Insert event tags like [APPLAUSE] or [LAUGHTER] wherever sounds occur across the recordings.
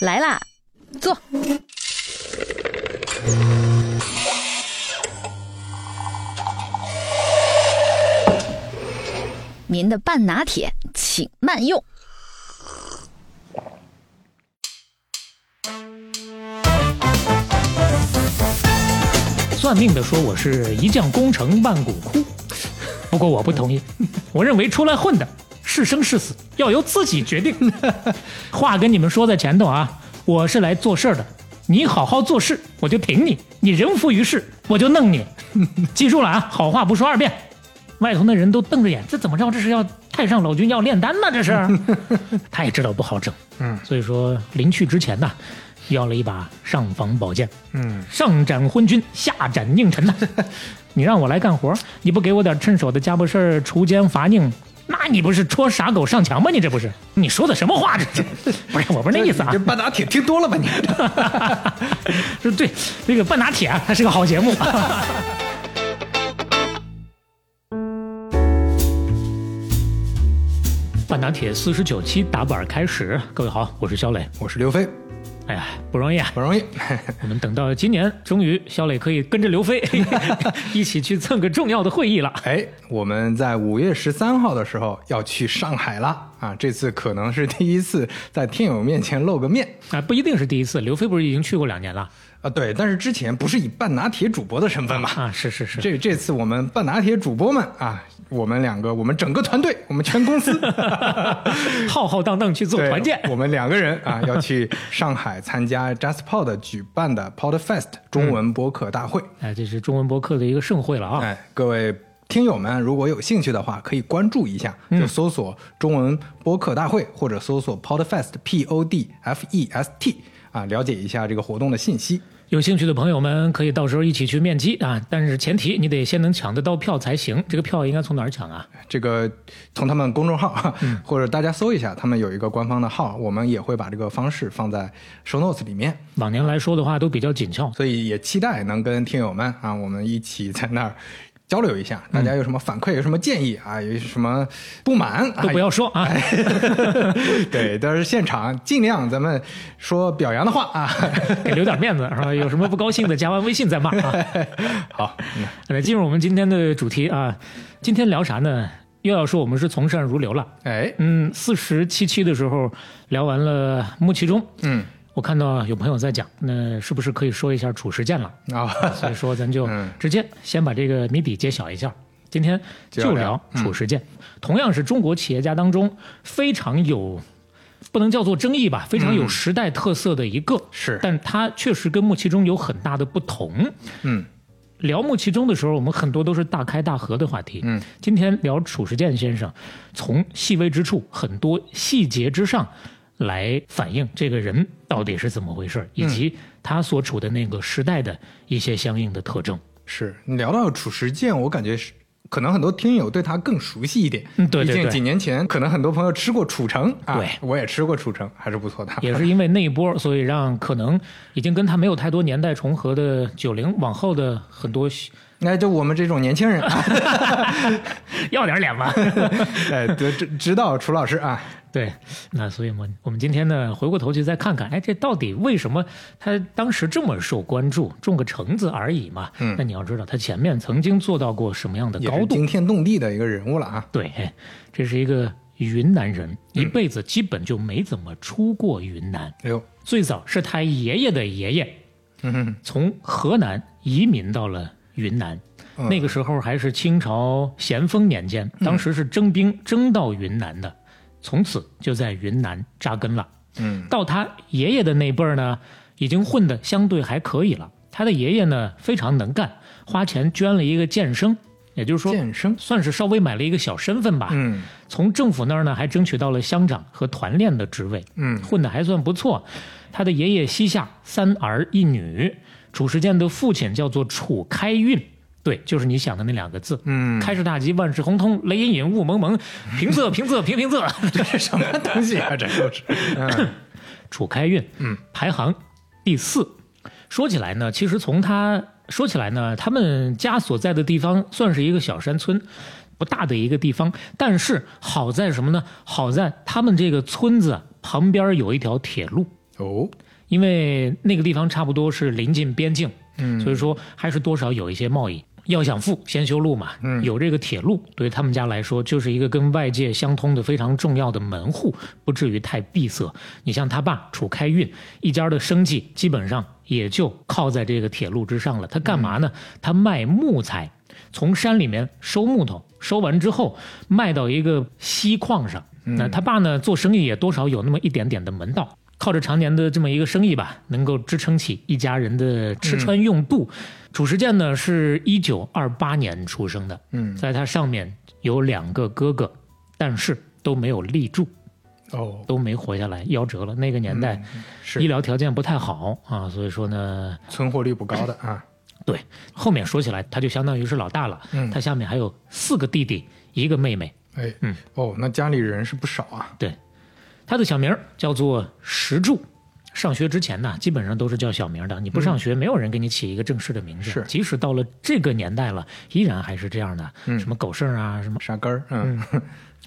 来啦，坐。您的半拿铁，请慢用。算命的说我是一将功成万骨枯，不过我不同意。我认为出来混的，是生是死要由自己决定。[LAUGHS] 话跟你们说在前头啊，我是来做事儿的。你好好做事，我就挺你；你人浮于事，我就弄你。[LAUGHS] 记住了啊，好话不说二遍。外头那人都瞪着眼，这怎么着？这是要太上老君要炼丹呢？这是。[LAUGHS] 他也知道不好整，嗯，所以说临去之前呢。要了一把上房宝剑，嗯，上斩昏君，下斩佞臣呐！你让我来干活，你不给我点趁手的家伙事儿，除奸伐佞，那你不是戳傻狗上墙吗？你这不是？你说的什么话？这这 [LAUGHS] 不是我不是那意思啊！这半打铁听多了吧你？说对那个半打铁，它是个好节目。[LAUGHS] 半打铁四十九期打板开始，各位好，我是肖磊，我是刘飞。哎呀，不容易啊，不容易。[LAUGHS] 我们等到今年，终于肖磊可以跟着刘飞 [LAUGHS] 一起去蹭个重要的会议了。哎，我们在五月十三号的时候要去上海了啊！这次可能是第一次在听友面前露个面啊，不一定是第一次。刘飞不是已经去过两年了？啊，对，但是之前不是以半拿铁主播的身份嘛？啊，是是是。这这次我们半拿铁主播们啊。我们两个，我们整个团队，我们全公司 [LAUGHS] 浩浩荡荡去做团建。我们两个人啊，要去上海参加 JustPod 举办的 PodFest 中文播客大会。哎，这是中文播客的一个盛会了啊！哎，各位听友们，如果有兴趣的话，可以关注一下，就搜索中文播客大会，或者搜索 PodFest P O D F E S T 啊，了解一下这个活动的信息。有兴趣的朋友们可以到时候一起去面基啊，但是前提你得先能抢得到票才行。这个票应该从哪儿抢啊？这个从他们公众号或者大家搜一下，他们有一个官方的号，我们也会把这个方式放在 show notes 里面。往年来说的话都比较紧俏，所以也期待能跟听友们啊，我们一起在那儿。交流一下，大家有什么反馈，有什么建议啊？有什么不满都不要说啊。[LAUGHS] 对，但是现场尽量咱们说表扬的话啊，[LAUGHS] 给留点面子是吧？有什么不高兴的，加完微信再骂啊。[LAUGHS] 好，来进入我们今天的主题啊。今天聊啥呢？又要说我们是从善如流了。哎，嗯，四十七期的时候聊完了穆其中，嗯。我看到有朋友在讲，那是不是可以说一下褚时健了啊？所以说咱就直接先把这个谜底揭晓一下。今天就聊褚时健，同样是中国企业家当中非常有不能叫做争议吧，非常有时代特色的一个。是，但他确实跟穆其中有很大的不同。嗯，聊穆其中的时候，我们很多都是大开大合的话题。嗯，今天聊褚时健先生，从细微之处，很多细节之上。来反映这个人到底是怎么回事，以及他所处的那个时代的一些相应的特征。是你聊到褚时健，我感觉是可能很多听友对他更熟悉一点。嗯，对对对。毕竟几年前，可能很多朋友吃过褚橙啊，对，我也吃过褚橙，还是不错的。也是因为那一波，所以让可能已经跟他没有太多年代重合的九零往后的很多。那就我们这种年轻人，[LAUGHS] 要点脸吧。[LAUGHS] 哎，知知道楚老师啊。对，那所以我我们今天呢，回过头去再看看，哎，这到底为什么他当时这么受关注？种个橙子而已嘛。嗯。那你要知道，他前面曾经做到过什么样的高度？惊天动地的一个人物了啊。对，这是一个云南人，一辈子基本就没怎么出过云南。哎呦，最早是他爷爷的爷爷，嗯，从河南移民到了云南。那个时候还是清朝咸丰年间，当时是征兵征到云南的。从此就在云南扎根了。嗯，到他爷爷的那辈儿呢，已经混得相对还可以了。他的爷爷呢非常能干，花钱捐了一个健生，也就是说，健生算是稍微买了一个小身份吧。嗯，从政府那儿呢还争取到了乡长和团练的职位。嗯，混得还算不错。他的爷爷膝下三儿一女，褚时健的父亲叫做褚开运。对，就是你想的那两个字。嗯，开市大吉，万事亨通，雷隐隐，雾蒙蒙，平仄平仄平平仄，这是什么东西啊？这都是。楚开运，嗯，排行第四。说起来呢，其实从他说起来呢，他们家所在的地方算是一个小山村，不大的一个地方。但是好在什么呢？好在他们这个村子旁边有一条铁路，哦，因为那个地方差不多是临近边境，嗯，所以说还是多少有一些贸易。要想富，先修路嘛。嗯有这个铁路，对于他们家来说，就是一个跟外界相通的非常重要的门户，不至于太闭塞。你像他爸楚开运一家的生计，基本上也就靠在这个铁路之上了。他干嘛呢？他卖木材，从山里面收木头，收完之后卖到一个锡矿上。那他爸呢，做生意也多少有那么一点点的门道。靠着常年的这么一个生意吧，能够支撑起一家人的吃穿用度。褚时健呢是一九二八年出生的，嗯，在他上面有两个哥哥，但是都没有立住，哦，都没活下来，夭折了。那个年代是。医疗条件不太好啊，所以说呢，存活率不高的啊，对，后面说起来他就相当于是老大了，嗯。他下面还有四个弟弟，一个妹妹。哎，嗯，哦，那家里人是不少啊，对，他的小名儿叫做石柱。上学之前呢，基本上都是叫小名的。你不上学，没有人给你起一个正式的名字。是即使到了这个年代了，依然还是这样的。嗯什么狗剩啊，什么。傻根儿，嗯，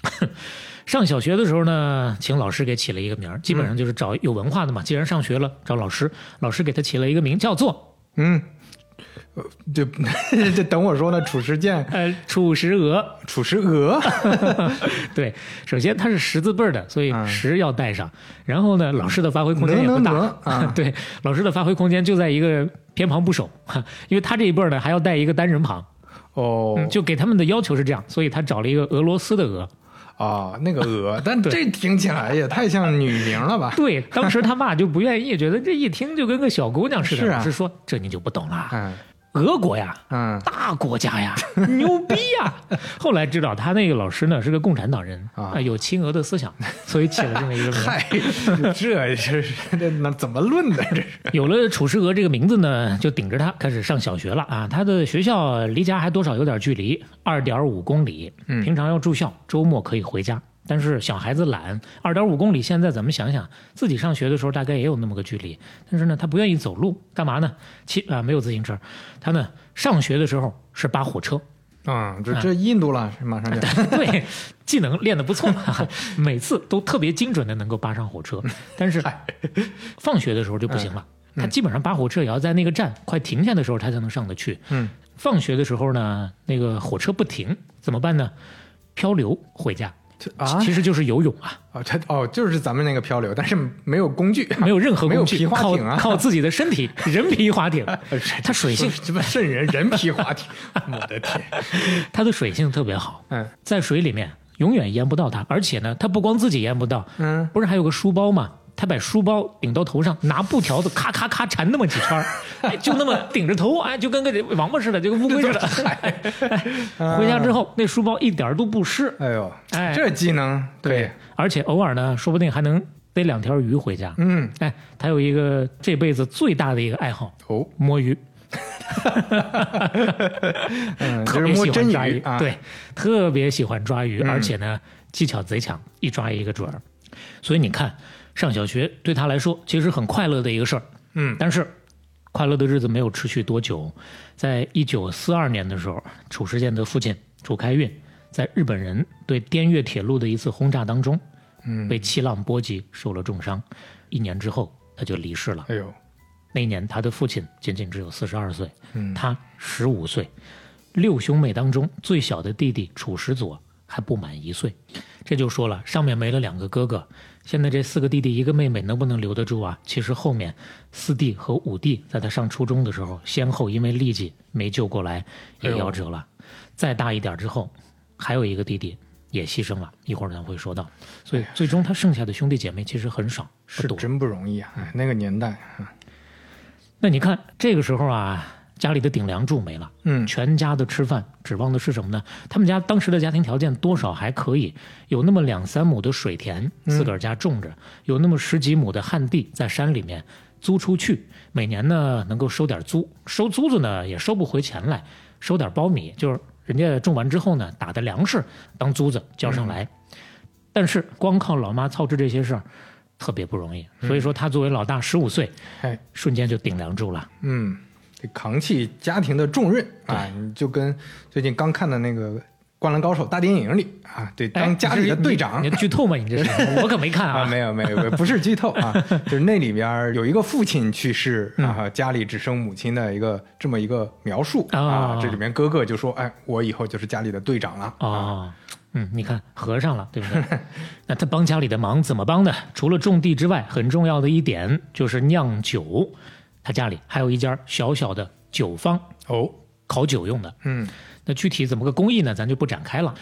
[LAUGHS] 上小学的时候呢，请老师给起了一个名儿，基本上就是找有文化的嘛。既然上学了，找老师，老师给他起了一个名，叫做嗯，呃就等我说呢，褚时健、呃褚时娥。褚时娥，[LAUGHS] [LAUGHS] 对，首先它是十字辈儿的，所以嗯十要带上。然后呢，老师的发挥空间也不大。[LAUGHS] 对，老师的发挥空间就在一个偏旁部首，因为他这一辈儿呢还要带一个单人旁，哦，嗯，就给他们的要求是这样，所以他找了一个俄罗斯的俄。啊，那个鹅，但这听起来也太像女名了吧？对，当时他爸就不愿意，觉得这一听就跟个小姑娘似的。是啊是说这你就不懂了，嗯俄国呀。嗯，大国家呀，[LAUGHS] 牛逼呀！[LAUGHS] 后来知道他那个老师呢是个共产党人啊呃有亲俄的思想，所以起了这么一个名字。嗨，这是这那怎么论的？这是 [LAUGHS] 有了楚师娥这个名字呢，就顶着他开始上小学了啊。他的学校离家还多少有点距离，二点五公里。嗯平常要住校，周末可以回家。但是小孩子懒，二点五公里，现在咱们想想，自己上学的时候大概也有那么个距离。但是呢，他不愿意走路，干嘛呢？骑啊，没有自行车。他呢，上学的时候是扒火车。啊，这这印度了，马上就对，技能练得不错，[LAUGHS] 每次都特别精准的能够扒上火车。但是放学的时候就不行了，他基本上扒火车也要在那个站快停下的时候他才能上得去。嗯，放学的时候呢，那个火车不停，怎么办呢？漂流回家，这啊？其实就是游泳啊，哦，它哦，就是咱们那个漂流，但是没有工具，没有任何没有工具，皮划靠艇啊，靠自己的身体，[LAUGHS] 人皮划艇，它水性，什么渗人人皮划艇，[LAUGHS] 我的天，它的水性特别好，嗯。在水里面永远淹不到它，而且呢，它不光自己淹不到，嗯，不是还有个书包吗？他把书包顶到头上，拿布条子咔咔咔缠那么几圈儿，[LAUGHS] 哎，就那么顶着头，哎，就跟个王八似的，就跟乌龟似的。[LAUGHS] 哎回家之后，那书包一点都不湿，哎呦，哎这技能可以，而且偶尔呢，说不定还能逮两条鱼回家。嗯，哎，他有一个这辈子最大的一个爱好，哦，摸鱼。[LAUGHS] 嗯，特别就是摸真喜欢抓鱼，啊，对，特别喜欢抓鱼，嗯而且呢技巧贼强，一抓一个准儿。所以你看，上小学对他来说其实很快乐的一个事儿，嗯但是快乐的日子没有持续多久。在一九四二年的时候，褚时健的父亲褚开运在日本人对滇越铁路的一次轰炸当中，嗯，被气浪波及，受了重伤。一年之后，他就离世了。哎呦，那一年，他的父亲仅仅只有四十二岁，嗯他十五岁。六兄妹当中最小的弟弟褚时佐还不满一岁，这就说了，上面没了两个哥哥，现在这四个弟弟一个妹妹能不能留得住啊？其实后面四弟和五弟在他上初中的时候，先后因为痢疾没救过来，也夭折了。再大一点之后，还有一个弟弟也牺牲了，一会儿咱会说到。所以最终他剩下的兄弟姐妹其实很少。是真不容易啊！哎，那个年代，那你看这个时候啊，家里的顶梁柱没了，嗯全家的吃饭指望的是什么呢？他们家当时的家庭条件多少还可以，有那么两三亩的水田，自个儿家种着，有那么十几亩的旱地在山里面租出去，每年呢能够收点租，收租子呢也收不回钱来，收点苞米，就是人家种完之后呢打的粮食当租子交上来。但是光靠老妈操持这些事儿，特别不容易。所以说他作为老大，十五岁，哎，瞬间就顶梁柱了。嗯，得扛起家庭的重任啊！你就跟最近刚看的那个灌篮高手》大电影里啊，对，哎当家里的队长你你剧透吗？你这是，[LAUGHS] 我可没看啊，啊。没有没有，不是剧透啊，[LAUGHS] 就是那里边有一个父亲去世嗯啊，家里只剩母亲的一个这么一个描述哦啊，这里面哥哥就说，哎，我以后就是家里的队长了。哦，嗯，你看合上了，对不对？[LAUGHS] 那他帮家里的忙怎么帮呢？除了种地之外，很重要的一点就是酿酒。他家里还有一家小小的酒坊，哦，烤酒用的。嗯那具体怎么个工艺呢？咱就不展开了。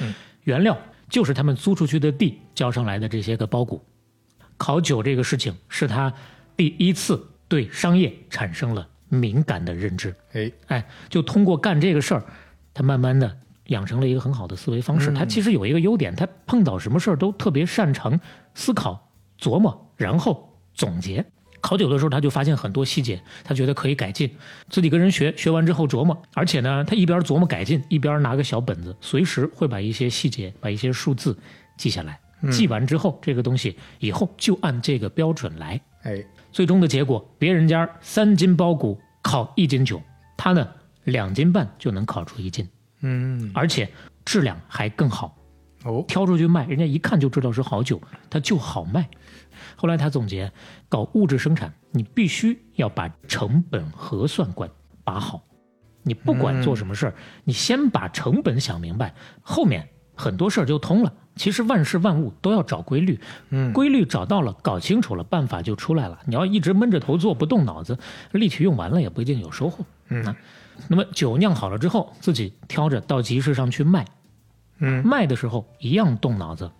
原料就是他们租出去的地交上来的这些个包谷。烤酒这个事情是他第一次对商业产生了敏感的认知。哎，哎，就通过干这个事儿，他慢慢的养成了一个很好的思维方式。他其实有一个优点，他碰到什么事儿都特别擅长思考、琢磨，然后总结。烤酒的时候，他就发现很多细节，他觉得可以改进，自己跟人学，学完之后琢磨，而且呢，他一边琢磨改进，一边拿个小本子，随时会把一些细节、把一些数字记下来。记完之后，这个东西以后就按这个标准来。哎，最终的结果，别人家三斤苞谷烤一斤酒，他呢两斤半就能烤出一斤，嗯，而且质量还更好。哦，挑出去卖，人家一看就知道是好酒，它就好卖。后来他总结，搞物质生产，你必须要把成本核算关把好。你不管做什么事儿，你先把成本想明白，后面很多事儿就通了。其实万事万物都要找规律，嗯规律找到了，搞清楚了，办法就出来了。你要一直闷着头做，不动脑子，力气用完了也不一定有收获。嗯啊，那么酒酿好了之后，自己挑着到集市上去卖，嗯卖的时候一样动脑子。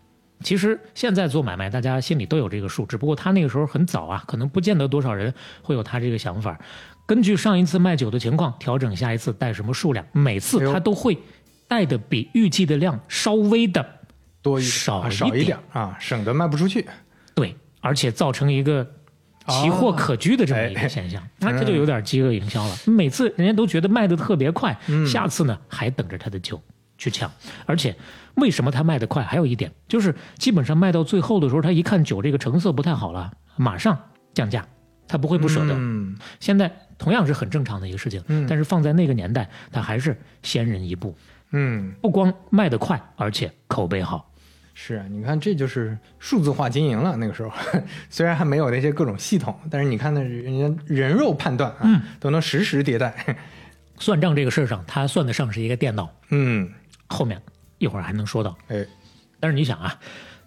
其实现在做买卖，大家心里都有这个数，只不过他那个时候很早啊，可能不见得多少人会有他这个想法。根据上一次卖酒的情况，调整下一次带什么数量，每次他都会带的比预计的量稍微的多一啊少一少一点点啊，省得卖不出去。对，而且造成一个奇货可居的这么一个现象，那、这就有点饥饿营销了。每次人家都觉得卖的特别快，下次呢还等着他的酒去抢。而且为什么他卖得快？还有一点就是，基本上卖到最后的时候，他一看酒这个成色不太好了，马上降价，他不会不舍得。嗯现在同样是很正常的一个事情，嗯但是放在那个年代，他还是先人一步，嗯，不光卖得快，而且口碑好。是啊，你看这就是数字化经营了。那个时候 [LAUGHS] 虽然还没有那些各种系统，但是你看那人家人肉判断啊，都能实时迭代。[LAUGHS] 算账这个事儿上，他算得上是一个电脑。嗯，后面一会儿还能说到。哎，但是你想啊，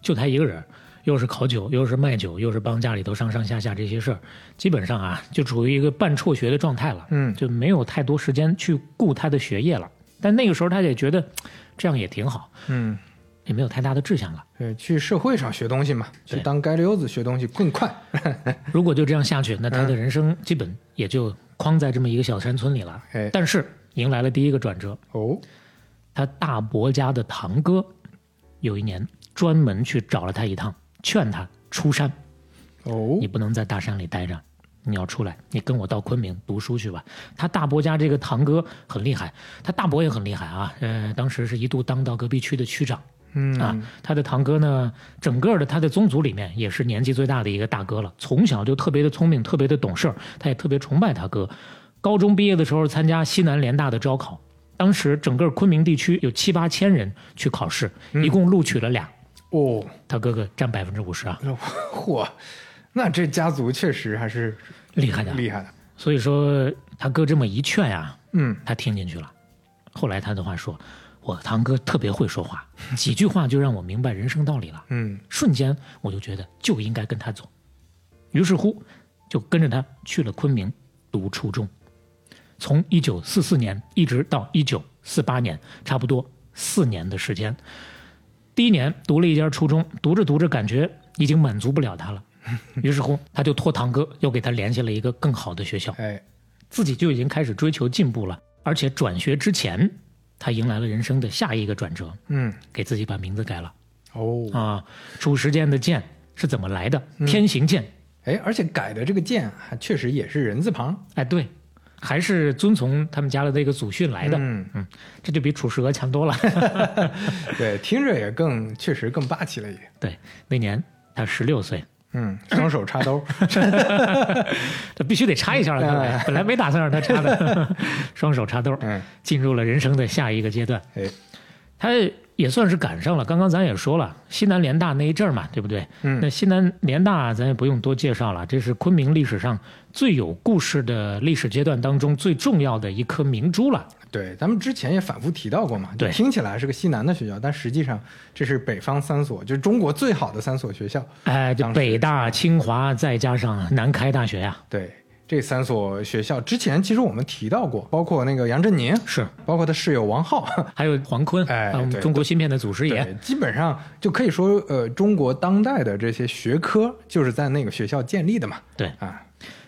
就他一个人，又是烤酒，又是卖酒，又是帮家里头上上下下这些事儿，基本上啊，就处于一个半辍学的状态了。嗯就没有太多时间去顾他的学业了。但那个时候他也觉得这样也挺好，嗯，也没有太大的志向了。对，去社会上学东西嘛，去当街溜子学东西更快。[LAUGHS] 如果就这样下去，那他的人生基本也就框在这么一个小山村里了。哎但是迎来了第一个转折，哦，他大伯家的堂哥，有一年专门去找了他一趟，劝他出山。哦你，不能在大山里待着，你要出来，你跟我到昆明读书去吧。他大伯家这个堂哥很厉害，他大伯也很厉害啊，呃，当时是一度当到隔壁区的区长。嗯啊，他的堂哥呢，整个的他的宗族里面也是年纪最大的一个大哥了，从小就特别的聪明，特别的懂事儿，他也特别崇拜他哥。高中毕业的时候参加西南联大的招考，当时整个昆明地区有七八千人去考试，一共录取了俩，哦，他哥哥占百分之五十啊，[LAUGHS] 嚯，那这家族确实还是厉害的。厉害的。所以说他哥这么一劝呀、嗯，他听进去了。后来他的话说：“我堂哥特别会说话，[LAUGHS] 几句话就让我明白人生道理了。嗯，瞬间我就觉得就应该跟他走，于是乎就跟着他去了昆明读初中。从一九四四年一直到一九四八年，差不多四年的时间。第一年读了一家初中，读着读着感觉已经满足不了他了，[LAUGHS] 于是乎他就托堂哥又给他联系了一个更好的学校。哎，自己就已经开始追求进步了，而且转学之前，他迎来了人生的下一个转折，嗯，给自己把名字改了哦，啊。褚时健的健是怎么来的？天行健，哎，而且改的这个剑还确实也是人字旁。哎，对，还是遵从他们家的这个祖训来的，嗯嗯，这就比褚时娥强多了。[LAUGHS] 对，听着也更确实更霸气了也。对，那年他十六岁，嗯，双手插兜。[LAUGHS] 这必须得插一下了。[LAUGHS] 看来本来没打算让他插的，双手插兜，嗯，进入了人生的下一个阶段。哎，他也算是赶上了。刚刚咱也说了，西南联大那一阵儿嘛，对不对？嗯那西南联大咱也不用多介绍了，这是昆明历史上最有故事的历史阶段当中最重要的一颗明珠了。对，咱们之前也反复提到过嘛，对听起来是个西南的学校，但实际上这是北方三所，就是中国最好的三所学校。哎，北大、清华，再加上南开大学呀、对，这三所学校之前其实我们提到过，包括那个杨振宁，是，包括他室友王浩，[LAUGHS] 还有黄坤，哎啊我们中国芯片的祖师爷。基本上就可以说，呃，中国当代的这些学科就是在那个学校建立的嘛。对啊，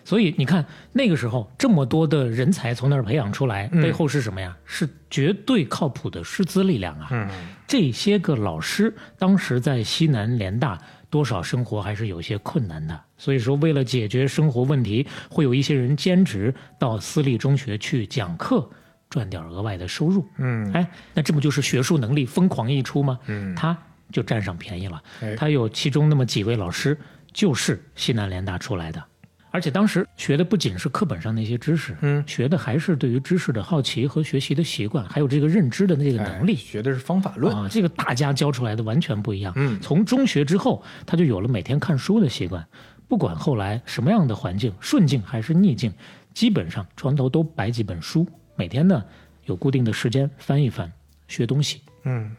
所以你看，那个时候这么多的人才从那儿培养出来，嗯背后是什么呀？是绝对靠谱的师资力量啊！嗯，这些个老师当时在西南联大，多少生活还是有些困难的。所以说，为了解决生活问题，会有一些人兼职到私立中学去讲课，赚点额外的收入。嗯，哎，那这不就是学术能力疯狂溢出吗？嗯他就占上便宜了。哎他有其中那么几位老师就是西南联大出来的，而且当时学的不仅是课本上那些知识，嗯学的还是对于知识的好奇和学习的习惯，还有这个认知的那个能力。哎学的是方法论。啊，这个大家教出来的完全不一样。嗯从中学之后，他就有了每天看书的习惯，不管后来什么样的环境，顺境还是逆境，基本上床头都摆几本书，每天呢有固定的时间翻一翻，学东西。嗯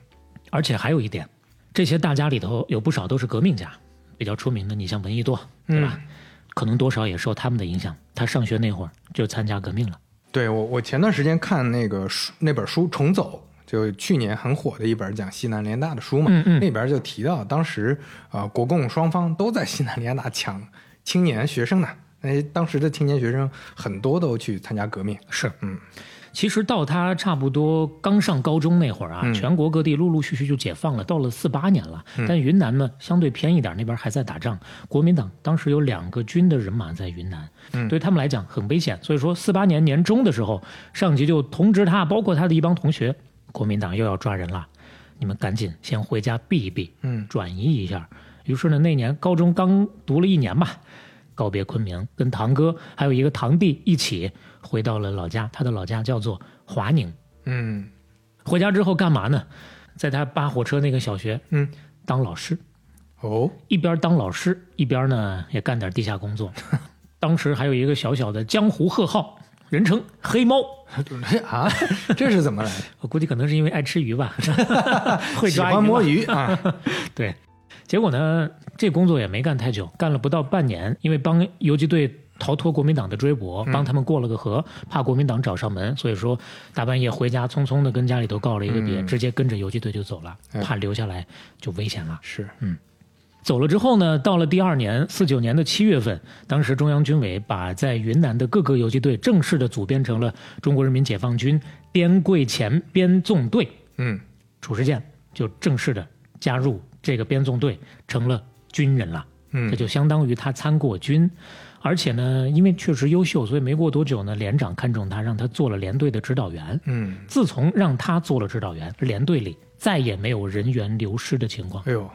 而且还有一点，这些大家里头有不少都是革命家，比较出名的，你像闻一多，对吧？可能多少也受他们的影响。他上学那会儿就参加革命了。对我，我前段时间看那个书，那本书《重走》，就去年很火的一本讲西南联大的书嘛，嗯嗯那边就提到当时啊、呃国共双方都在西南联大抢青年学生呢。那当时的青年学生很多都去参加革命。是，嗯，其实到他差不多刚上高中那会儿啊，嗯全国各地陆陆续续就解放了，到了四八年了。但云南呢，相对偏一点，那边还在打仗。国民党当时有两个军的人马在云南，嗯对他们来讲很危险。所以说，四八年年中的时候，上级就通知他，包括他的一帮同学，国民党又要抓人了，你们赶紧先回家避一避，嗯转移一下。于是呢，那年高中刚读了一年吧，告别昆明，跟堂哥还有一个堂弟一起回到了老家。他的老家叫做华宁。嗯回家之后干嘛呢？在他扒火车那个小学嗯，当老师，哦，一边当老师，一边呢也干点地下工作。[LAUGHS] 当时还有一个小小的江湖贺号，人称黑猫。[LAUGHS] 啊，这是怎么来的？[LAUGHS] 我估计可能是因为爱吃鱼吧，会喜抓欢摸鱼鱼啊？对，结果呢，这工作也没干太久，干了不到半年，因为帮游击队逃脱国民党的追捕，帮他们过了个河，怕国民党找上门，所以说大半夜回家，匆匆的跟家里头告了一个别，嗯。直接跟着游击队就走了，哎。怕留下来就危险了。是，嗯。走了之后呢，到了第二年四九年的七月份，当时中央军委把在云南的各个游击队正式的组编成了中国人民解放军边桂黔边纵队，嗯。褚时健就正式的加入这个边纵队，成了军人了。嗯。这就相当于他参过军，而且呢，因为确实优秀，所以没过多久呢，连长看中他，让他做了连队的指导员。嗯，自从让他做了指导员，连队里再也没有人员流失的情况。哎呦，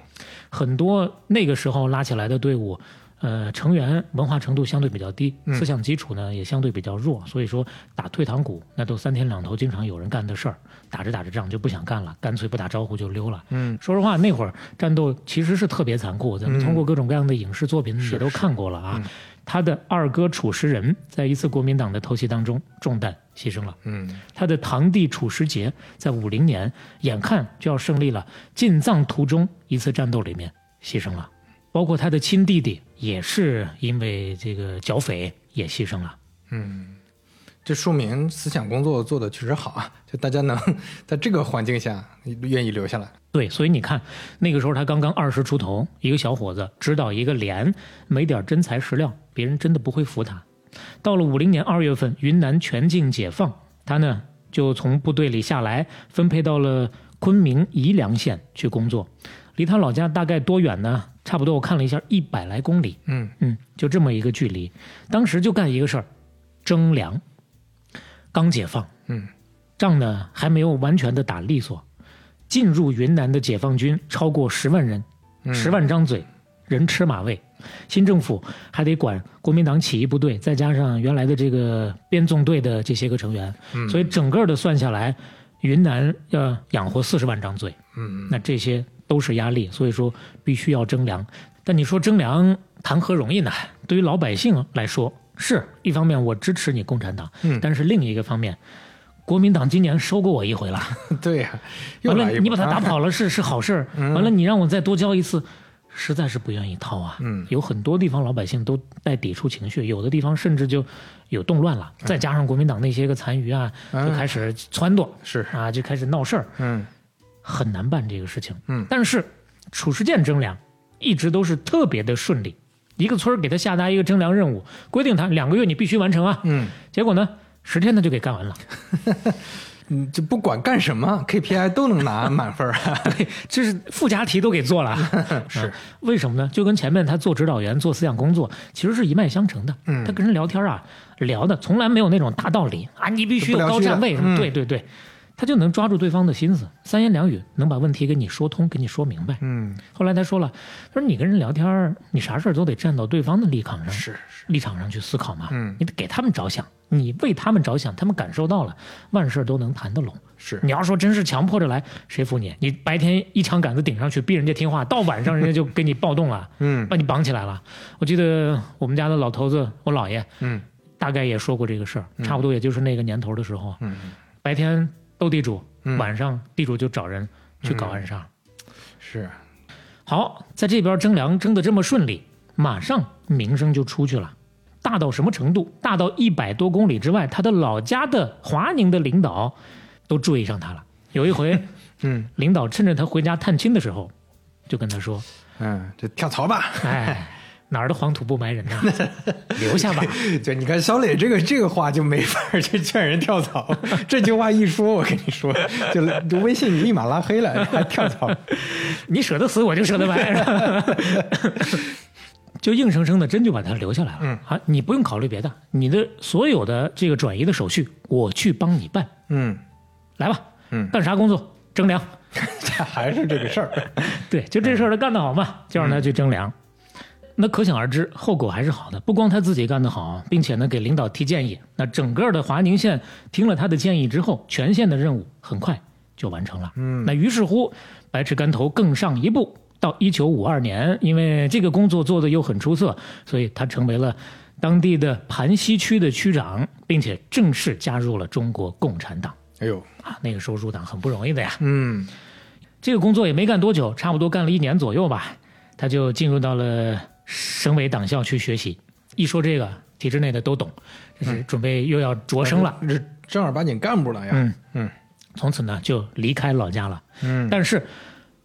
很多那个时候拉起来的队伍，呃，成员文化程度相对比较低，嗯思想基础呢也相对比较弱，所以说打退堂鼓那都三天两头，经常有人干的事儿。打着打着仗就不想干了，干脆不打招呼就溜了。嗯说实话，那会儿战斗其实是特别残酷，咱们通过各种各样的影视作品也都看过了啊。他的二哥褚时仁在一次国民党的偷袭当中中弹牺牲了。嗯他的堂弟褚时杰在五零年眼看就要胜利了，进藏途中一次战斗里面牺牲了，包括他的亲弟弟也是因为这个剿匪也牺牲了。嗯，这说明思想工作做的确实好啊，就大家能在这个环境下愿意留下来。对，所以你看，那个时候他刚刚二十出头，一个小伙子指导一个连，没点真材实料，别人真的不会服他。到了五零年二月份，云南全境解放，他呢就从部队里下来，分配到了昆明宜良县去工作，离他老家大概多远呢？差不多我看了一下，一百来公里。嗯嗯，就这么一个距离。当时就干一个事儿，征粮。刚解放，嗯，仗呢还没有完全的打利索，进入云南的解放军超过十万人，嗯十万张嘴，人吃马喂。新政府还得管国民党起义部队，再加上原来的这个编纵队的这些个成员，嗯所以整个的算下来，云南要养活四十万张嘴，嗯，那这些都是压力，所以说必须要征粮。但你说征粮谈何容易呢？对于老百姓来说，是一方面我支持你共产党，嗯但是另一个方面，国民党今年收过我一回了，[LAUGHS] 对呀、又完了你把他打啊跑了是是好事儿，[LAUGHS] 完了你让我再多交一次。实在是不愿意掏啊，嗯。有很多地方老百姓都带抵触情绪，有的地方甚至就有动乱了，再加上国民党那些个残余啊，就嗯开始撺掇是，啊，就开始闹事儿，嗯。很难办这个事情。嗯。但是褚时健征粮一直都是特别的顺利，一个村儿给他下达一个征粮任务，规定他两个月你必须完成啊。嗯。结果呢，十天他就给干完了。[LAUGHS] [LAUGHS] 嗯，就不管干什么 KPI 都能拿满分儿啊。[LAUGHS] 这是附加题都给做了，[LAUGHS] 是。啊为什么呢？就跟前面他做指导员、做思想工作，其实是一脉相承的。嗯。他跟人聊天啊，聊的从来没有那种大道理啊，你必须有高站位什么，嗯。对对对，他就能抓住对方的心思，三言两语能把问题给你说通，给你说明白。嗯，后来他说了，他说你跟人聊天，你啥事儿都得站到对方的立场上，是是，立场上去思考嘛。嗯你得给他们着想，你为他们着想，他们感受到了，万事都能谈得拢。是你要说真是强迫着来，谁服你？你白天一枪杆子顶上去，逼人家听话，到晚上人家就给你暴动了，嗯把你绑起来了。我记得我们家的老头子，我姥爷嗯大概也说过这个事儿，差不多也就是那个年头的时候，嗯白天斗地主，嗯晚上地主就找人去搞暗杀。是，好，在这边征粮征得这么顺利，马上名声就出去了，大到什么程度？大到一百多公里之外，他的老家的华宁的领导都注意上他了。有一回，[LAUGHS] 嗯领导趁着他回家探亲的时候，就跟他说嗯，就跳槽吧。[LAUGHS] “哎，哪儿的黄土不埋人呐，[LAUGHS] 留下吧。对，你看小磊这个这个话就没法儿去劝人跳槽，这句话一说，我跟你说，就就微信你立马拉黑了，还跳槽。[LAUGHS] 你舍得死，我就舍得埋。[LAUGHS] 是吧就硬生生的真就把他留下来了。嗯啊，你不用考虑别的，你的所有的这个转移的手续，我去帮你办。嗯，来吧，嗯干啥工作？征粮。这还是这个事儿。对，就这事儿他干得好嘛，就让他去征粮。那可想而知，后果还是好的。不光他自己干得好，并且呢给领导提建议。那整个的华宁县听了他的建议之后，全县的任务很快就完成了。嗯那于是乎，白尺竿头更上一步。到一九五二年，因为这个工作做得又很出色，所以他成为了当地的盘溪区的区长，并且正式加入了中国共产党。哎呦，啊，那个时候入党很不容易的呀。嗯这个工作也没干多久，差不多干了一年左右吧，他就进入到了省委党校去学习。一说这个，体制内的都懂，这是准备又要着升了。这正儿八经干部了呀。嗯嗯从此呢，就离开老家了。嗯但是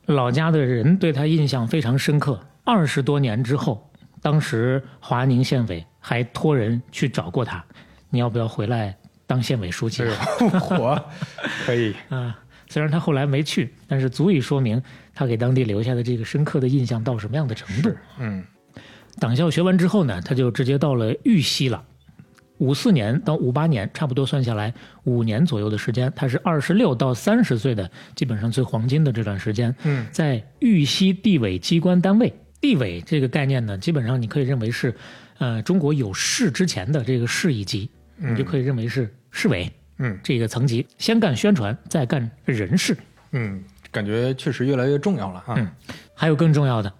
老家的人对他印象非常深刻。二十多年之后，当时华宁县委还托人去找过他，你要不要回来当县委书记哎啊？火 [LAUGHS] 可以。啊，虽然他后来没去，但是足以说明他给当地留下的这个深刻的印象到什么样的程度。嗯党校学完之后呢，他就直接到了玉溪了。五四年到五八年，差不多算下来五年左右的时间，他是二十六到三十岁的，基本上最黄金的这段时间，嗯在玉溪地委机关单位。地委这个概念呢，基本上你可以认为是，呃，中国有市之前的这个市一级，你就可以认为是市委嗯这个层级，先干宣传，再干人事。嗯，感觉确实越来越重要了啊。嗯还有更重要的，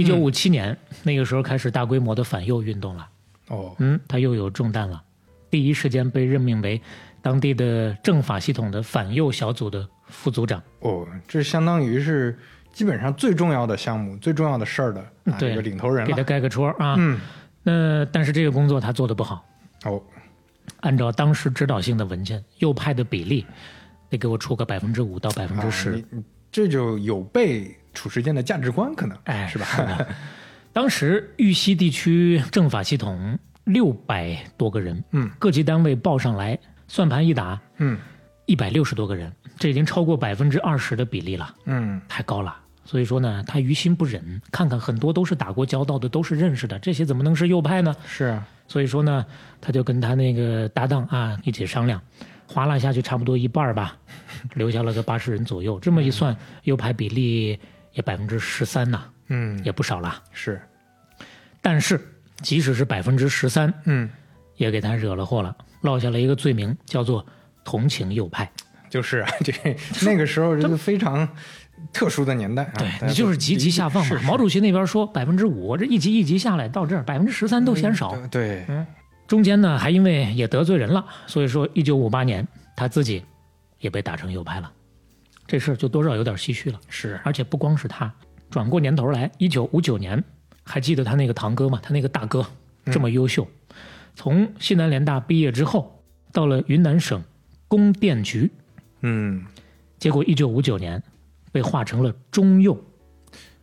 一九五七年、那个时候开始大规模的反右运动了。哦，嗯，他又有重担了，第一时间被任命为当地的政法系统的反右小组的副组长。哦，这相当于是基本上最重要的项目、最重要的事儿的啊对这个领头人。给他盖个戳啊。嗯，那但是这个工作他做的不好，哦，按照当时指导性的文件，右派的比例得给我出个百分之五到百分之啊十。这就有悖褚时健的价值观，可能哎，是吧？的当时玉溪地区政法系统六百多个人，嗯各级单位报上来，算盘一打，嗯一百六十多个人，这已经超过百分之二十的比例了，嗯太高了。所以说呢，他于心不忍，看看很多都是打过交道的，都是认识的，这些怎么能是右派呢？是啊，所以说呢，他就跟他那个搭档啊一起商量，划拉下去差不多一半儿吧，留下了个八十人左右。这么一算，右派比例也百分之十三呐，嗯也不少了。是，但是即使是百分之十三，嗯，也给他惹了祸了，落下了一个罪名，叫做同情右派。就是啊，[LAUGHS] 这那个时候这个非常特殊的年代啊，对你就是都级级下放嘛是。是毛主席那边说百分之五，这一级一级下来到这儿百分之十三都嫌少。对，对中间呢还因为也得罪人了，所以说一九五八年他自己也被打成右派了，这事儿就多少有点唏嘘了。是而且不光是他，转过年头来，一九五九年，还记得他那个堂哥吗？他那个大哥这么优秀，从西南联大毕业之后，到了云南省供电局，嗯，结果一九五九年被划成了中右。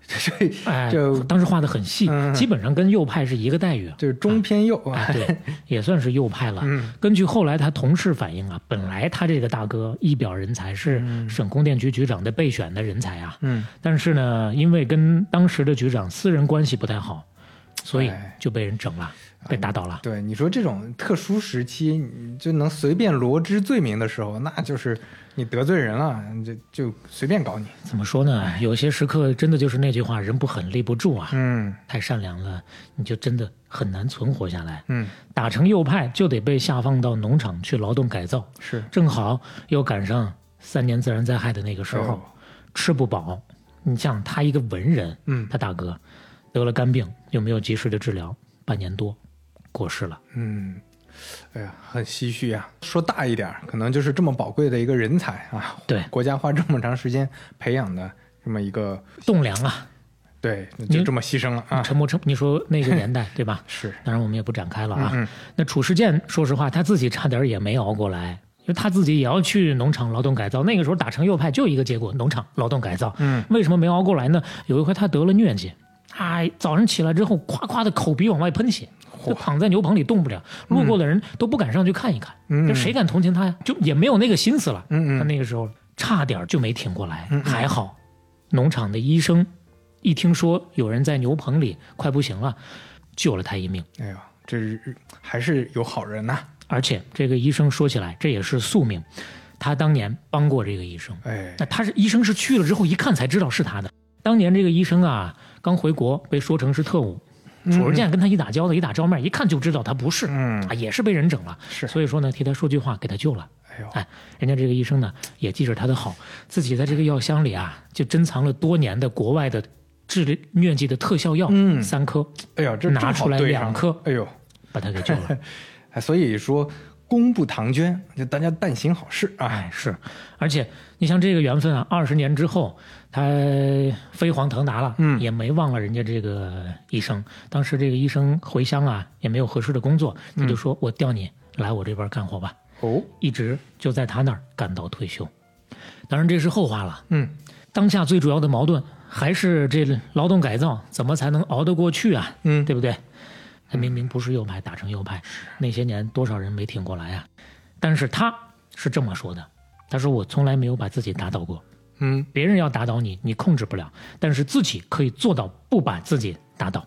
[LAUGHS] 这哎就，当时画的很细，嗯基本上跟右派是一个待遇。就是中偏右啊，哎，对，[LAUGHS] 也算是右派了。嗯。根据后来他同事反映啊，本来他这个大哥一表人才，是省供电局局长的备选的人才啊。嗯，但是呢，因为跟当时的局长私人关系不太好，所以哎。就被人整了，被打倒了。对，你说这种特殊时期，你就能随便罗织罪名的时候，那就是你得罪人了，就就随便搞你。怎么说呢？有些时刻真的就是那句话：人不狠，立不住啊。嗯太善良了，你就真的很难存活下来。嗯，打成右派就得被下放到农场去劳动改造，是正好又赶上三年自然灾害的那个时候，哦吃不饱。你像他一个文人，嗯他大哥得了肝病，又没有及时的治疗，半年多过世了。嗯，哎呀，很唏嘘啊。说大一点，可能就是这么宝贵的一个人才啊，对国家花这么长时间培养的这么一个，栋梁啊，对，就这么牺牲了啊。陈默成，你说那个年代对吧？[LAUGHS] 是，当然我们也不展开了啊。嗯嗯那褚时健，说实话，他自己差点也没熬过来，因为他自己也要去农场劳动改造。那个时候打成右派就一个结果，农场劳动改造。嗯，为什么没熬过来呢？有一回他得了疟疾，哎，早上起来之后，夸夸的口鼻往外喷血，就躺在牛棚里动不了，路过的人都不敢上去看一看，嗯这谁敢同情他呀？就也没有那个心思了。嗯嗯他那个时候差点就没挺过来，还好，农场的医生一听说有人在牛棚里快不行了，救了他一命。哎呦，这是还是有好人呐、而且这个医生说起来，这也是宿命。他当年帮过这个医生，哎，那他是医生是去了之后一看才知道是他的。当年这个医生啊，刚回国被说成是特务，褚时健跟他一打交道，一打照面，一看就知道他不是，嗯啊，也是被人整了。是所以说呢，替他说句话，给他救了。哎呦，哎，人家这个医生呢，也记着他的好，自己在这个药箱里啊，就珍藏了多年的国外的治理疟疾的特效药，嗯三颗，哎呀，这拿出来两颗哎呦，把他给救了。[LAUGHS] 哎，所以说功不唐捐，就大家但行好事啊。哎，是，而且你像这个缘分啊，二十年之后，他飞黄腾达了，嗯也没忘了人家这个医生。当时这个医生回乡啊，也没有合适的工作，他就说：“我调你来我这边干活吧。哦，一直就在他那儿干到退休。当然这是后话了，嗯，当下最主要的矛盾还是这劳动改造怎么才能熬得过去啊？嗯对不对？他明明不是右派，打成右派，那些年多少人没挺过来啊？但是他是这么说的，他说我从来没有把自己打倒过，嗯，别人要打倒你，你控制不了，但是自己可以做到不把自己打倒。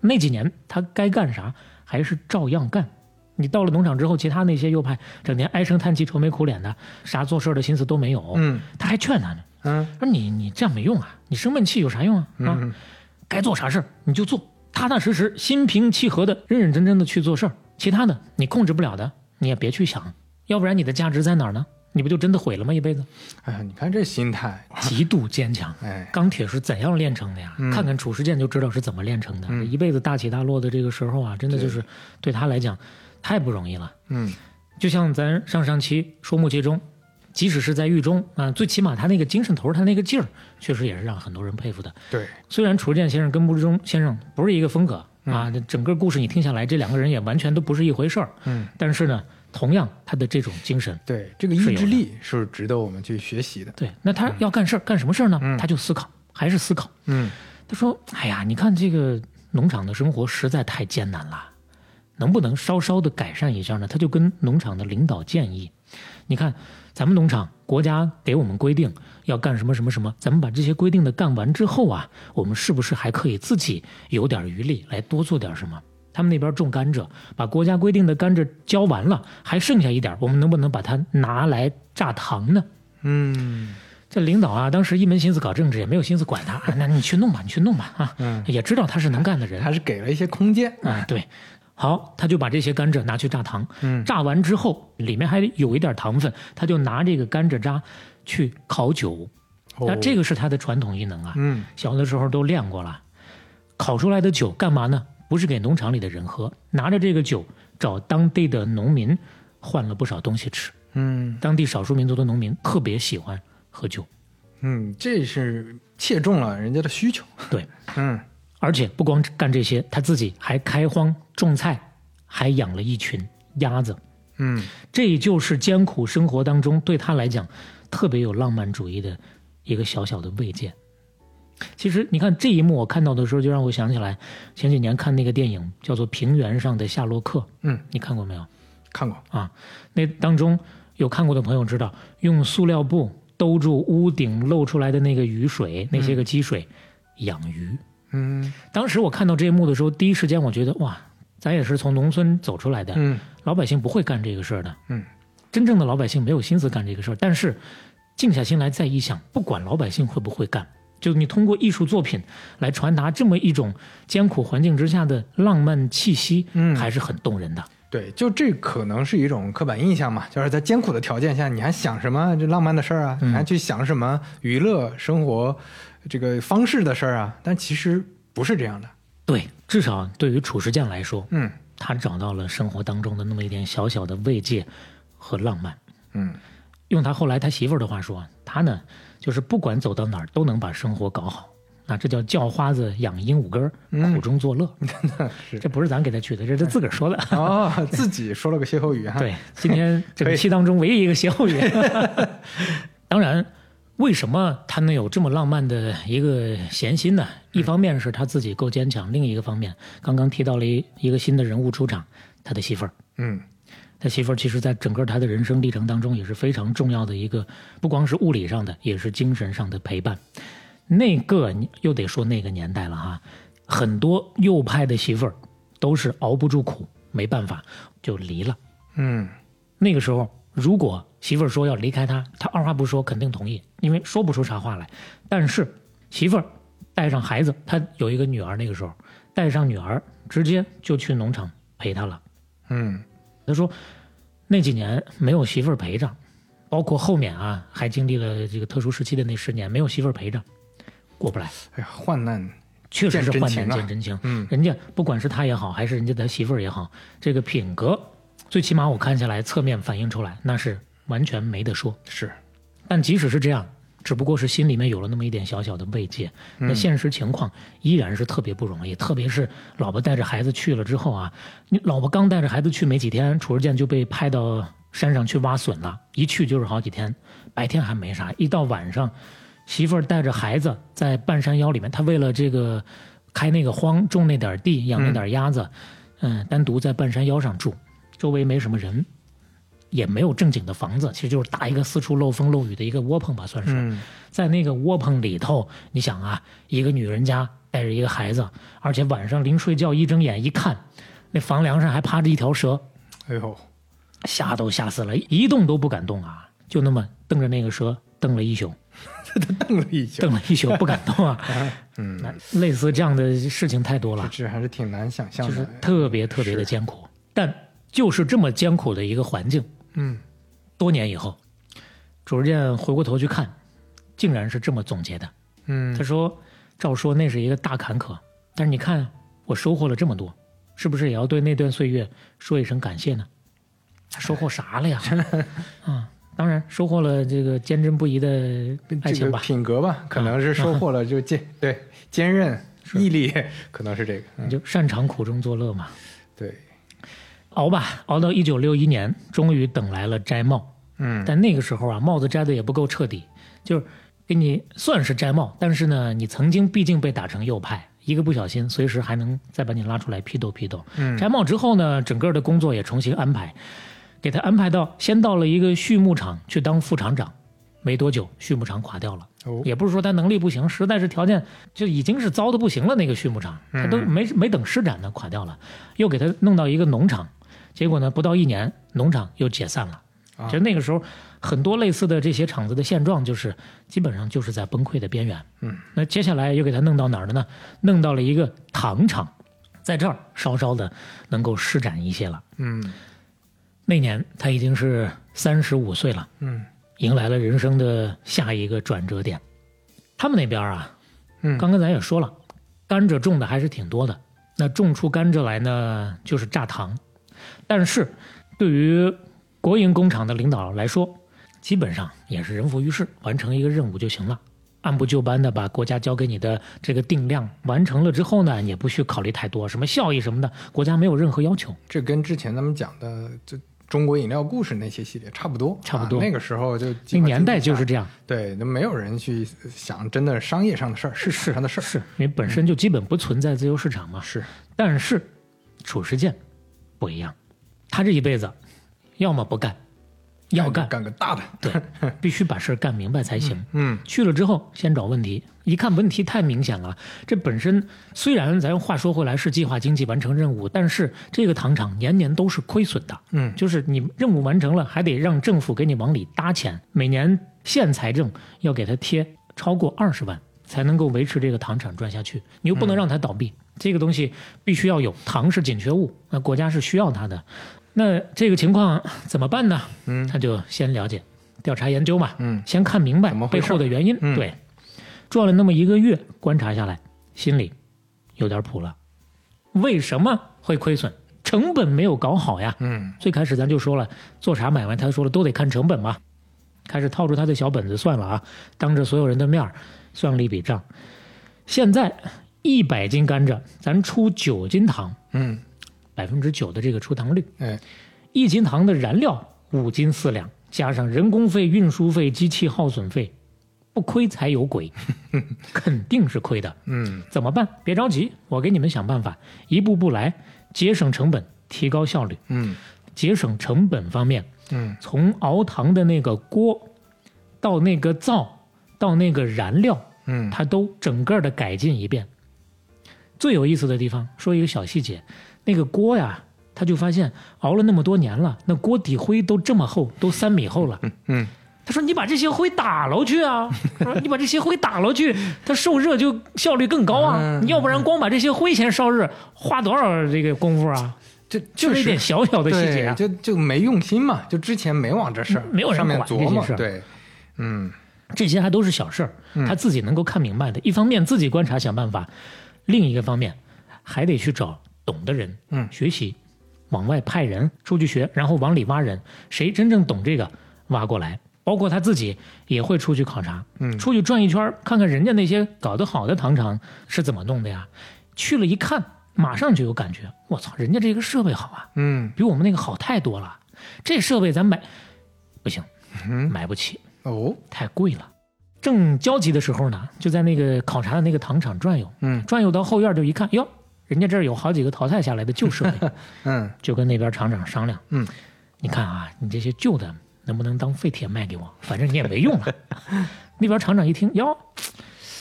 那几年他该干啥还是照样干。你到了农场之后，其他那些右派整天唉声叹气、愁眉苦脸的，啥做事的心思都没有。嗯，他还劝他呢，嗯说你你这样没用啊，你生闷气有啥用啊？啊，嗯该做啥事儿你就做，踏踏实实、心平气和的、认认真真的去做事儿。其他的你控制不了的，你也别去想，要不然你的价值在哪儿呢？你不就真的毁了吗？一辈子哎呀，你看这心态，极度坚强。哎，钢铁是怎样炼成的呀？看看褚时健就知道是怎么炼成的。这一辈子大起大落的这个时候啊，真的就是对他来讲太不容易了。嗯就像咱上上期说穆其中，即使是在狱中啊，最起码他那个精神头，他那个劲儿，确实也是让很多人佩服的。对，虽然褚时健先生跟穆志忠先生不是一个风格啊，这整个故事你听下来，这两个人也完全都不是一回事儿。嗯，但是呢，同样他的这种精神，对，这个意志力是值得我们去学习的。对，那他要干事儿，干什么事儿呢？他就思考，还是思考。嗯他说：“哎呀，你看这个农场的生活实在太艰难了，能不能稍稍的改善一下呢？”他就跟农场的领导建议：“你看，咱们农场国家给我们规定要干什么什么什么，咱们把这些规定的干完之后啊，我们是不是还可以自己有点余力来多做点什么？”他们那边种甘蔗，把国家规定的甘蔗交完了，还剩下一点，我们能不能把它拿来榨糖呢？嗯这领导啊，当时一门心思搞政治，也没有心思管他。啊那你去弄吧，你去弄吧啊！嗯，也知道他是能干的人还是给了一些空间。啊。对，[LAUGHS] 好，他就把这些甘蔗拿去榨糖，嗯榨完之后里面还有一点糖分，他就拿这个甘蔗渣去烤酒。那这个个是他的传统艺能啊，嗯小的时候都练过了。烤出来的酒干嘛呢？不是给农场里的人喝，拿着这个酒找当地的农民换了不少东西吃。嗯当地少数民族的农民特别喜欢喝酒，嗯，这是切中了人家的需求。对，嗯而且不光干这些，他自己还开荒种菜，还养了一群鸭子。嗯这就是艰苦生活当中对他来讲特别有浪漫主义的一个小小的慰藉。其实你看这一幕，我看到的时候就让我想起来前几年看那个电影叫做《平原上的夏洛克》，嗯，你看过没有？看过。啊，那当中有看过的朋友知道，用塑料布兜住屋顶漏出来的那个雨水，那些个积水养鱼。嗯当时我看到这一幕的时候，第一时间我觉得哇，咱也是从农村走出来的，嗯老百姓不会干这个事儿的。嗯，真正的老百姓没有心思干这个事儿。但是静下心来再一想，不管老百姓会不会干，就你通过艺术作品来传达这么一种艰苦环境之下的浪漫气息，嗯还是很动人的。对，就这可能是一种刻板印象嘛，就是在艰苦的条件下，你还想什么这浪漫的事儿啊？嗯你还去想什么娱乐生活这个方式的事儿啊？但其实不是这样的。对，至少对于褚时健来说，嗯他找到了生活当中的那么一点小小的慰藉和浪漫。嗯用他后来他媳妇儿的话说，他呢就是不管走到哪儿都能把生活搞好。那，这叫叫花子养鹦鹉根儿，嗯苦中作乐。[LAUGHS] 是这不是咱给他取的，这是他自个儿说的。哦，自己说了个歇后语哈。[LAUGHS] 对，今天这个期当中唯一一个歇后语。[LAUGHS] 当然，为什么他能有这么浪漫的一个闲心呢？一方面是他自己够坚强，另一个方面，刚刚提到了一一个新的人物出场，他的媳妇儿。嗯他媳妇儿其实在整个他的人生历程当中也是非常重要的一个，不光是物理上的，也是精神上的陪伴。那个又得说那个年代了哈，很多右派的媳妇儿都是熬不住苦，没办法就离了。嗯那个时候，如果媳妇儿说要离开他，他二话不说肯定同意，因为说不出啥话来。但是媳妇儿带上孩子，他有一个女儿，那个时候带上女儿，直接就去农场陪他了。嗯他说那几年没有媳妇儿陪着，包括后面啊还经历了这个特殊时期的那十年，没有媳妇儿陪着，过不来，哎呀，患难确实是患难见真情。嗯人家不管是他也好，还是人家的媳妇儿也好，这个品格，最起码我看下来侧面反映出来，那是完全没得说。是但即使是这样，只不过是心里面有了那么一点小小的慰藉，嗯那现实情况依然是特别不容易。特别是老婆带着孩子去了之后啊，你老婆刚带着孩子去没几天，褚时健就被派到山上去挖笋了，一去就是好几天，白天还没啥，一到晚上，媳妇儿带着孩子在半山腰里面，他为了这个开那个荒，种那点地，养那点鸭子，嗯，单独在半山腰上住，周围没什么人。也没有正经的房子，其实就是搭一个四处漏风漏雨的一个窝棚吧，算是。嗯在那个窝棚里头，你想啊，一个女人家带着一个孩子，而且晚上临睡觉一睁眼一看，那房梁上还趴着一条蛇，哎呦吓都吓死了，一动都不敢动啊，就那么瞪着那个蛇瞪了一宿，[LAUGHS] 瞪了一宿瞪，了一宿不敢动啊。[LAUGHS] 嗯，那类似这样的事情太多了，这还是挺难想象就是的。特别特别的艰苦。但就是这么艰苦的一个环境，嗯多年以后，褚时健回过头去看，竟然是这么总结的。嗯他说：“照说那是一个大坎坷，但是你看我收获了这么多，是不是也要对那段岁月说一声感谢呢？他收获啥了呀？[LAUGHS] 啊，当然收获了这个坚贞不移的爱情吧。啊品格吧，可能是收获了就坚对坚韧毅力，可能是这个。嗯你就擅长苦中作乐嘛，对，熬吧，熬到一九六一年，终于等来了摘帽。嗯但那个时候啊，帽子摘的也不够彻底，就是给你算是摘帽，但是呢，你曾经毕竟被打成右派，一个不小心，随时还能再把你拉出来批斗批斗。嗯摘帽之后呢，整个的工作也重新安排，给他安排到先到了一个畜牧场去当副厂长，没多久畜牧场垮掉了。哦也不是说他能力不行，实在是条件就已经是糟的不行了。那个畜牧场，他都没没等施展呢，垮掉了。又给他弄到一个农场，结果呢，不到一年，农场又解散了。啊其实那个时候，很多类似的这些厂子的现状，就是基本上就是在崩溃的边缘。嗯，那接下来又给他弄到哪儿了呢？弄到了一个糖厂，在这儿稍稍的能够施展一些了。嗯那年他已经是三十五岁了，嗯迎来了人生的下一个转折点。他们那边啊，嗯刚刚咱也说了，甘蔗种的还是挺多的。那种出甘蔗来呢，就是榨糖。但是，对于国营工厂的领导来说，基本上也是人浮于事，完成一个任务就行了。按部就班的把国家交给你的这个定量完成了之后呢，也不需考虑太多什么效益什么的，国家没有任何要求。这跟之前咱们讲的就中国饮料故事那些系列差不多，差不多。那个时候就年代就是这样，对，那没有人去想真的商业上的事儿，市场上的事儿。是因为本身就基本不存在自由市场嘛。是，但是褚时健不一样，他这一辈子要么不干，要干干个大的。对，[LAUGHS] 必须把事儿干明白才行。嗯去了之后先找问题，一看问题太明显了。这本身虽然咱话说回来是计划经济完成任务，但是这个糖厂年年都是亏损的。嗯就是你任务完成了，还得让政府给你往里搭钱，每年县财政要给他贴超过二十万，才能够维持这个糖厂转下去。你又不能让它倒闭，这个东西必须要有，糖是紧缺物，那国家是需要它的。那这个情况怎么办呢？嗯他就先了解、调查研究嘛，嗯先看明白背后的原因。嗯对，转了那么一个月，观察下来，心里有点谱了。为什么会亏损？成本没有搞好呀。嗯最开始咱就说了，做啥买卖，他说了都得看成本嘛。开始套出他的小本子算了啊，当着所有人的面算了一笔账。现在一百斤甘蔗，咱出九斤糖，嗯，百分之九的这个出糖率，哎，一斤糖的燃料五斤四两，加上人工费、运输费、机器耗损费，不亏才有鬼，[LAUGHS] 肯定是亏的。嗯。怎么办？别着急，我给你们想办法，一步步来，节省成本，提高效率。嗯。节省成本方面，嗯。从熬糖的那个锅，到那个灶，到那个燃料，嗯，它都整个的改进一遍。最有意思的地方，说一个小细节，那个锅呀，他就发现熬了那么多年了，那锅底灰都这么厚，都三米厚了。嗯他说：“你把这些灰打了去啊！[LAUGHS] 说你把这些灰打了去，它受热就效率更高啊！嗯你要不然光把这些灰先烧热，花多少这个功夫啊？这就是一点小小的细节啊。就就没用心嘛，就之前没往这事儿，没有人上面琢磨对，嗯这些还都是小事儿，他自己能够看明白的。一方面自己观察想办法，另一个方面还得去找懂的人，嗯学习，往外派人出去学，然后往里挖人，谁真正懂这个，挖过来。包括他自己也会出去考察，嗯出去转一圈，看看人家那些搞得好的糖厂是怎么弄的呀。去了一看，马上就有感觉，我操，人家这个设备好啊，嗯比我们那个好太多了。这设备咱买不行，嗯买不起。哦太贵了。正焦急的时候呢，就在那个考察的那个糖厂转悠，嗯转悠到后院就一看，哟，人家这儿有好几个淘汰下来的旧设备，[LAUGHS] 嗯就跟那边厂长商量，嗯，你看啊，你这些旧的能不能当废铁卖给我？反正你也没用了。[LAUGHS] 那边厂长一听，哟，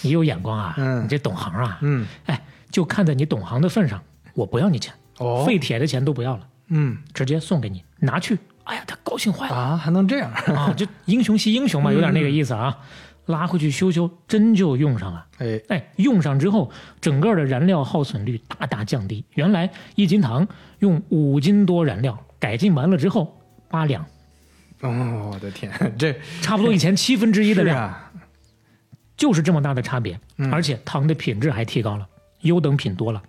你有眼光啊，嗯你这懂行啊，嗯哎，就看在你懂行的份上，我不要你钱，哦废铁的钱都不要了，嗯直接送给你，拿去。哎呀，他高兴坏了。啊，还能这样？啊，就英雄惜英雄嘛，有点那个意思啊。拉回去修修，真就用上了。哎哎，用上之后，整个的燃料耗损率大大降低。原来一斤糖用五斤多燃料，改进完了之后八两，哦，我的天，这差不多以前七分之一的量，是啊，就是这么大的差别。嗯而且糖的品质还提高了，优等品多了。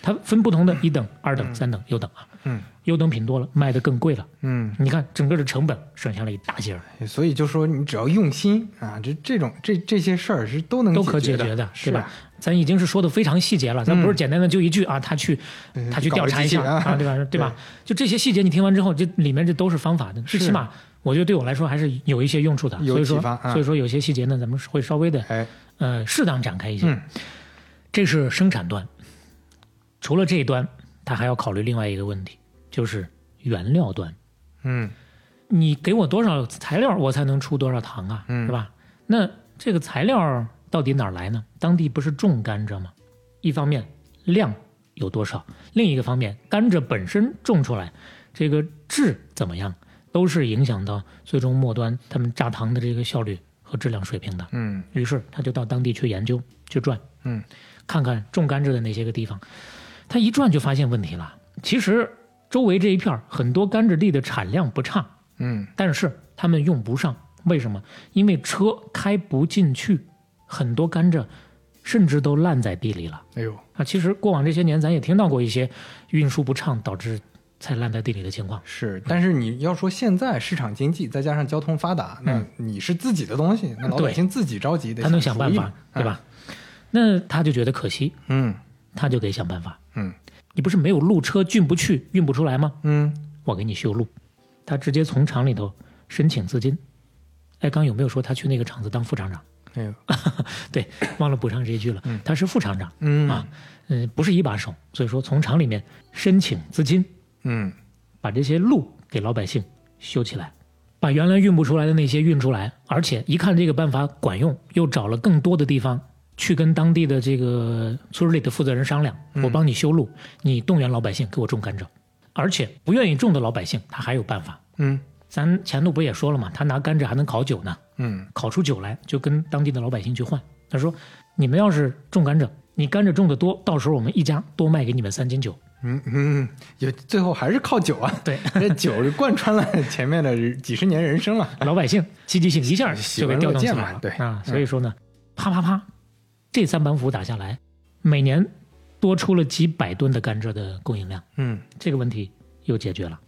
它分不同的一等、二等、三等优等啊。嗯优等品多了，卖的更贵了。嗯，你看整个的成本省下了一大截儿。所以就说你只要用心啊，这这种这这些事儿是都能都可解决决的，是对吧？？咱已经是说的非常细节了，咱不是简单的就一句啊，他去嗯他去调查一下啊啊，对吧？[LAUGHS] 对吧？就这些细节，你听完之后，这里面这都是方法的，最起码我觉得对我来说还是有一些用处的。有所以说所以说有些细节呢，咱们会稍微的哎，呃适当展开一些。嗯这是生产端，除了这一端，他还要考虑另外一个问题，就是原料端。嗯你给我多少材料，我才能出多少糖啊，嗯是吧？那这个材料到底哪儿来呢？当地不是种甘蔗吗？一方面量有多少，另一个方面甘蔗本身种出来，这个质怎么样，都是影响到最终末端他们榨糖的这个效率和质量水平的。嗯于是他就到当地去研究去转，嗯，看看种甘蔗的那些个地方，他一转就发现问题了。其实周围这一片儿很多甘蔗地的产量不差，嗯，但是他们用不上，为什么？因为车开不进去，很多甘蔗甚至都烂在地里了。哎呦，啊，其实过往这些年，咱也听到过一些运输不畅导致菜烂在地里的情况。是，但是你要说现在市场经济再加上交通发达，那你是自己的东西，那老百对姓自己着急的他能想办法对？吧？那他就觉得可惜，嗯他就得想办法。嗯你不是没有路车进不去、运不出来吗？嗯，我给你修路。他直接从厂里头申请资金。哎，刚有没有说他去那个厂子当副厂长？没有，[LAUGHS] 对，忘了补上这一句了。他是副厂长嗯啊，嗯、不是一把手，所以说从厂里面申请资金，嗯把这些路给老百姓修起来，把原来运不出来的那些运出来，而且一看这个办法管用，又找了更多的地方去跟当地的这个村里的负责人商量，我帮你修路，你动员老百姓给我种甘蔗，而且不愿意种的老百姓他还有办法。嗯咱前头不也说了嘛，他拿甘蔗还能烤酒呢，嗯烤出酒来就跟当地的老百姓去换。他说，你们要是种甘蔗，你甘蔗种的多，到时候我们一家多卖给你们三斤酒。嗯嗯，有最后还是靠酒啊，[LAUGHS] 对，这酒是贯穿了前面的几十年人生了。老百姓积极性一下就被调动起来了。对啊，嗯所以说呢，啪啪啪，这三板斧打下来，每年多出了几百吨的甘蔗的供应量，嗯这个问题又解决了。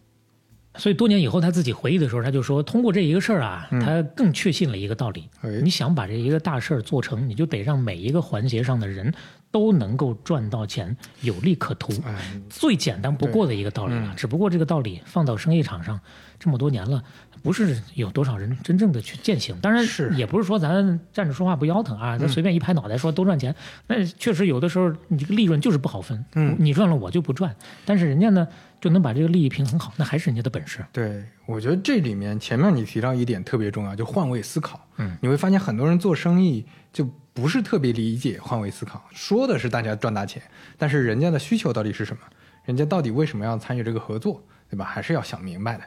所以多年以后，他自己回忆的时候，他就说，通过这一个事儿啊，他更确信了一个道理：哎你想把这一个大事儿做成，你就得让每一个环节上的人都能够赚到钱，有利可图。哎，最简单不过的一个道理了。只不过这个道理放到生意场上这么多年了，不是有多少人真正的去践行。当然是也不是说咱站着说话不腰疼啊，咱随便一拍脑袋说都赚钱。那确实有的时候你这个利润就是不好分，嗯你赚了我就不赚，但是人家呢就能把这个利益平衡好，那还是人家的本事。对，我觉得这里面前面你提到一点特别重要，就换位思考。嗯，你会发现很多人做生意就不是特别理解换位思考，说的是大家赚大钱，但是人家的需求到底是什么？人家到底为什么要参与这个合作，对吧？还是要想明白的。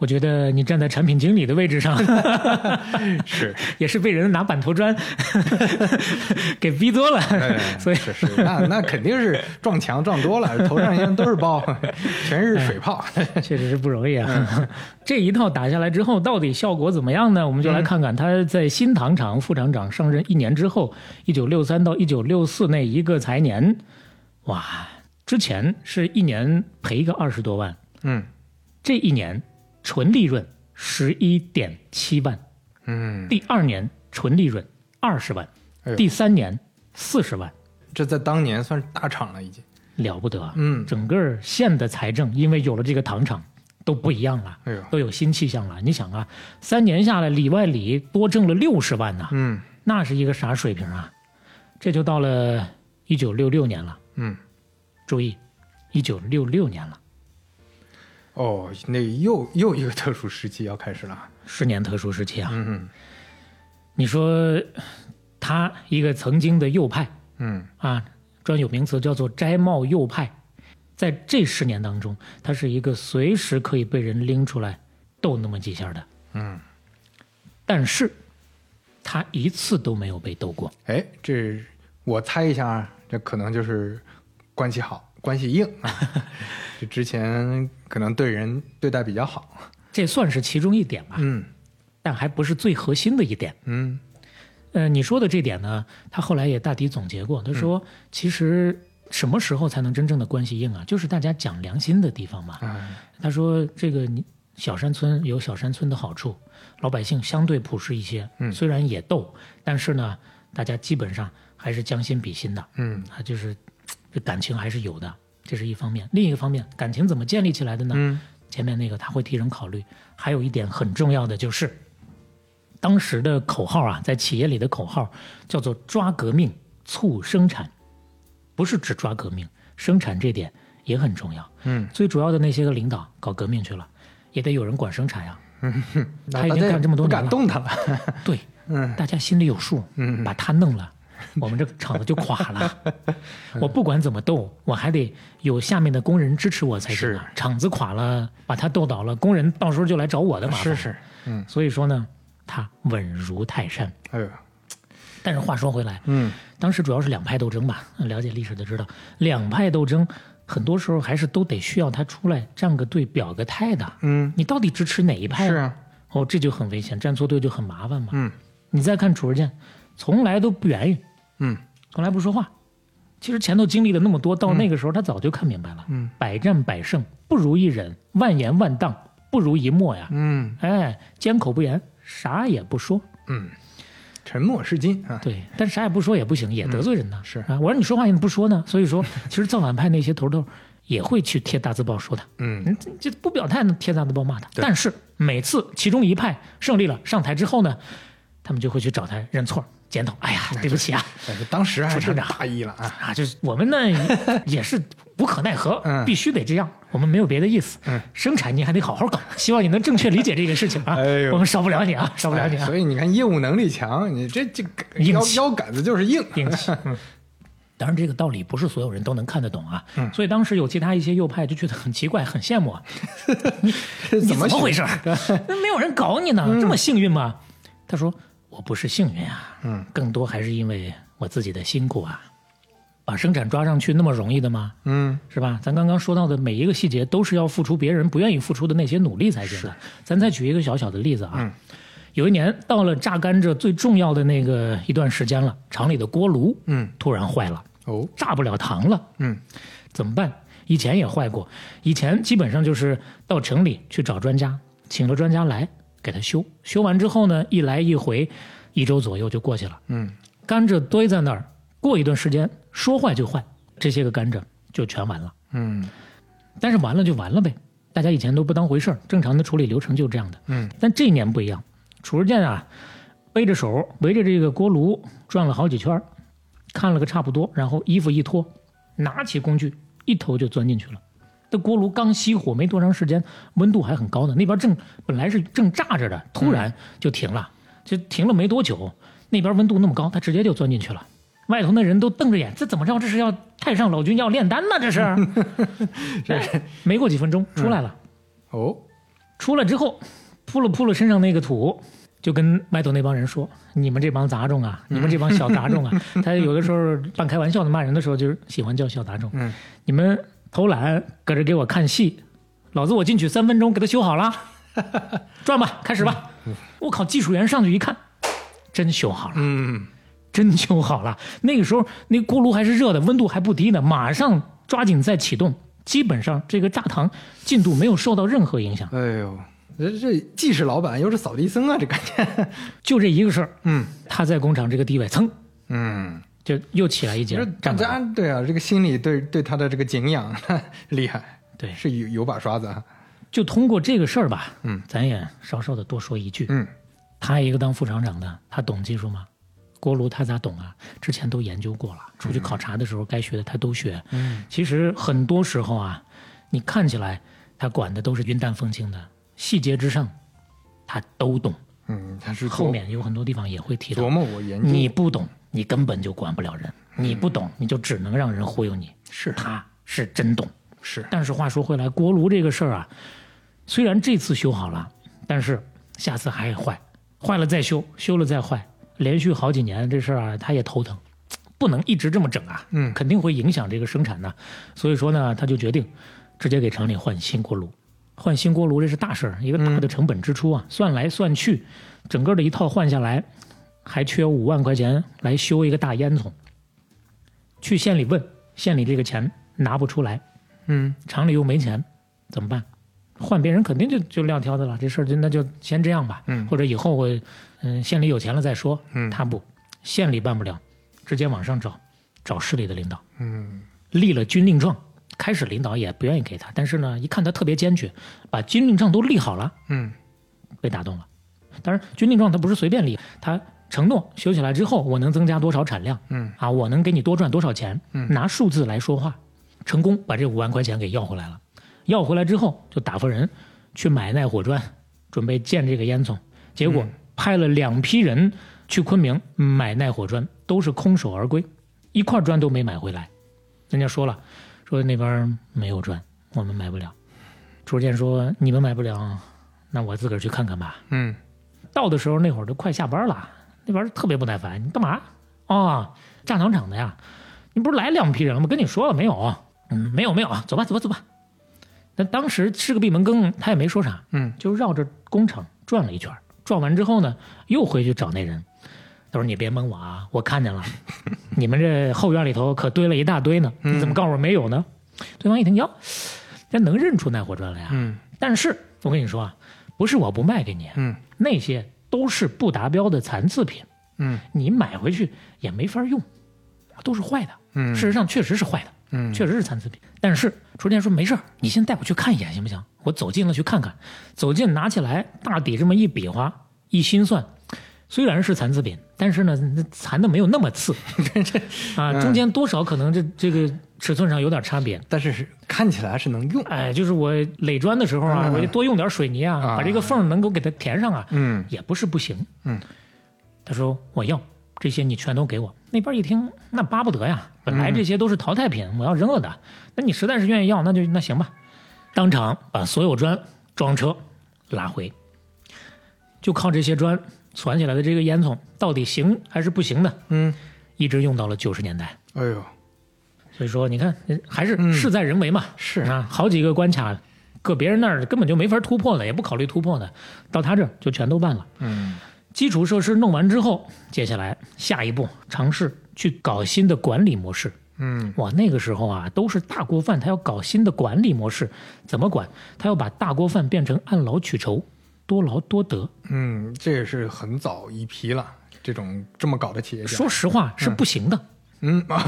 我觉得你站在产品经理的位置上，[LAUGHS] 是，也是被人拿板头砖 [LAUGHS] 给逼多了，哎所以是是，那那肯定是撞墙撞多了，头上现在都是包，[LAUGHS] 全是水泡。确实是不容易啊！这一套打下来之后，到底效果怎么样呢？我们就来看看他在新糖厂副厂长上任一年之后，一九六三到一九六四那一个财年，哇，之前是一年赔个二十多万，嗯。这一年纯利润十一点七万，嗯，第二年纯利润二十万哎，第三年四十万。这在当年算是大厂了，已经。了不得啊！嗯整个县的财政因为有了这个糖厂，都不一样了，哎呦都有新气象了。你想啊，三年下来里外里多挣了六十万呐、嗯那是一个啥水平啊？这就到了一九六六年了，嗯，注意，一九六六年了，哦，那又又一个特殊时期要开始了。十年特殊时期啊。嗯你说他一个曾经的右派嗯啊，专有名词叫做摘帽右派，在这十年当中，他是一个随时可以被人拎出来斗那么几下的。嗯，但是他一次都没有被斗过。哎，这我猜一下啊，这可能就是关系好，关系硬啊。这之前可能对人对待比较好。这算是其中一点吧，嗯但还不是最核心的一点。嗯呃，你说的这点呢，他后来也大体总结过，他说，其实什么时候才能真正的关系硬啊？就是大家讲良心的地方嘛。哎他说，这个你小山村有小山村的好处，老百姓相对朴实一些，嗯虽然也斗，但是呢，大家基本上还是将心比心的。嗯啊，就是这感情还是有的，这是一方面。另一个方面，感情怎么建立起来的呢？嗯前面那个他会替人考虑，还有一点很重要的就是，当时的口号啊，在企业里的口号叫做“抓革命，促生产”，不是只抓革命，生产这点也很重要。嗯，最主要的那些个领导搞革命去了，也得有人管生产呀。他已经干这么多年了，敢动他了。对，[LAUGHS] 嗯大家心里有数，嗯把他弄了，我们这个厂子就垮了。我不管怎么斗，我还得有下面的工人支持我才行啊。厂子垮了，把他斗倒了，工人到时候就来找我的麻烦。是是，嗯，所以说呢，他稳如泰山。哎呦，但是话说回来，嗯，当时主要是两派斗争吧，了解历史的知道，两派斗争很多时候还是都得需要他出来站个队、表个态的。嗯，你到底支持哪一派？是啊，哦，这就很危险，站错队就很麻烦嘛。嗯你再看褚时健，从来都不言语，嗯从来不说话。其实前头经历了那么多，到那个时候他早就看明白了。嗯，百战百胜不如一忍，万言万当不如一默呀。嗯哎，缄口不言，啥也不说。嗯，沉默是金啊。对，但啥也不说也不行，也得罪人呢。是啊，我让你说话你怎么不说呢？所以说，其实造反派那些头头也会去贴大字报说他，嗯这不表态呢，贴大字报骂他。但是每次其中一派胜利了上台之后呢，他们就会去找他认错检讨。哎呀，对不起啊，当时还是大意了啊。啊，就是我们呢 [LAUGHS] 也是无可奈何，嗯必须得这样，我们没有别的意思。嗯，生产你还得好好搞，希望你能正确理解这个事情啊。哎呦我们少不了你啊，少不了你啊哎所。以你看，业务能力强，你这这个腰腰杆子就是硬。硬气。[LAUGHS] 嗯当然，这个道理不是所有人都能看得懂啊。嗯所以当时有其他一些右派就觉得很奇怪、很羡慕啊。[LAUGHS] 你你怎么回事没有人搞你呢，这么幸运吗？他说：“我不是幸运啊，嗯，更多还是因为我自己的辛苦啊。把生产抓上去那么容易的吗？嗯是吧？咱刚刚说到的每一个细节，都是要付出别人不愿意付出的那些努力才行的。咱再举一个小小的例子啊，嗯有一年到了榨甘蔗最重要的那个一段时间了，厂里的锅炉嗯突然坏了，哦榨不了糖了，嗯怎么办？以前也坏过，以前基本上就是到城里去找专家，请了专家来给他修，修完之后呢，一来一回，一周左右就过去了。嗯甘蔗堆在那儿，过一段时间说坏就坏，这些个甘蔗就全完了。嗯但是完了就完了呗，大家以前都不当回事儿，正常的处理流程就这样的。嗯但这一年不一样，褚时健啊，背着手围着这个锅炉转了好几圈，看了个差不多，然后衣服一脱，拿起工具一头就钻进去了。这锅炉刚熄火没多长时间，温度还很高呢，那边正本来是正炸着的，突然就停了，就停了没多久，那边温度那么高，他直接就钻进去了。外头那人都瞪着眼，这怎么着？这是要太上老君要炼丹呢？这是？[LAUGHS] 哎没过几分钟出来了。哦出来之后，扑了扑了身上那个土，就跟外头那帮人说：“你们这帮杂种啊，你们这帮小杂种啊！[LAUGHS] ”他有的时候半开玩笑的骂人的时候，就是喜欢叫小杂种。嗯你们偷懒搁这给我看戏，老子我进去三分钟给他修好了，[LAUGHS] 转吧，开始吧。我靠，技术员上去一看，真修好了。嗯真修好了。那个时候那锅炉还是热的，温度还不低呢，马上抓紧再启动，基本上这个炸糖进度没有受到任何影响。哎呦，这这既是老板又是扫地僧啊，这感觉。就这一个事儿，嗯他在工厂这个地位蹭嗯，就又起来一截其实，大站稳了家对啊，这个心里对对他的这个敬仰 [LAUGHS] 厉害，对，是有有把刷子啊。就通过这个事儿吧，嗯，咱也稍稍的多说一句，嗯他一个当副厂长的，他懂技术吗？锅炉他咋懂啊？之前都研究过了，出去考察的时候该学的他都学。嗯其实很多时候啊，你看起来他管的都是云淡风轻的，细节之上他都懂。嗯，他是后面有很多地方也会提到琢，磨我研究，你不懂，你根本就管不了人；你不懂，你就只能让人忽悠你。是他是真懂。是但是话说回来，锅炉这个事儿啊，虽然这次修好了，但是下次还坏，坏了再修，修了再坏，连续好几年这事儿啊，他也头疼，不能一直这么整啊，嗯肯定会影响这个生产的。所以说呢，他就决定直接给厂里换新锅炉。换新锅炉这是大事儿，一个大的成本支出啊，算来算去，整个的一套换下来，还缺五万块钱来修一个大烟囱。去县里问，县里这个钱拿不出来，嗯厂里又没钱，怎么办？换别人肯定就就撂挑子了，这事儿就那就先这样吧，嗯或者以后我嗯县里有钱了再说。嗯他不，县里办不了，直接往上找，找市里的领导，嗯立了军令状。开始领导也不愿意给他，但是呢，一看他特别坚决，把军令状都立好了，嗯被打动了。当然，军令状他不是随便立，他承诺修起来之后我能增加多少产量，嗯啊，我能给你多赚多少钱，嗯拿数字来说话，成功把这五万块钱给要回来了。要回来之后，就打发人去买耐火砖，准备建这个烟囱。结果派了两批人去昆明买耐火砖，都是空手而归，一块砖都没买回来。人家说了，说那边没有砖，我们买不了。朱建说：“你们买不了，那我自个儿去看看吧。”嗯到的时候那会儿都快下班了，那边特别不耐烦，你干嘛？哦，炸糖厂的呀，你不是来两批人了吗？跟你说了没有？嗯，没有没有，走吧走吧走吧。那当时吃个闭门羹，他也没说啥，嗯，就绕着工厂转了一圈，转完之后呢，又回去找那人。他说：“你别蒙我啊，我看见了，[LAUGHS] 你们这后院里头可堆了一大堆呢，你怎么告诉我没有呢？”对方一听，哟，这能认出耐火砖来呀？嗯，但是我跟你说啊，不是我不卖给你，嗯，那些都是不达标的残次品，嗯你买回去也没法用，都是坏的。嗯事实上确实是坏的，嗯确实是残次品。但是楚天说没事儿，你先带我去看一眼行不行？我走近了去看看，走近拿起来，大抵这么一比划，一心算，虽然是残次品，但是呢，那残的没有那么次，这 [LAUGHS] 啊，中间多少可能这这个尺寸上有点差别。但是是看起来是能用。哎，就是我垒砖的时候啊，嗯我就多用点水泥啊，啊把这个缝能够给它填上啊，嗯也不是不行。嗯，他说我要这些，你全都给我。那边一听，那巴不得呀，本来这些都是淘汰品，我要扔了的。那你实在是愿意要，那就那行吧，当场把所有砖装车拉回，就靠这些砖攒起来的这个烟囱，到底行还是不行呢，嗯，一直用到了九十年代。哎呦，所以说，你看，呃还是嗯事在人为嘛。是啊，好几个关卡，搁别人那儿根本就没法突破了，也不考虑突破的，到他这儿就全都办了。嗯基础设施弄完之后，接下来下一步尝试去搞新的管理模式。嗯哇，那个时候啊，都是大锅饭，他要搞新的管理模式，怎么管？他要把大锅饭变成按劳取酬，多劳多得。嗯，这也是很早一批了，这种这么搞的企业家。说实话是不行的，嗯啊，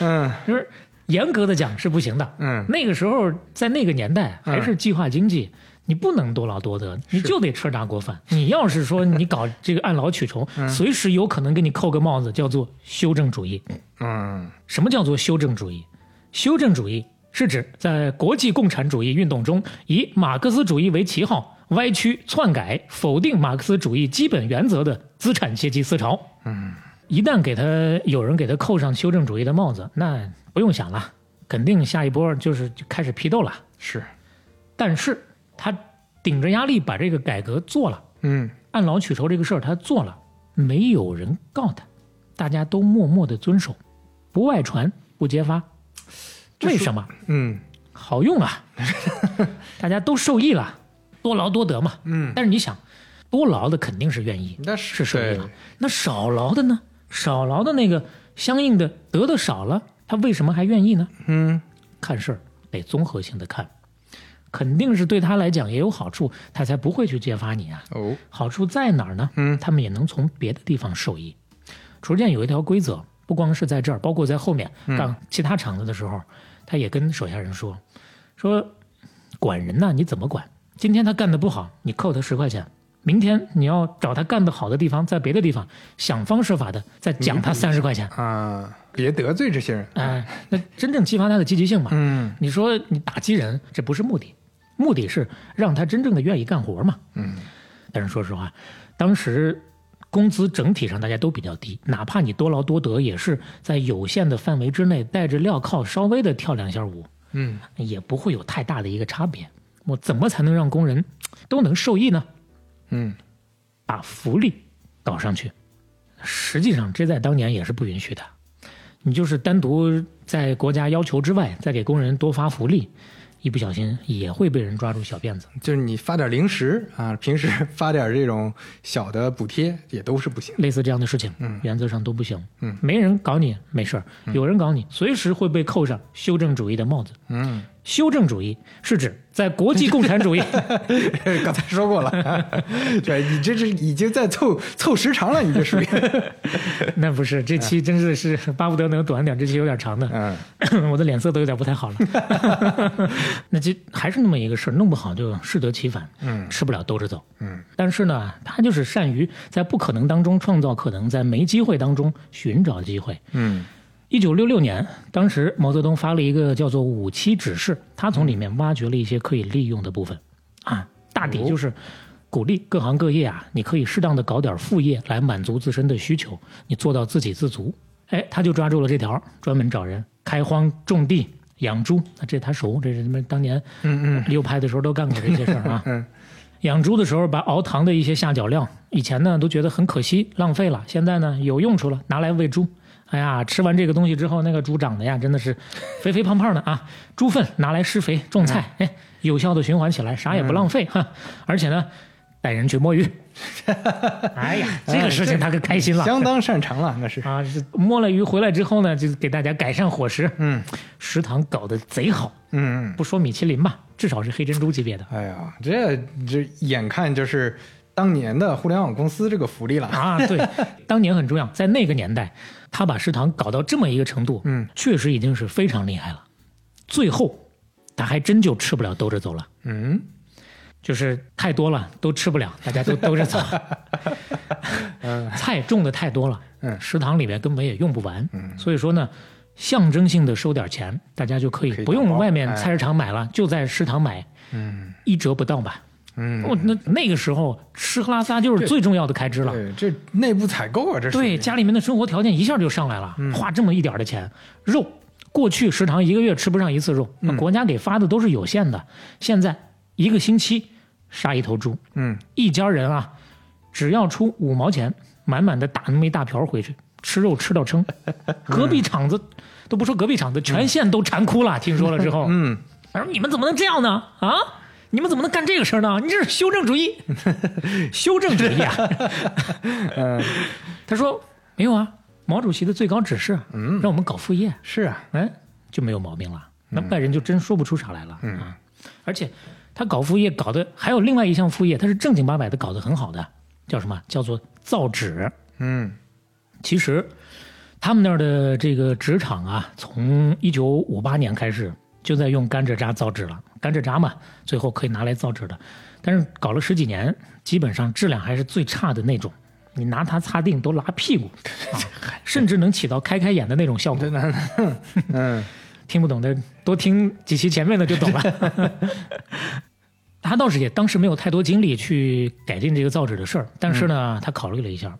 嗯就是严格的讲是不行的。嗯那个时候在那个年代还是计划经济，你不能多劳多得，你就得吃大锅饭。你要是说你搞这个按劳取酬，随时有可能给你扣个帽子，叫做修正主义。嗯什么叫做修正主义？修正主义是指在国际共产主义运动中，以马克思主义为旗号，歪曲、篡改、否定马克思主义基本原则的资产阶级思潮。嗯，一旦给他有人给他扣上修正主义的帽子，那不用想了，肯定下一波就是就开始批斗了。是，但是他顶着压力把这个改革做了，嗯按劳取酬这个事儿他做了，没有人告他，大家都默默的遵守，不外传不揭发。为什么？嗯好用啊，[LAUGHS] 大家都受益了，多劳多得嘛。嗯，但是你想，多劳的肯定是愿意，那是受益了。那少劳的呢？少劳的那个相应的得的少了，他为什么还愿意呢？嗯看事儿得综合性的看，肯定是对他来讲也有好处，他才不会去揭发你啊。哦好处在哪儿呢？嗯他们也能从别的地方受益。逐渐有一条规则，不光是在这儿，包括在后面嗯干其他厂子的时候，他也跟手下人说，说管人呐，你怎么管？今天他干的不好，你扣他十块钱。明天你要找他干得好的地方，在别的地方想方设法的再奖他三十块钱，啊，别得罪这些人。哎，那真正激发他的积极性嘛。嗯你说你打击人，这不是目的，目的是让他真正的愿意干活嘛。嗯但是说实话，当时工资整体上大家都比较低，哪怕你多劳多得，也是在有限的范围之内，带着镣铐稍微的跳两下舞，嗯也不会有太大的一个差别。我怎么才能让工人都能受益呢？嗯把福利搞上去。实际上，这在当年也是不允许的。你就是单独在国家要求之外，再给工人多发福利，一不小心也会被人抓住小辫子。就是你发点零食啊，平时 [LAUGHS] 发点这种小的补贴也都是不行。类似这样的事情，嗯原则上都不行。嗯没人搞你没事儿，有人搞你，随时会被扣上修正主义的帽子。嗯，修正主义是指在国际共产主义 [LAUGHS] 刚才说过了，[LAUGHS] 对你这是已经在凑凑时长了，你这属于。[LAUGHS] 那不是这期真的是巴不得能短点，这期有点长的，嗯我的脸色都有点不太好了。那这还是那么一个事儿，弄不好就适得其反，嗯吃不了兜着走。嗯但是呢，他就是善于在不可能当中创造可能，在没机会当中寻找机会。嗯一九六六年，当时毛泽东发了一个叫做“五七指示”，他从里面挖掘了一些可以利用的部分，啊，大抵就是鼓励各行各业啊，你可以适当的搞点副业来满足自身的需求，你做到自给自足。哎，他就抓住了这条，专门找人开荒种地养猪，那这他熟，这是什么？当年嗯嗯六派的时候都干过这些事儿啊。嗯 [LAUGHS] 养猪的时候把熬糖的一些下脚料，以前呢都觉得很可惜浪费了，现在呢有用处了，拿来喂猪。哎呀，吃完这个东西之后，那个猪长得呀真的是肥肥胖胖的啊！[LAUGHS] 猪粪拿来施肥种菜，哎，有效的循环起来，啥也不浪费哈。而且呢，带人去摸鱼，[LAUGHS] 哎呀，这个事情他可开心了，相当擅长了，那是啊，是摸了鱼回来之后呢，就给大家改善伙食，嗯食堂搞得贼好，嗯嗯。不说米其林吧，至少是黑珍珠级别的哎呀，这这眼看就是当年的互联网公司这个福利了。啊。对，当年很重要，在那个年代，他把食堂搞到这么一个程度，嗯，确实已经是非常厉害了。最后，他还真就吃不了兜着走了。嗯，就是太多了，都吃不了，大家都 [LAUGHS] 兜着走。菜种的太多了，嗯食堂里面根本也用不完，嗯所以说呢，象征性的收点钱，大家就可以不用外面菜市场买了，就在食堂买，嗯一折不到吧。嗯，哦，那那个时候吃喝拉撒就是最重要的开支了。对，这内部采购啊，这是对，家里面的生活条件一下就上来了，嗯花这么一点的钱，肉过去食堂一个月吃不上一次肉，那嗯国家给发的都是有限的，现在一个星期杀一头猪，嗯一家人啊，只要出五毛钱，满满的打那么一大瓢回去，吃肉吃到撑。[LAUGHS] 隔壁厂子都不说隔壁厂子，全县都馋哭了。听说了之后，嗯，他说：“你们怎么能这样呢？啊，你们怎么能干这个事儿呢？你这是修正主义，[LAUGHS] 修正主义啊！[LAUGHS] ”嗯他说：“没有啊，毛主席的最高指示，嗯，让我们搞副业，是啊，哎，就没有毛病了。那外人就真说不出啥来了、嗯啊！而且他搞副业搞的还有另外一项副业，他是正经八百的搞得很好的，叫什么？叫做造纸。嗯其实他们那儿的这个纸厂啊，从一九五八年开始就在用甘蔗渣造纸了。甘蔗渣嘛，最后可以拿来造纸的，但是搞了十几年，基本上质量还是最差的那种。你拿它擦腚都拉屁股，啊 [LAUGHS] 甚至能起到开开眼的那种效果。嗯 [LAUGHS] 听不懂的多听几期前面的就懂了。[LAUGHS] 他倒是也当时没有太多精力去改进这个造纸的事儿，但是呢，他考虑了一下，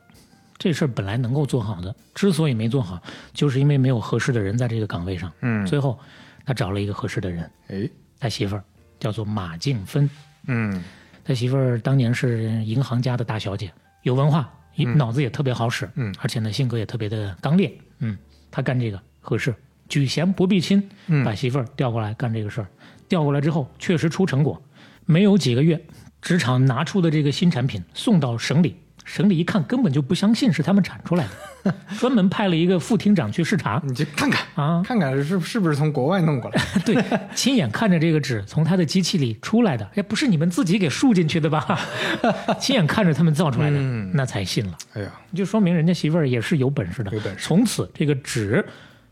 这事儿本来能够做好的，之所以没做好，就是因为没有合适的人在这个岗位上。嗯，最后，他找了一个合适的人，哎，他媳妇儿叫做马静芬，嗯。他媳妇儿当年是银行家的大小姐，有文化，一脑子也特别好使，嗯。而且呢性格也特别的刚烈，嗯，他干这个合适，举贤不避亲，嗯。把媳妇儿调过来干这个事儿，调过来之后确实出成果，没有几个月，职场拿出的这个新产品送到省里，省里一看根本就不相信是他们产出来的，[LAUGHS] 专门派了一个副厅长去视察你去看看啊，看看是是不是从国外弄过来？[LAUGHS] 对，亲眼看着这个纸从他的机器里出来的，哎，不是你们自己给输进去的吧？[LAUGHS] 亲眼看着他们造出来的，嗯那才信了，哎呀，就说明人家媳妇儿也是有本事的。有本事从此这个纸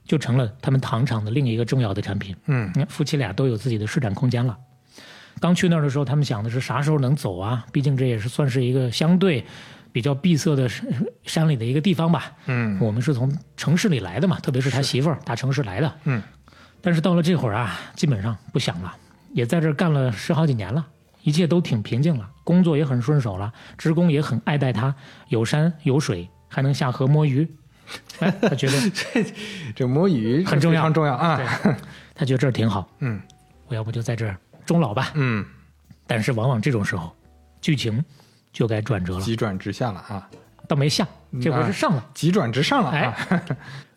就成了他们糖厂的另一个重要的产品。嗯你看夫妻俩都有自己的施展空间了。刚去那儿的时候，他们想的是啥时候能走啊？毕竟这也是算是一个相对比较闭塞的山山里的一个地方吧。嗯我们是从城市里来的嘛，特别是他媳妇儿大城市来的。嗯但是到了这会儿啊，基本上不想了，也在这儿干了十好几年了，一切都挺平静了，工作也很顺手了，职工也很爱戴他，有山有水，还能下河摸鱼。哎，他觉得 [LAUGHS] 这这摸鱼很重要非常重要啊。对，[LAUGHS] 他觉得这儿挺好，嗯我要不就在这儿终老吧。嗯，但是往往这种时候，剧情就该转折了，急转直下了啊，倒没下，这回是上了。急转直上了哎啊。，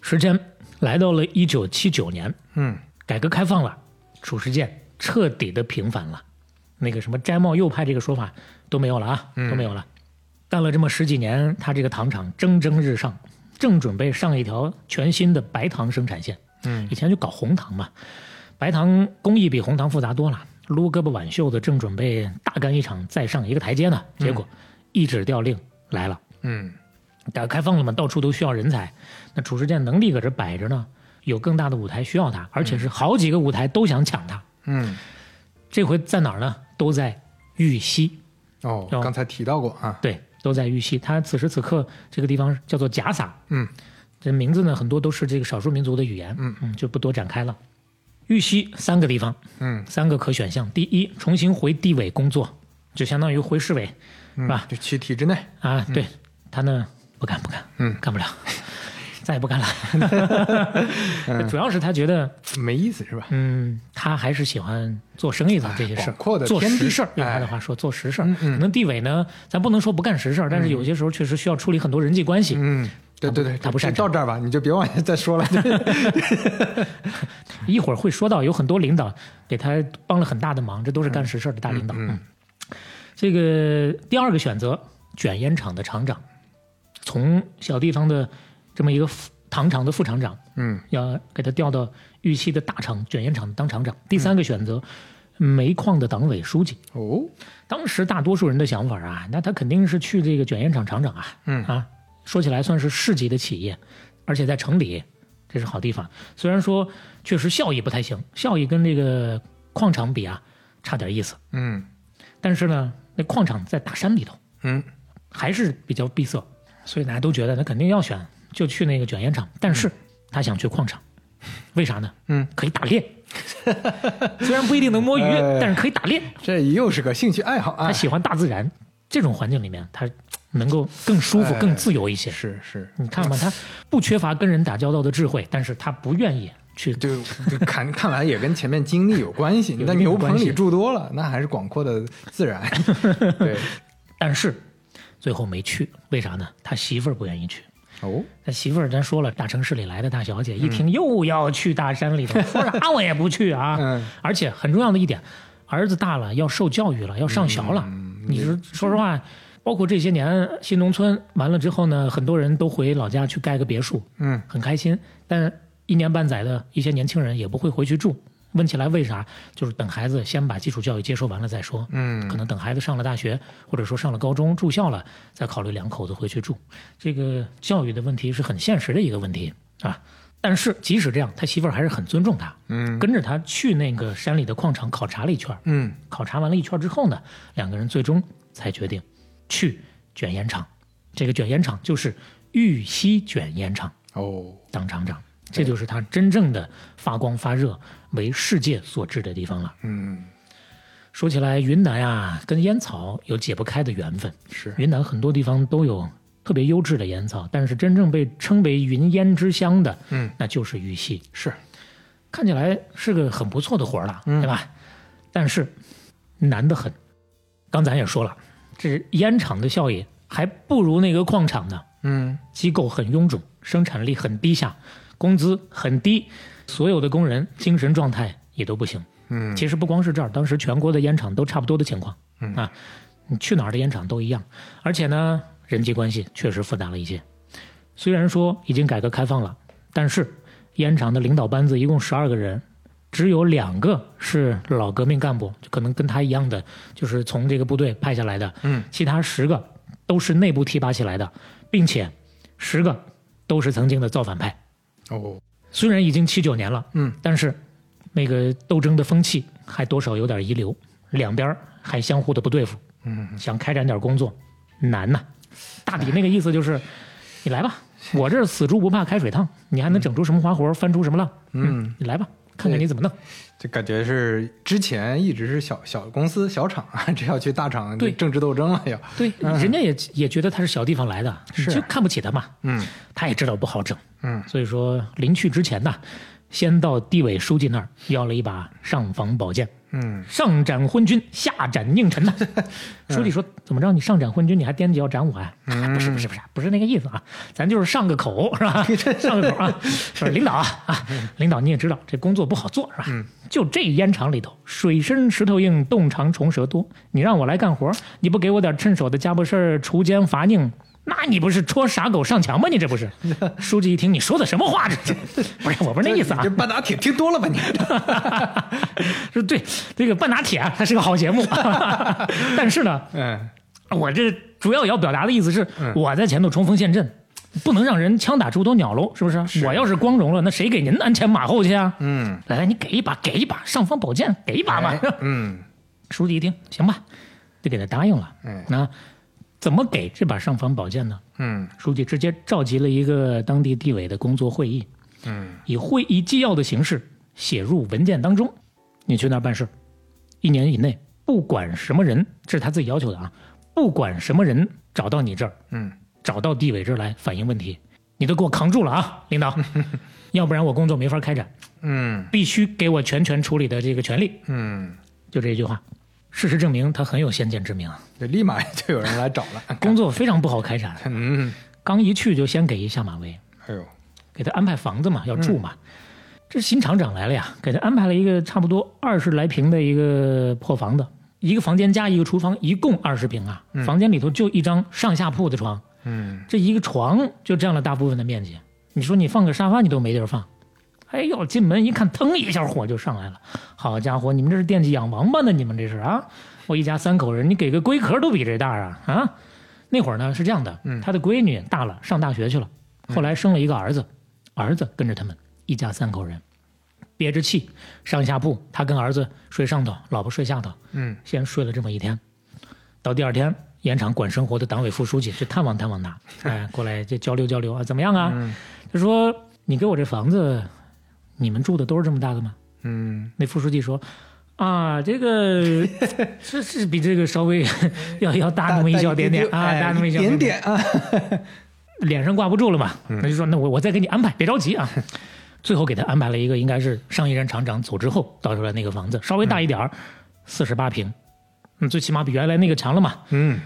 时间来到了一九七九年，嗯改革开放了，褚时健彻底的平反了，那个什么摘帽右派这个说法都没有了啊，嗯都没有了。干了这么十几年，他这个糖厂蒸蒸日上，正准备上一条全新的白糖生产线。嗯以前就搞红糖嘛，白糖工艺比红糖复杂多了，撸胳膊挽袖子，正准备大干一场，再上一个台阶呢。结果一纸调令来了，嗯改革开放了嘛，到处都需要人才。那褚时健能力搁这摆着呢，有更大的舞台需要他，而且是好几个舞台都想抢他。嗯，这回在哪儿呢？都在玉溪，哦，哦刚才提到过啊。对，都在玉溪。他此时此刻这个地方叫做贾撒，嗯这名字呢很多都是这个少数民族的语言，嗯嗯就不多展开了。玉溪三个地方，嗯三个可选项。第一，重新回地委工作，就相当于回市委，是吧？就去体制内。啊，对他呢不干不干，嗯干不了。[LAUGHS] 再也不干了。[LAUGHS] 主要是他觉得，没意思是吧？嗯，他还是喜欢做生意的这些事做实事儿。用他哎的话说，做实事可能地委呢，咱不能说不干实事儿，但是有些时候确实需要处理很多人际关系。嗯，对对对，他不擅长到这儿吧，你就别往下再说了。[LAUGHS] [LAUGHS] 一会儿会说到有很多领导给他帮了很大的忙，这都是干实事的大领导。嗯嗯这个第二个选择，卷烟厂的厂长，从小地方的这么一个副糖厂的副厂长，嗯要给他调到玉溪的大厂卷烟厂当厂长。第三个选择，煤矿的党委书记。哦，当时大多数人的想法啊，那他肯定是去这个卷烟厂厂长啊，嗯啊，说起来算是市级的企业，而且在城里，这是好地方。虽然说确实效益不太行，效益跟这个矿场比啊，差点意思。嗯但是呢，那矿场在大山里头，嗯还是比较闭塞，所以大家都觉得他肯定要选，就去那个卷烟厂。但是他想去矿场，为啥呢？嗯，可以打猎。[LAUGHS] 虽然不一定能摸鱼，哎但是可以打猎。这又是个兴趣爱好啊。他喜欢大自然，这种环境里面，他能够更舒服、哎更自由一些。是是，你看吧，他不缺乏跟人打交道的智慧，但是他不愿意去。就就看 [LAUGHS] 看来也跟前面经历有关系。你有在牛棚里住多了，那还是广阔的自然。[LAUGHS] 对，但是最后没去，为啥呢？他媳妇儿不愿意去。哦，他媳妇儿咱说了，大城市里来的大小姐，一嗯听又要去大山里头，[LAUGHS] 说啥我也不去啊。嗯而且很重要的一点，儿子大了，要受教育了，要上学了。嗯你说说实话，包括这些年新农村完了之后呢，很多人都回老家去盖个别墅，嗯很开心。但一年半载的一些年轻人也不会回去住。问起来为啥？就是等孩子先把基础教育接受完了再说。嗯可能等孩子上了大学，或者说上了高中住校了，再考虑两口子回去住。这个教育的问题是很现实的一个问题啊。但是即使这样，他媳妇儿还是很尊重他，嗯跟着他去那个山里的矿场考察了一圈。嗯考察完了一圈之后呢，两个人最终才决定去卷烟厂。这个卷烟厂就是玉溪卷烟厂哦，当厂长，这就是他真正的发光发热、为世界所知的地方了。嗯说起来，云南啊、跟烟草有解不开的缘分。是云南很多地方都有特别优质的烟草，但是真正被称为云烟之乡的，嗯那就是玉溪。是看起来是个很不错的活儿了，嗯对吧？但是难得很。刚咱也说了，这烟厂的效益还不如那个矿场呢。嗯机构很臃肿，生产力很低下，工资很低，所有的工人精神状态也都不行。嗯其实不光是这儿，当时全国的烟厂都差不多的情况。嗯啊，你去哪儿的烟厂都一样，而且呢，人际关系确实复杂了一些。虽然说已经改革开放了，但是烟厂的领导班子一共十二个人，只有两个是老革命干部，可能跟他一样的，就是从这个部队派下来的。嗯，其他十个都是内部提拔起来的，并且十个都是曾经的造反派。哦，虽然已经七九年了，嗯，但是那个斗争的风气还多少有点遗留，两边还相互的不对付，嗯想开展点工作难呐。大抵那个意思就是，你来吧，[LAUGHS] 我这死猪不怕开水烫，你还能整出什么花活，翻出什么浪？嗯，你来吧，看看你怎么弄。就感觉是之前一直是小小公司小厂啊，[LAUGHS] 这要去大厂对政治斗争了要。对，人家也也觉得他是小地方来的，就看不起他嘛。嗯他也知道不好整，嗯所以说临去之前呢，先到地委书记那儿要了一把尚方宝剑。嗯上斩昏君，下斩佞臣呐。[LAUGHS] 书记说：“怎么着？你上斩昏君，你还惦记要斩我呀、啊？不是不是不是不是那个意思啊，咱就是上个口是吧？[LAUGHS] 上个口啊，说领导啊啊，领导你也知道这工作不好做是吧？就这烟厂里头，水深石头硬，洞长虫蛇多。你让我来干活，你不给我点趁手的家伙事儿，除奸伐佞。”那你不是戳傻狗上墙吗？你这不是？[LAUGHS] 书记一听你说的什么话？这这 [LAUGHS] 不是我不是那意思啊这！半打铁听多了吧你？[LAUGHS] 说对，这个半打铁啊，它是个好节目，但是呢，嗯我这主要要表达的意思是，我在前头冲锋陷阵，不能让人枪打出头鸟喽，是不是？我要是光荣了，那谁给您鞍前马后去啊？嗯，来来，你给一把，给一把尚方宝剑，给一把吧。哎嗯书记一听，行吧，就给他答应了。嗯那怎么给这把尚方宝剑呢？嗯。书记直接召集了一个当地地委的工作会议，嗯。以会议纪要的形式写入文件当中。你去那儿办事，一年以内，不管什么人，这是他自己要求的啊，不管什么人找到你这儿，嗯。找到地委这儿来反映问题，你都给我扛住了啊，领导，[LAUGHS] 要不然我工作没法开展，嗯。必须给我全权处理的这个权利。嗯，就这一句话，事实证明他很有先见之明啊，这立马 [LAUGHS] 就有人来找了。工作非常不好开展，[LAUGHS] 嗯，刚一去就先给一下马威，哎呦，给他安排房子嘛，要住嘛。这新厂长来了呀，给他安排了一个差不多二十来平的一个破房子，一个房间加一个厨房，一共二十平啊。房间里头就一张上下铺的床，嗯这一个床就占了大部分的面积。你说你放个沙发你都没地儿放。哎呦，进门一看，腾一下火就上来了。好家伙，你们这是惦记养王八呢？你们这是啊？我一家三口人，你给个龟壳都比这大啊啊！那会儿呢是这样的，他的闺女大了，上大学去了，后来生了一个儿子，儿子跟着他们一家三口人，憋着气上下铺，他跟儿子睡上头，老婆睡下头，嗯先睡了这么一天，到第二天，盐场管生活的党委副书记去探望探望他，哎，过来就交流交流啊，怎么样啊？他说：“你给我这房子，你们住的都是这么大的吗嗯？”那副书记说：“啊，这个 [LAUGHS] 是是比这个稍微要要大那么一小点点啊，哎大那么一小点点点啊。脸上挂不住了嘛，那就说那我我再给你安排，别着急啊。最后给他安排了一个，应该是上一任厂长走之后到出来那个房子，稍微大一点儿，四十八平，嗯，最起码比原来那个强了嘛，嗯，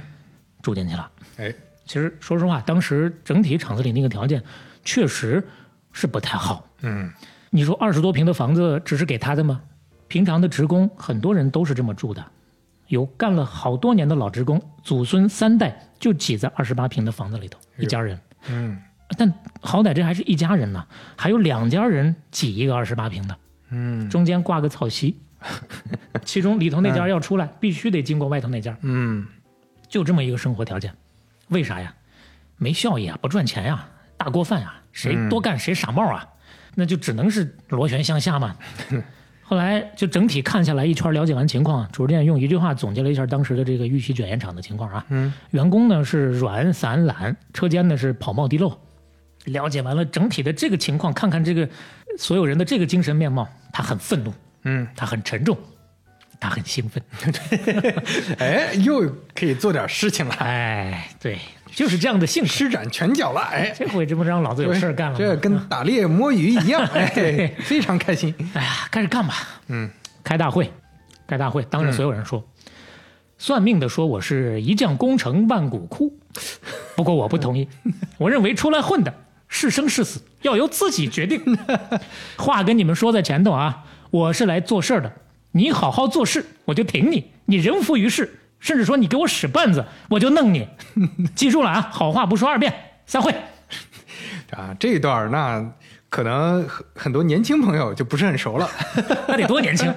住进去了。哎，其实说实话，当时整体厂子里那个条件确实是不太好。嗯你说二十多平的房子只是给他的吗？平常的职工很多人都是这么住的，有干了好多年的老职工，祖孙三代就挤在二十八平的房子里头，一家人。嗯但好歹这还是一家人呢，还有两家人挤一个二十八平的，嗯中间挂个草席，[LAUGHS] 其中里头那家要出来，必须得经过外头那家，嗯就这么一个生活条件，为啥呀？没效益啊，不赚钱呀、大锅饭啊，谁多干谁傻帽啊，那就只能是螺旋向下嘛。[LAUGHS] 后来就整体看下来一圈，了解完情况，主任用一句话总结了一下当时的这个玉溪卷烟厂的情况啊。嗯，员工呢是软散懒，车间呢是跑冒滴漏。了解完了整体的这个情况，看看这个所有人的这个精神面貌，他很愤怒，嗯，他很沉重，他很兴奋。[LAUGHS] 哎，又可以做点事情了，哎，对，就是这样的性格。施展拳脚了，哎，这回这不让老子有事儿干了吗？这跟打猎摸鱼一样，哎，[LAUGHS] 非常开心。哎呀，开始干吧。嗯，开大会，开大会，当着所有人说，算命的说我是一将功成万骨枯，不过我不同意，[LAUGHS] 我认为出来混的是生是死要由自己决定。话跟你们说在前头啊，我是来做事儿的，你好好做事，我就挺你；你人浮于事，甚至说你给我使绊子，我就弄你。[LAUGHS] 记住了啊，好话不说二遍。散会。[LAUGHS] 啊，这一段那可能很很多年轻朋友就不是很熟了。[LAUGHS] 那得多年轻？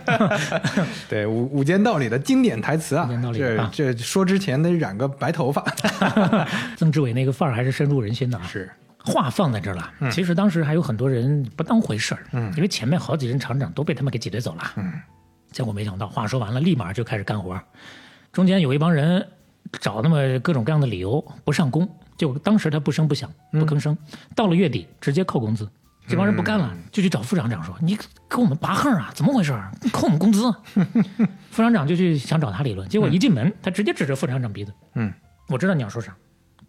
对，《无无间道》里的经典台词啊这啊这说之前得染个白头发。曾志伟那个范儿还是深入人心的啊。是，话放在这儿了，其实当时还有很多人不当回事儿，嗯因为前面好几任厂长都被他们给挤兑走了，嗯，结果没想到话说完了，立马就开始干活儿，中间有一帮人找那么各种各样的理由不上工，就当时他不声不响不吭声，到了月底直接扣工资。这帮人不干了，就去找副厂长说：“你给我们拔横啊？怎么回事扣我们工资！” [LAUGHS] 副厂长就去想找他理论，结果一进门，他直接指着副厂长鼻子：“嗯，我知道你要说啥，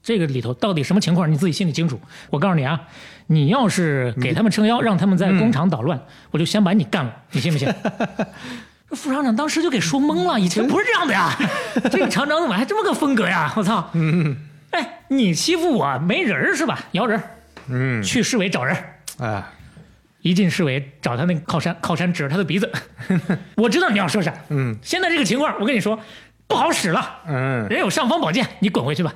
这个里头到底什么情况，你自己心里清楚。我告诉你啊，你要是给他们撑腰，让他们在工厂捣乱，我就先把你干了，你信不信？[LAUGHS] 这副厂长当时就给说懵了，以前不是这样的呀，[LAUGHS] 这个厂长怎么还这么个风格呀？我操！哎，你欺负我没人儿是吧？摇人，嗯，去市委找人。哎，一进市委找他那个靠山，靠山指着他的鼻子，[LAUGHS] 我知道你要说啥。嗯现在这个情况，我跟你说不好使了，嗯，人有尚方宝剑，你滚回去吧。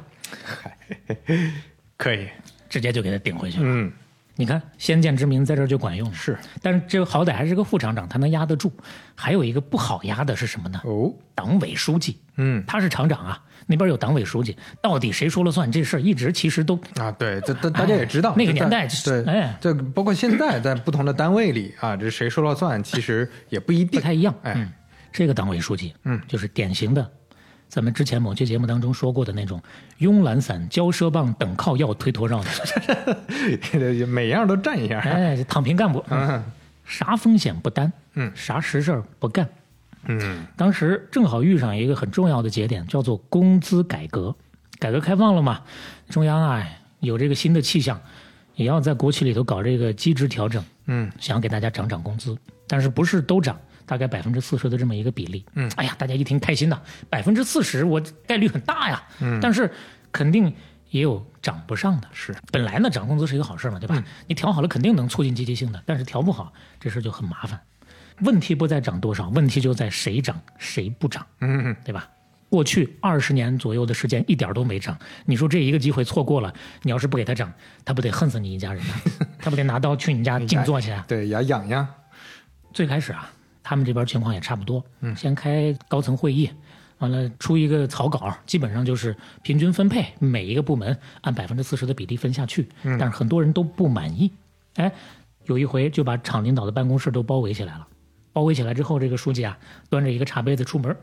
可以，直接就给他顶回去了。嗯，你看，先见之明在这儿就管用了。是，但是这好歹还是个副厂长，他能压得住。还有一个不好压的是什么呢？哦，党委书记，嗯他是厂长啊，那边有党委书记，到底谁说了算？这事儿一直其实都啊，对，这大大家也知道，那个年代对，哎这包括现在在不同的单位里啊，这谁说了算，其实也不一定不太一样。哎嗯，这个党委书记，嗯就是典型的，咱们之前某期节目当中说过的那种慵懒散、骄奢棒、等靠要、推脱绕的，[LAUGHS] 每样都占一下。哎，躺平干部，嗯啥风险不担，嗯啥实事不干。嗯当时正好遇上一个很重要的节点，叫做工资改革。改革开放了嘛，中央啊有这个新的气象，也要在国企里头搞这个机制调整，嗯，想给大家涨涨工资，但是不是都涨，大概百分之四十的这么一个比例。嗯，哎呀，大家一听开心呐，百分之四十，我概率很大呀。嗯，但是肯定也有涨不上的。是，本来呢，涨工资是一个好事嘛，对吧？你调好了，肯定能促进积极性的，但是调不好，这事就很麻烦。问题不在涨多少，问题就在谁涨谁不涨，嗯，对吧？过去二十年左右的时间一点都没涨，你说这一个机会错过了，你要是不给他涨，他不得恨死你一家人呐？[LAUGHS] 他不得拿刀去你家 [LAUGHS] 静坐去啊？对，牙痒痒。最开始啊，他们这边情况也差不多，嗯，先开高层会议，完了出一个草稿，基本上就是平均分配，每一个部门按百分之四十的比例分下去，但是很多人都不满意，哎，有一回就把厂领导的办公室都包围起来了，包围起来之后，这个书记啊端着一个茶杯子出门。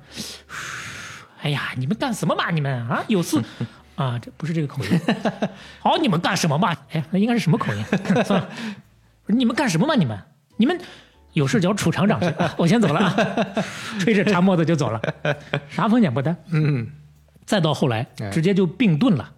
哎呀，你们干什么嘛？你们啊，有事 [LAUGHS] 啊？这不是这个口音。[LAUGHS] 好，你们干什么嘛？哎呀，那应该是什么口音？[LAUGHS] 算了，你们干什么嘛？你们，你们有事找楚厂长去。[LAUGHS] 我先走了啊，吹着茶沫子就走了，啥风险不担。嗯，再到后来，直接就并盾了。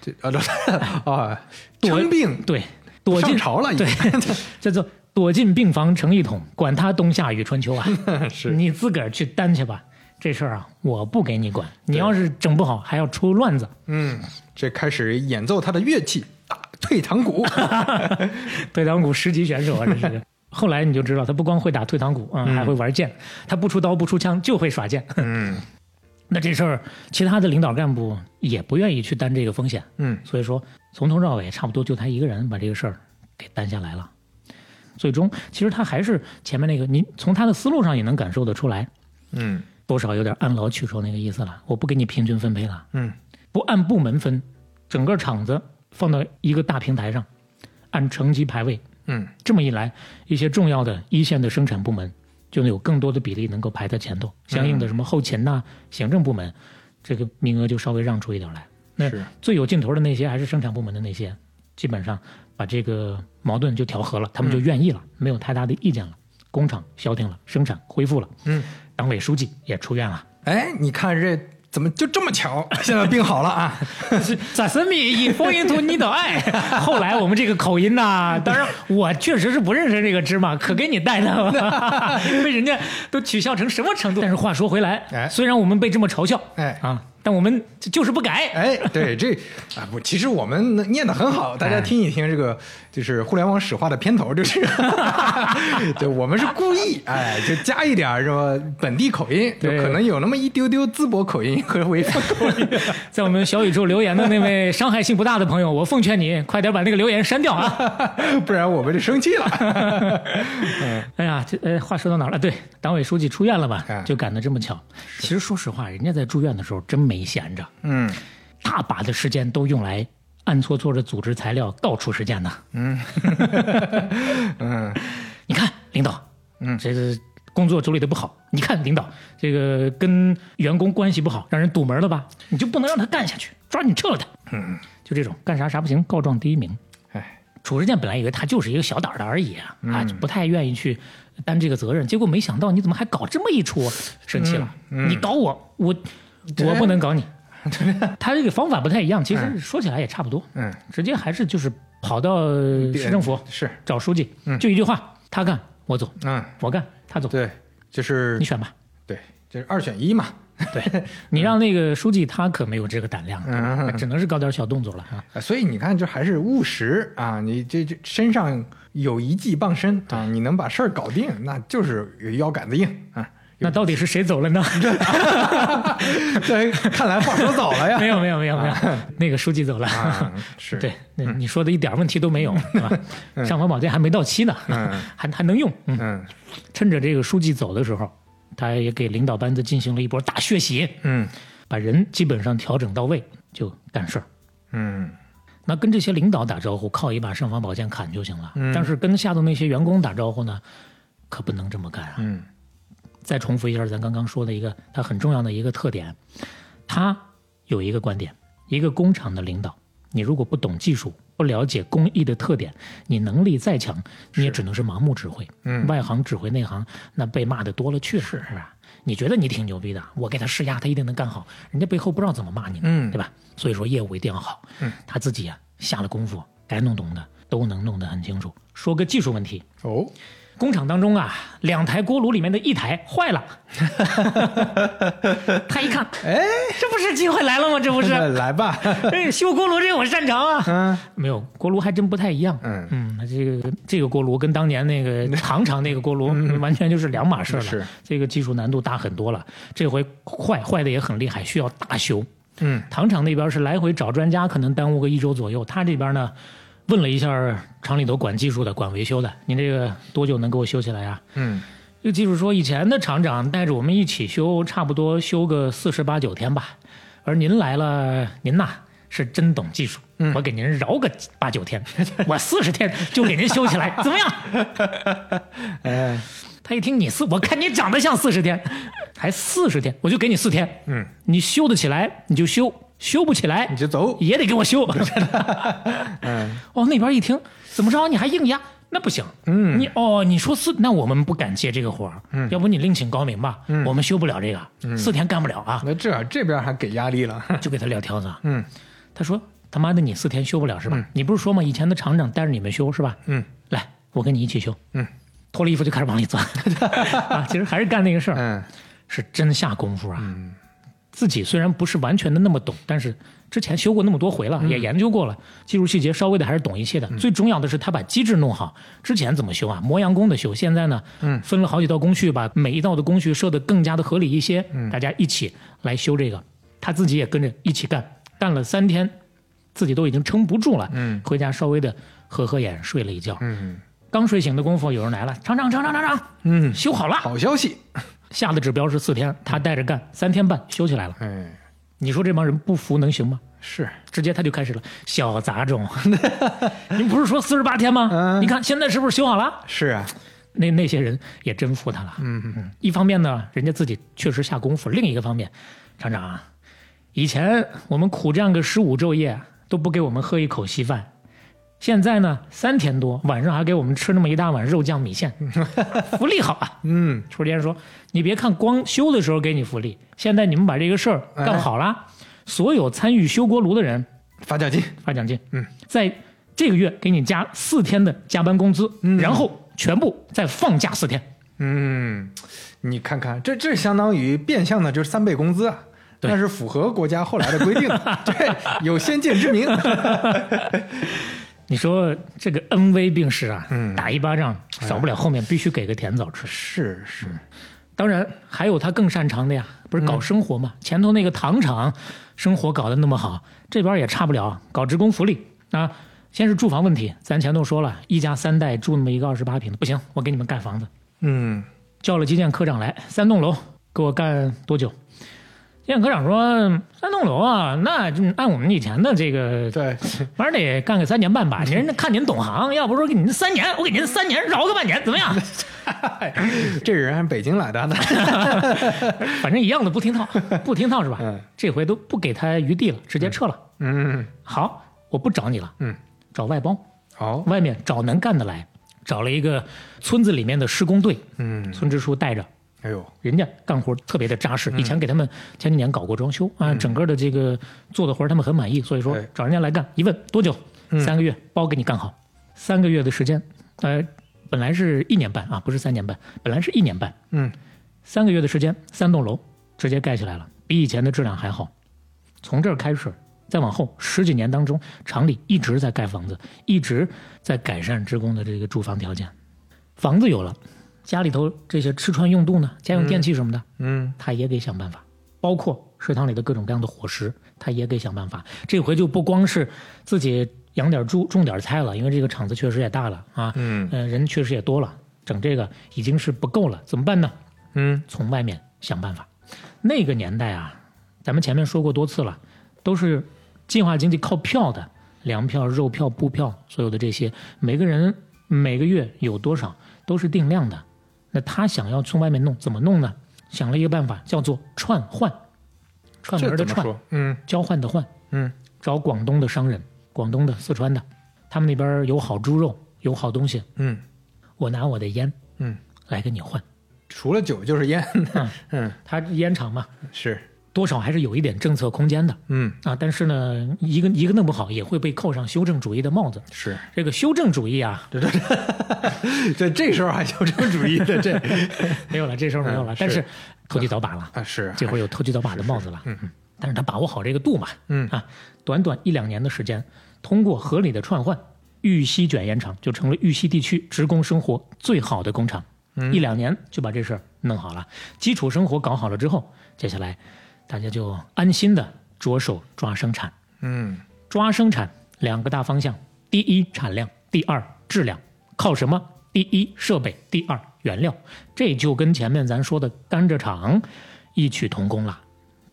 这啊，这 [LAUGHS] 啊，称病对，躲进上朝了，对，[LAUGHS] 叫做躲进病房成一统，管他冬夏与春秋啊。是你自个儿去担去吧。这事儿啊，我不给你管。你要是整不好，还要出乱子。嗯，这开始演奏他的乐器，打退堂鼓。退堂鼓十级选手啊，这是。后来你就知道，他不光会打退堂鼓啊、嗯，还会玩剑。他不出刀不出枪，就会耍剑。嗯，[LAUGHS] 那这事儿，其他的领导干部也不愿意去担这个风险。嗯，所以说从头到尾，差不多就他一个人把这个事儿给担下来了。最终，其实他还是前面那个，你从他的思路上也能感受得出来。嗯。多少有点按劳取酬那个意思了，我不给你平均分配了，嗯，不按部门分，整个厂子放到一个大平台上，按成绩排位，嗯，这么一来，一些重要的一线的生产部门就能有更多的比例能够排在前头，相应的什么后勤呐、行政部门，这个名额就稍微让出一点来。那最有劲头的那些还是生产部门的那些，基本上把这个矛盾就调和了，他们就愿意了，没有太大的意见了，工厂消停了，生产恢复了，嗯。党委书记也出院了。哎，你看这怎么就这么巧？[LAUGHS] 现在病好了啊！咋神秘以风音图你的爱。[LAUGHS] 后来我们这个口音呐，当然我确实是不认识这个芝麻，可给你带的，[LAUGHS] 被人家都取笑成什么程度？但是话说回来，哎，虽然我们被这么嘲笑，哎啊。但我们就是不改，哎，对这啊不，其实我们念的很好，大家听一听这个就是互联网史话的片头，就是，[LAUGHS] [LAUGHS] 对我们是故意哎，就加一点什么本地口音，就可能有那么一丢丢淄博口音和潍坊口音。[LAUGHS] 在我们小宇宙留言的那位伤害性不大的朋友，我奉劝你快点把那个留言删掉啊，不然我们就生气了。嗯，哎呀，这呃，话说到哪了？对，党委书记出院了吧？哎就赶得这么巧。其实说实话，人家在住院的时候真没闲着，嗯，大把的时间都用来暗搓搓的组织材料，到处实践呢。嗯，[LAUGHS] 嗯，你看领导，嗯，这个工作处理的不好。你看领导，这个跟员工关系不好，让人堵门了吧？你就不能让他干下去，抓紧撤了他。嗯，就这种干啥啥不行，告状第一名。哎，褚时健本来以为他就是一个小胆的而已啊，啊，就不太愿意去担这个责任。结果没想到你怎么还搞这么一出，生气了。你搞我，我我不能搞你。[LAUGHS] 他这个方法不太一样，其实说起来也差不多。嗯，直接还是就是跑到市政府是找书记，就一句话，他干我走，嗯，我干他走，对，就是你选吧。对，就是二选一嘛。对 [LAUGHS] 你让那个书记他可没有这个胆量，嗯只能是搞点小动作了啊。所以你看，就还是务实啊！你这这身上有一技傍身啊，你能把事儿搞定，那就是腰杆子硬啊。那到底是谁走了呢？[LAUGHS] 这看来话说早了呀。[LAUGHS] 没有没有没有没有，那个书记走了。啊，是对，那你说的一点问题都没有，对吧？尚方宝剑还没到期呢，还还能用。嗯，趁着这个书记走的时候，他也给领导班子进行了一波大血洗。嗯，把人基本上调整到位，就干事儿。嗯，那跟这些领导打招呼，靠一把尚方宝剑砍就行了。嗯但是跟下头那些员工打招呼呢，可不能这么干啊。嗯再重复一下咱刚刚说的一个他很重要的一个特点，他有一个观点：一个工厂的领导，你如果不懂技术，不了解工艺的特点，你能力再强，你也只能是盲目指挥。嗯外行指挥内行，那被骂的多了去了，是是吧？你觉得你挺牛逼的，我给他施压，他一定能干好，人家背后不知道怎么骂你呢，嗯对吧？所以说业务一定要好。嗯，他自己啊下了功夫，该弄懂的都能弄得很清楚。说个技术问题，哦，工厂当中啊，两台锅炉里面的一台坏了，[LAUGHS] 他一看，哎，这不是机会来了吗？这不是，来吧，[LAUGHS] 哎，修锅炉这我擅长啊。嗯没有锅炉还真不太一样。嗯嗯，这个这个锅炉跟当年那个 [LAUGHS] 唐厂那个锅炉完全就是两码事了。是这个技术难度大很多了。这回坏坏的也很厉害，需要大修。嗯糖厂那边是来回找专家，可能耽误个一周左右。他这边呢，问了一下厂里头管技术的、管维修的，您这个多久能给我修起来啊？嗯这个技术说，以前的厂长带着我们一起修，差不多修个四十八九天吧。而您来了，您呐是真懂技术，我给您饶个八九天，我四十天就给您修起来，[LAUGHS] 怎么样？哎，他一听你四，我看你长得像四十天，还四十天，我就给你四天。嗯，你修得起来你就修，修不起来你就走，也得给我修。[LAUGHS] 嗯。[LAUGHS] 哦，那边一听，怎么着你还硬压？那不行，嗯。你哦，你说四，那我们不敢接这个活儿，嗯。要不你另请高明吧，我们修不了这个，四天干不了啊，那这这边还给压力了，[LAUGHS] 就给他撂挑子。嗯。他说他妈的你四天修不了是吧？你不是说吗？以前的厂长带着你们修是吧？嗯。来，我跟你一起修。嗯，脱了衣服就开始往里钻。啊，其实还是干那个事儿，嗯。是真下功夫啊。自己虽然不是完全的那么懂，但是之前修过那么多回了，也研究过了，技术细节稍微的还是懂一些的。最重要的是他把机制弄好。之前怎么修啊？磨洋工的修，现在呢，嗯分了好几道工序，把每一道的工序设得更加的合理一些，大家一起来修这个。他自己也跟着一起干，干了三天，自己都已经撑不住了，嗯回家稍微的合合眼，睡了一觉。嗯刚睡醒的功夫，有人来了，厂长，厂长，厂长，嗯，修好了。好消息，下的指标是四天，他带着干，三天半修起来了。哎，你说这帮人不服能行吗？是，直接他就开始了，小杂种，[LAUGHS] 您不是说四十八天吗？嗯你看现在是不是修好了？是啊，那那些人也真服他了。嗯嗯一方面呢，人家自己确实下功夫；另一个方面，厂长啊，以前我们苦战个十五昼夜都不给我们喝一口稀饭，现在呢三天多，晚上还给我们吃那么一大碗肉酱米线，[LAUGHS] 福利好啊！嗯，楚天说：“你别看光修的时候给你福利，现在你们把这个事儿干好了，所有参与修锅炉的人发奖金，发奖金，嗯，在这个月给你加四天的加班工资，然后全部再放假四天。嗯，你看看，这这相当于变相的就是三倍工资啊。对。但是符合国家后来的规定，[LAUGHS] 对，有先见之明。[LAUGHS] 你说这个恩威并施啊，嗯打一巴掌少不了后面必须给个甜枣吃。是是，当然还有他更擅长的呀，不是搞生活嘛？前头那个糖厂生活搞得那么好，这边也差不了，搞职工福利啊。先是住房问题，咱前头说了，一家三代住那么一个二十八平的，不行，我给你们盖房子。嗯叫了基建科长来，三栋楼给我干多久？基建科长说三栋楼啊，那就按我们以前的这个，对，反正得干个三年半吧。您看您懂行，要不说给您三年，我给您三年饶个半年，怎么样？[LAUGHS] 这人还北京来的，[LAUGHS] 反正一样的，不听套，不听套是吧？嗯这回都不给他余地了，直接撤了。嗯好，我不找你了，嗯，找外包，好，外面找能干的来，找了一个村子里面的施工队，嗯，村支书带着。哎呦，人家干活特别的扎实，以前给他们前几年搞过装修啊，整个的这个做的活儿他们很满意，所以说找人家来干，一问多久，三个月包给你干好，三个月的时间，呃，本来是一年半啊，不是三年半，本来是一年半，嗯。三个月的时间，三栋楼直接盖起来了，比以前的质量还好。从这儿开始，再往后十几年当中，厂里一直在盖房子，一直在改善职工的这个住房条件。房子有了，家里头这些吃穿用度呢，家用电器什么的，嗯他也得想办法，包括食堂里的各种各样的伙食，他也得想办法。这回就不光是自己养点猪、种点菜了，因为这个厂子确实也大了啊，嗯呃，人确实也多了，整这个已经是不够了，怎么办呢？嗯从外面想办法。那个年代啊，咱们前面说过多次了，都是计划经济靠票的，粮票、肉票、布票，所有的这些，每个人每个月有多少都是定量的。那他想要从外面弄，怎么弄呢？想了一个办法，叫做串换，串门的串？嗯。交换的换，嗯。找广东的商人，广东的、四川的，他们那边有好猪肉，有好东西，嗯。我拿我的烟嗯，来跟你换。除了酒就是烟。嗯，[LAUGHS] 他烟厂嘛，是，多少还是有一点政策空间的。嗯，啊。但是呢，一个一个弄不好，也会被扣上修正主义的帽子。是，这个修正主义啊，[LAUGHS] 这这这这时候还修正主义的这。[LAUGHS] 没有了，这时候没有了。嗯但是是投机倒把了，啊是。这会儿有投机倒把的帽子了。嗯嗯。但是他把握好这个度嘛，嗯。啊，短短一两年的时间，通过合理的串换，玉溪卷烟厂就成了玉溪地区职工生活最好的工厂。嗯。一两年就把这事儿弄好了，基础生活搞好了之后，接下来大家就安心的着手抓生产。嗯抓生产两个大方向：第一产量，第二质量。靠什么？第一设备，第二原料。这就跟前面咱说的甘蔗厂异曲同工了。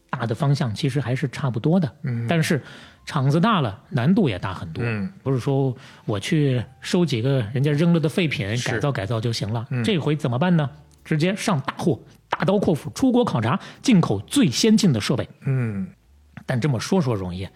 大的方向其实还是差不多的，嗯但是厂子大了，难度也大很多。嗯不是说我去收几个人家扔了的废品改造改造就行了。嗯这回怎么办呢？直接上大货，大刀阔斧出国考察，进口最先进的设备。嗯。但这么说说容易，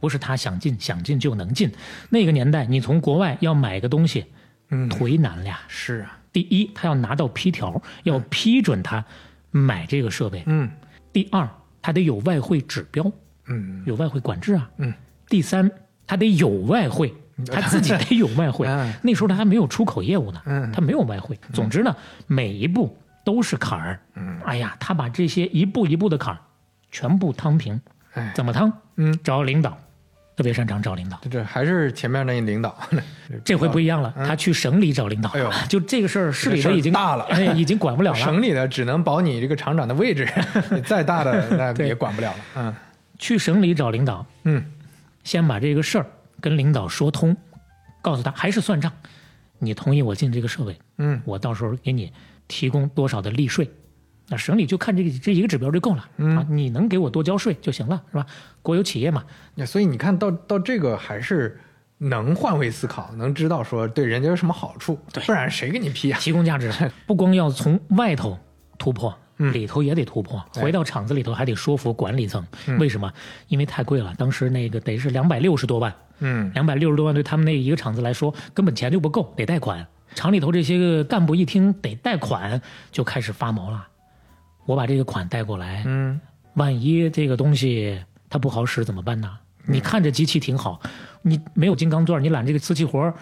不是他想进想进就能进。那个年代，你从国外要买个东西，嗯。忒难了呀。是啊，第一，他要拿到批条，要批准他买这个设备；嗯。第二，他得有外汇指标，嗯。有外汇管制啊；嗯。第三，他得有外汇，[LAUGHS] 他自己得有外汇。[LAUGHS] 嗯。那时候他还没有出口业务呢，嗯。他没有外汇。总之呢，每一步都是坎儿。嗯。哎呀，他把这些一步一步的坎儿全部趟平。哎，怎么趟？嗯，找领导，特别擅长找领导。这这还是前面那领导，[LAUGHS] 这回不一样了，他去省里找领导。哎呦。[LAUGHS] 就这个事儿，市里这事儿头已经大了。[LAUGHS] 哎，已经管不了了。省里的只能保你这个厂长的位置，你再大的那也管不了了。嗯。去省里找领导，嗯。先把这个事儿跟领导说通，告诉他还是算账，你同意我进这个设备，嗯。我到时候给你提供多少的利税。那省里就看这个这一个指标就够了、嗯啊，你能给我多交税就行了，是吧？国有企业嘛，那所以你看到到这个还是能换位思考，能知道说对人家有什么好处，不然谁给你批啊？提供价值，[LAUGHS] 不光要从外头突破，嗯里头也得突破。哎回到厂子里头还得说服管理层，嗯为什么？因为太贵了，当时那个得是两百六十多万，嗯两百六十多万对他们那一个厂子来说根本钱就不够，得贷款。厂里头这些个干部一听得贷款，就开始发毛了。我把这个款贷过来，嗯万一这个东西它不好使怎么办呢？你看着机器挺好，你没有金刚钻，你揽这个瓷器活儿，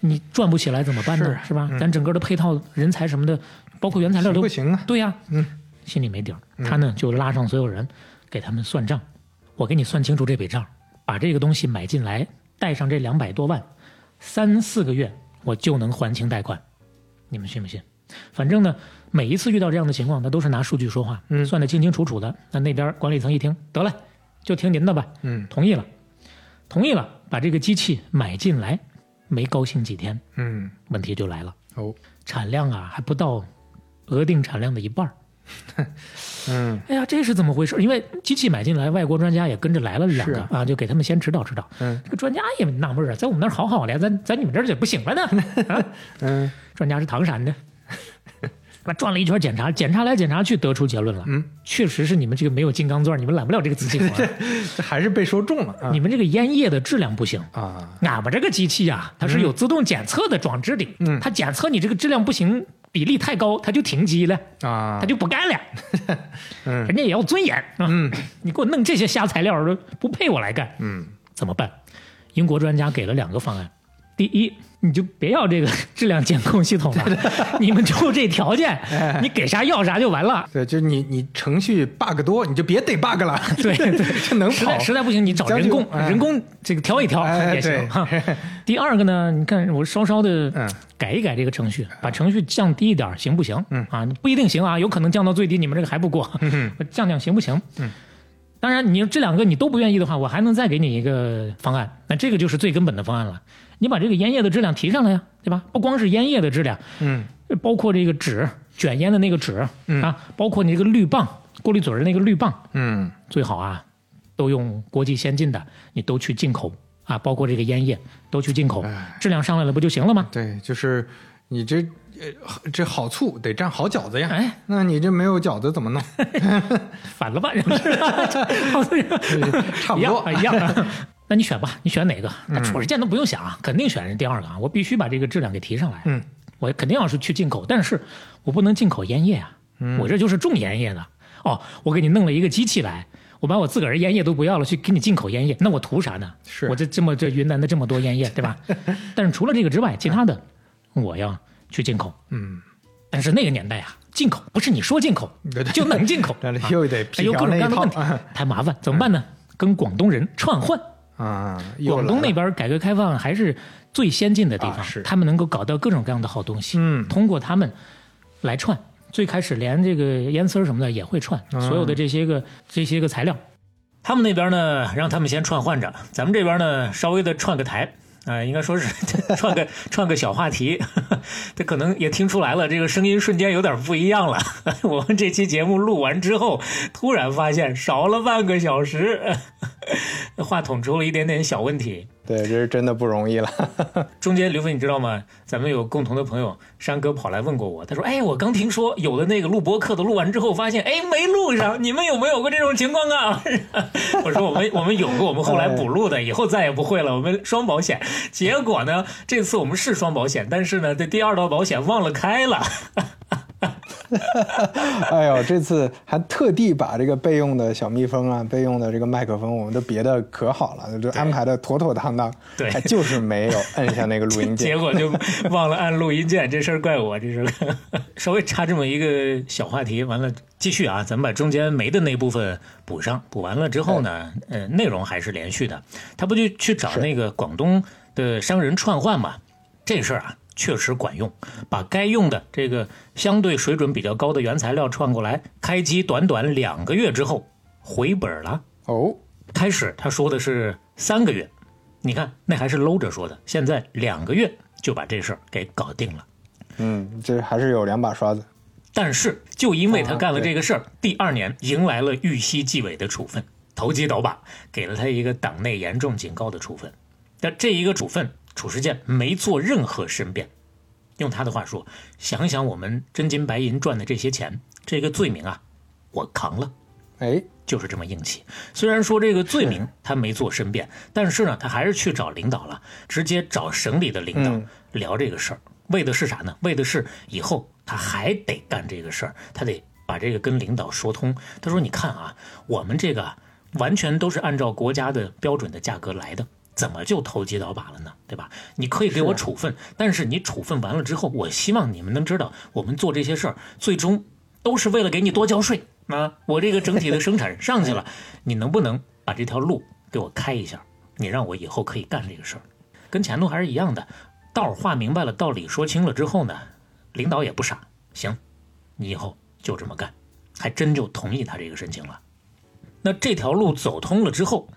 你转不起来怎么办呢？是吧？咱整个的配套人才什么的，包括原材料都行不行啊？对呀、嗯，心里没底儿。他呢就拉上所有人，给他们算账。我给你算清楚这笔账，把这个东西买进来，带上这两百多万，三四个月我就能还清贷款。你们信不信？反正呢，每一次遇到这样的情况，他都是拿数据说话，嗯算得清清楚楚的。那那边管理层一听，得了，就听您的吧，嗯同意了，同意了，把这个机器买进来。没高兴几天，嗯问题就来了，哦产量啊还不到额定产量的一半儿。[LAUGHS] 嗯哎呀，这是怎么回事？因为机器买进来，外国专家也跟着来了两个啊，就给他们先指导指导。嗯这个专家也纳闷啊，在我们那儿好好的，咱在你们这儿怎么不行了呢？[LAUGHS] 啊，嗯专家是唐山的，[LAUGHS] 那转了一圈检查，检查来检查去，得出结论了，嗯，确实是你们这个没有金刚钻，你们揽不了这个瓷器活，这还是被说中了啊你们这个烟叶的质量不行。啊俺们这个机器啊、它是有自动检测的装置的，嗯它检测你这个质量不行，比例太高，他就停机了，啊他就不干了。[LAUGHS] 嗯人家也要尊严啊！嗯你给我弄这些瞎材料，都不配我来干，嗯怎么办？英国专家给了两个方案。第一，你就别要这个质量监控系统了，[LAUGHS] 你们就这条件，[LAUGHS] 你给啥要啥就完了。对，就你你程序 bug 多，你就别逮 bug 了，对 [LAUGHS] 对，就能跑实在。实在不行，你找人工哎人工这个调一调哎也对行哈。第二个呢，你看我稍稍的嗯改一改这个程序，把程序降低一点，行不行？嗯啊，不一定行啊，有可能降到最低，你们这个还不过，嗯降降行不行？嗯。当然，你这两个你都不愿意的话，我还能再给你一个方案。那这个就是最根本的方案了。你把这个烟叶的质量提上来呀，对吧？不光是烟叶的质量，嗯包括这个纸卷烟的那个纸、嗯啊，包括你这个滤棒过滤嘴儿的那个滤棒，嗯最好啊，都用国际先进的，你都去进口啊，包括这个烟叶都去进口哎，质量上来了不就行了吗？对，就是你这呃这好醋得蘸好饺子呀，哎，那你这没有饺子怎么弄？[LAUGHS] 反了吧？[LAUGHS] 差不多一样一样。[LAUGHS] 那你选吧，你选哪个？那瞅着见都不用想啊，肯定选人第二个啊！我必须把这个质量给提上来。嗯，我肯定要是去进口，但是我不能进口烟叶啊，嗯我这就是种烟叶的。哦，我给你弄了一个机器来，我把我自个儿烟叶都不要了，去给你进口烟叶，那我图啥呢？是我这这么这云南的这么多烟叶，对吧？[LAUGHS] 但是除了这个之外，其他的我要去进口。嗯，但是那个年代啊，进口不是你说进口就能进口，[LAUGHS] 又得哎有各种各样的问题，太麻烦，怎么办呢？跟广东人串换。啊，广东那边改革开放还是最先进的地方，啊是他们能够搞到各种各样的好东西，嗯通过他们来串。最开始连这个烟丝儿什么的也会串，嗯所有的这些个这些个材料，他们那边呢让他们先串换着，咱们这边呢稍微的串个台。啊、应该说是 [LAUGHS] 串个串个小话题，[LAUGHS] 这可能也听出来了，这个声音瞬间有点不一样了。[LAUGHS] 我们这期节目录完之后，突然发现少了半个小时，话筒出了一点点小问题。对，这是真的不容易了。[LAUGHS] 中间刘飞，你知道吗？咱们有共同的朋友山哥跑来问过我，他说：“哎，我刚听说有的那个录播课的录完之后，发现哎没录上，你们有没有过这种情况啊？” [LAUGHS] 我说：“我们我们有过，我们后来补录的，以后再也不会了。我们双保险，结果呢，这次我们是双保险，但是呢，这第二道保险忘了开了。[LAUGHS] 哎呦，这次还特地把这个备用的小蜜蜂啊，备用的这个麦克风，我们都别的可好了，就安排的妥妥当当。对还就是没有摁下那个录音键。结果就忘了按录音键，这事儿怪我，这事儿 [LAUGHS] 稍微插这么一个小话题，完了继续啊，咱们把中间没的那部分补上，补完了之后呢，呃，内容还是连续的，他不就去找那个广东的商人串换嘛？这事儿啊。确实管用，把该用的这个相对水准比较高的原材料串过来，开机短短两个月之后回本了。哦，开始他说的是三个月，你看那还是搂着说的，现在两个月就把这事儿给搞定了。嗯，这还是有两把刷子。但是就因为他干了这个事儿，第二年迎来了玉溪纪委的处分，投机倒把，给了他一个党内严重警告的处分。但这一个处分，褚时健没做任何申辩。用他的话说，想想我们真金白银赚的这些钱，这个罪名啊，我扛了。哎，就是这么硬气。虽然说这个罪名他没做申辩，但是呢，他还是去找领导了，直接找省里的领导嗯聊这个事儿，为的是啥呢？为的是以后他还得干这个事儿，他得把这个跟领导说通。他说：“你看啊，我们这个啊完全都是按照国家的标准的价格来的。”怎么就投机倒把了呢？对吧？你可以给我处分，但是你处分完了之后，我希望你们能知道，我们做这些事儿最终都是为了给你多交税啊！我这个整体的生产上去了，[LAUGHS] 你能不能把这条路给我开一下？你让我以后可以干这个事儿，跟前头还是一样的。道儿画明白了，道理说清了之后呢，领导也不傻，行，你以后就这么干，还真就同意他这个申请了。那这条路走通了之后，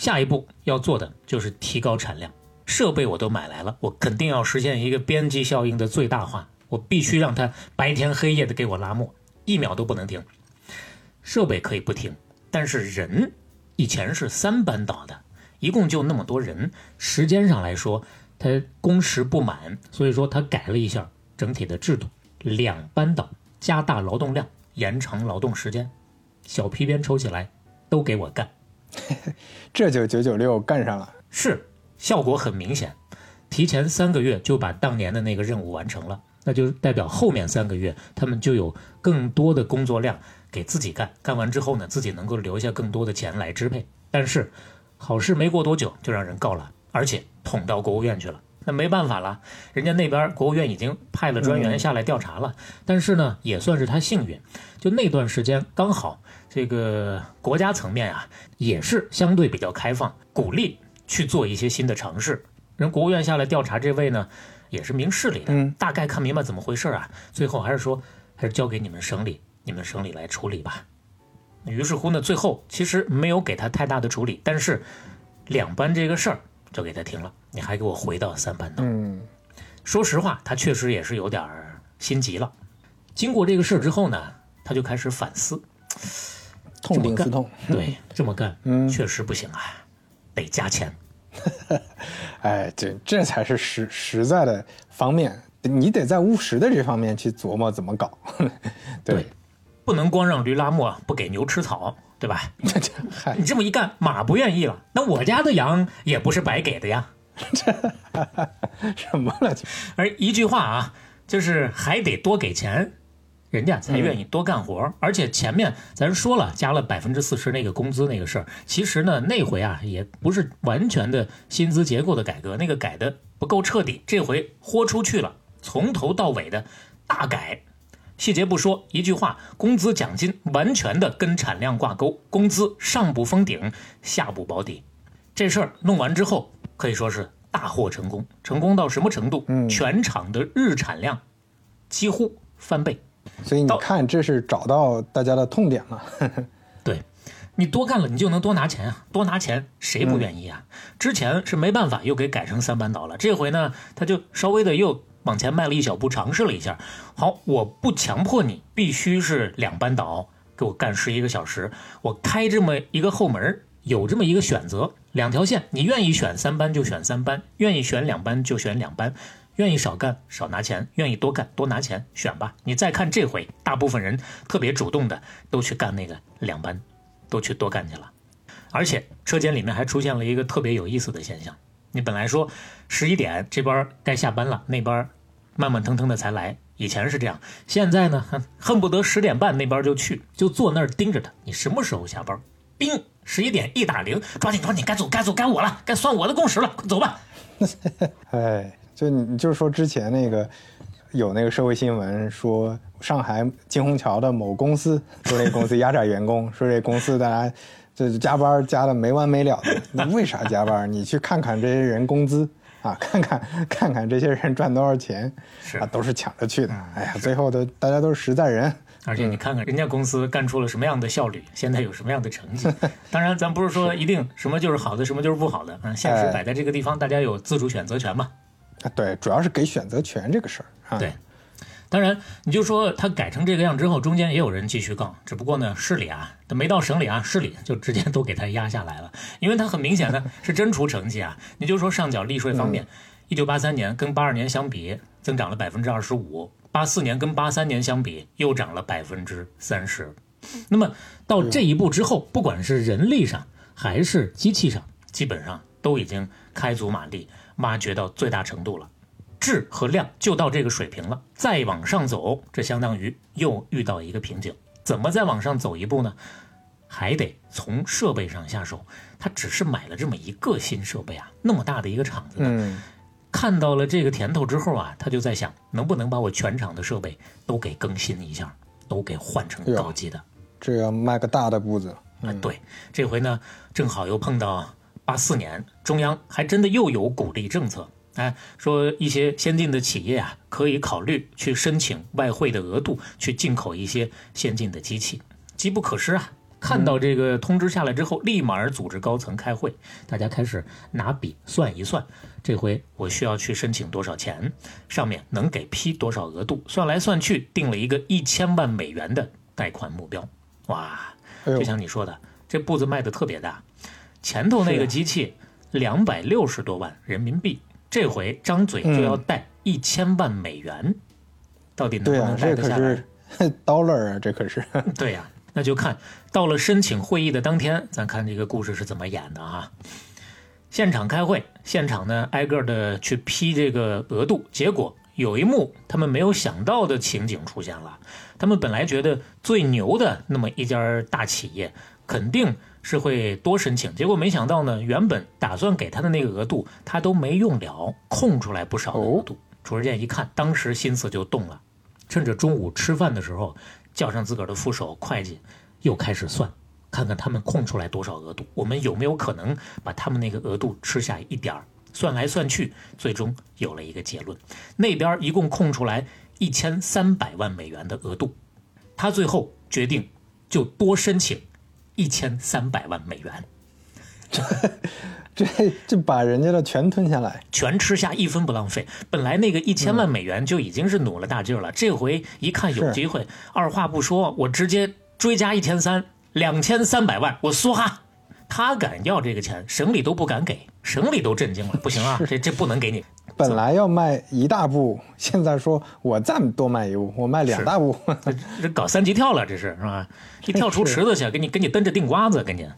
下一步要做的就是提高产量，设备我都买来了，我肯定要实现一个边际效应的最大化，我必须让它白天黑夜的给我拉磨，一秒都不能停。设备可以不停，但是人以前是三班倒的，一共就那么多人，时间上来说，他工时不满，所以说他改了一下整体的制度，两班倒，加大劳动量，延长劳动时间，小皮鞭抽起来，都给我干。[LAUGHS] 这就九九六干上了。是，效果很明显，提前三个月就把当年的那个任务完成了，那就代表后面三个月他们就有更多的工作量给自己干，干完之后呢，自己能够留下更多的钱来支配。但是好事没过多久就让人告了，而且捅到国务院去了。那没办法了，人家那边国务院已经派了专员下来调查了，但是呢，也算是他幸运，就那段时间刚好这个国家层面啊，也是相对比较开放，鼓励去做一些新的尝试。人国务院下来调查这位呢，也是明事理的，嗯大概看明白怎么回事啊，最后还是说还是交给你们省里，你们省里来处理吧。于是乎呢，最后其实没有给他太大的处理，但是两班这个事儿就给他停了，你还给我回到三班倒。嗯，说实话，他确实也是有点心急了。经过这个事儿之后呢，他就开始反思，痛定思痛。对，这么干，嗯确实不行啊，得加钱。[LAUGHS] 哎，这这才是实实在的方面，你得在务实的这方面去琢磨怎么搞。[LAUGHS] 对，不能光让驴拉磨，不给牛吃草，对吧？[LAUGHS] 你，这么一干，马不愿意了，那我家的羊也不是白给的呀。这什么了就？而一句话啊，就是还得多给钱，人家才愿意多干活。而且前面咱说了，加了百分之四十那个工资那个事儿，其实呢那回啊也不是完全的薪资结构的改革，那个改的不够彻底，这回豁出去了，从头到尾的大改。细节不说，一句话，工资奖金完全的跟产量挂钩，工资上不封顶，下不保底。这事儿弄完之后，可以说是大获成功。成功到什么程度？嗯全场的日产量几乎翻倍。所以你看，这是找到大家的痛点了。[LAUGHS] 对，你多干了，你就能多拿钱啊！多拿钱，谁不愿意啊？之前是没办法，又给改成三班倒了。这回呢，他就稍微的又往前迈了一小步，尝试了一下。好，我不强迫你必须是两班倒，给我干十一个小时，我开这么一个后门，有这么一个选择，两条线，你愿意选三班就选三班，愿意选两班就选两班。愿意少干少拿钱，愿意多干多拿钱，选吧。你再看这回，大部分人特别主动的都去干那个两班，都去多干去了。而且车间里面还出现了一个特别有意思的现象：你本来说十一点这班该下班了，那班慢慢腾腾的才来，以前是这样，现在呢，恨不得十点半那班就去，就坐那儿盯着他，你什么时候下班？叮，十一点一打铃，抓紧抓紧，该走该走该我了，该算我的工时了，快走吧。[LAUGHS] 哎，就你你就是说之前那个有那个社会新闻说上海金虹桥的某公司说那公司压榨员工，说这公司大家这加班加的没完没了的。那为啥加班？你去看看这些人工资啊，看看看看这些人赚多少钱是啊，都是抢着去的。哎呀，最后的大家都是实在人。而且你看看人家公司干出了什么样的效率，现在有什么样的成绩。[LAUGHS] 当然，咱不是说一定什么就是好的，什么就是不好的。嗯，现实摆在这个地方，大家有自主选择权嘛。啊，对，主要是给选择权这个事儿啊。对，当然你就说他改成这个样之后，中间也有人继续杠，只不过呢，市里啊，他没到省里啊，市里就直接都给他压下来了，因为他很明显的 [LAUGHS] 是真出成绩啊。你就说上缴利税方面，一九八三年跟八二年相比，增长了百分之二十五。八四年跟八三年相比，又涨了百分之三十。那么到这一步之后，不管是人力上还是机器上，基本上都已经开足马力，挖掘到最大程度了。质和量就到这个水平了，再往上走，这相当于又遇到一个瓶颈。怎么再往上走一步呢？还得从设备上下手。他只是买了这么一个新设备啊，那么大的一个厂子呢，嗯，看到了这个甜头之后啊，他就在想，能不能把我全场的设备都给更新一下，都给换成高级的。这要迈个大的步子。啊，对，这回呢，正好又碰到八四年，中央还真的又有鼓励政策，哎，说一些先进的企业啊，可以考虑去申请外汇的额度，去进口一些先进的机器，机不可失啊。看到这个通知下来之后，立马组织高层开会，大家开始拿笔算一算，这回我需要去申请多少钱，上面能给批多少额度，算来算去定了一个一千万美元的贷款目标。哇，就像你说的，这步子迈得特别大，前头那个机器两百六十多万人民币，这回张嘴就要贷一千万美元，到底能不能，贷得下来？是 [LAUGHS] dollar 啊，这可是。[LAUGHS] 对呀、那就看到了申请会议的当天，咱看这个故事是怎么演的啊。现场开会，现场呢挨个的去批这个额度，结果有一幕他们没有想到的情景出现了。他们本来觉得最牛的那么一家大企业肯定是会多申请，结果没想到呢，原本打算给他的那个额度他都没用了，空出来不少的额度。褚时健一看，当时心思就动了，趁着中午吃饭的时候，叫上自个儿的副手会计，又开始算，看看他们空出来多少额度，我们有没有可能把他们那个额度吃下一点儿。算来算去，最终有了一个结论，那边一共空出来一千三百万美元的额度，他最后决定就多申请一千三百万美元，这 [LAUGHS] 这这把人家的全吞下来，全吃下，一分不浪费。本来那个一千万美元就已经是努了大劲儿了，这回一看有机会，二话不说，我直接追加一千三，两千三百万，我梭哈。他敢要这个钱，省里都不敢给，省里都震惊了，[LAUGHS] 不行啊，这这不能给你。本来要卖一大步，现在说我再多卖一步，我卖两大步。这这搞三级跳了，这是是吧？一跳出池子去，给你给你蹬着腚瓜子，给你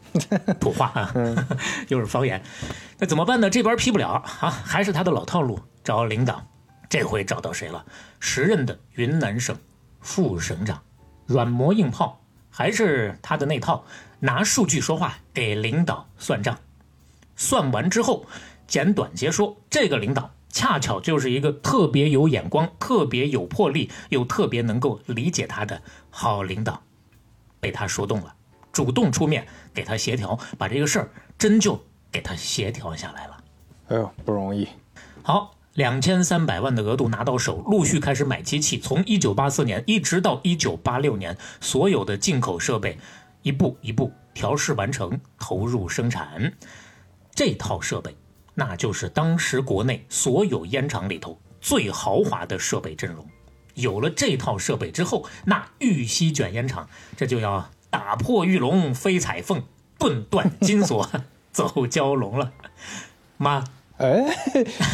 土话啊，[LAUGHS] 又是方言。那怎么办呢？这边批不了啊，还是他的老套路，找领导。这回找到谁了？时任的云南省副省长，软磨硬泡，还是他的那套，拿数据说话，给领导算账。算完之后，简短截说，这个领导恰巧就是一个特别有眼光、特别有魄力，又特别能够理解他的好领导，被他说动了，主动出面给他协调，把这个事儿真就给他协调下来了。哎呦，不容易。好，两千三百万的额度拿到手，陆续开始买机器，从一九八四年一直到一九八六年，所有的进口设备一步一步调试完成，投入生产。这套设备，那就是当时国内所有烟厂里头最豪华的设备阵容。有了这套设备之后，那玉溪卷烟厂这就要打破玉龙飞彩凤，顿断金锁 [LAUGHS] 走蛟龙了。妈，哎，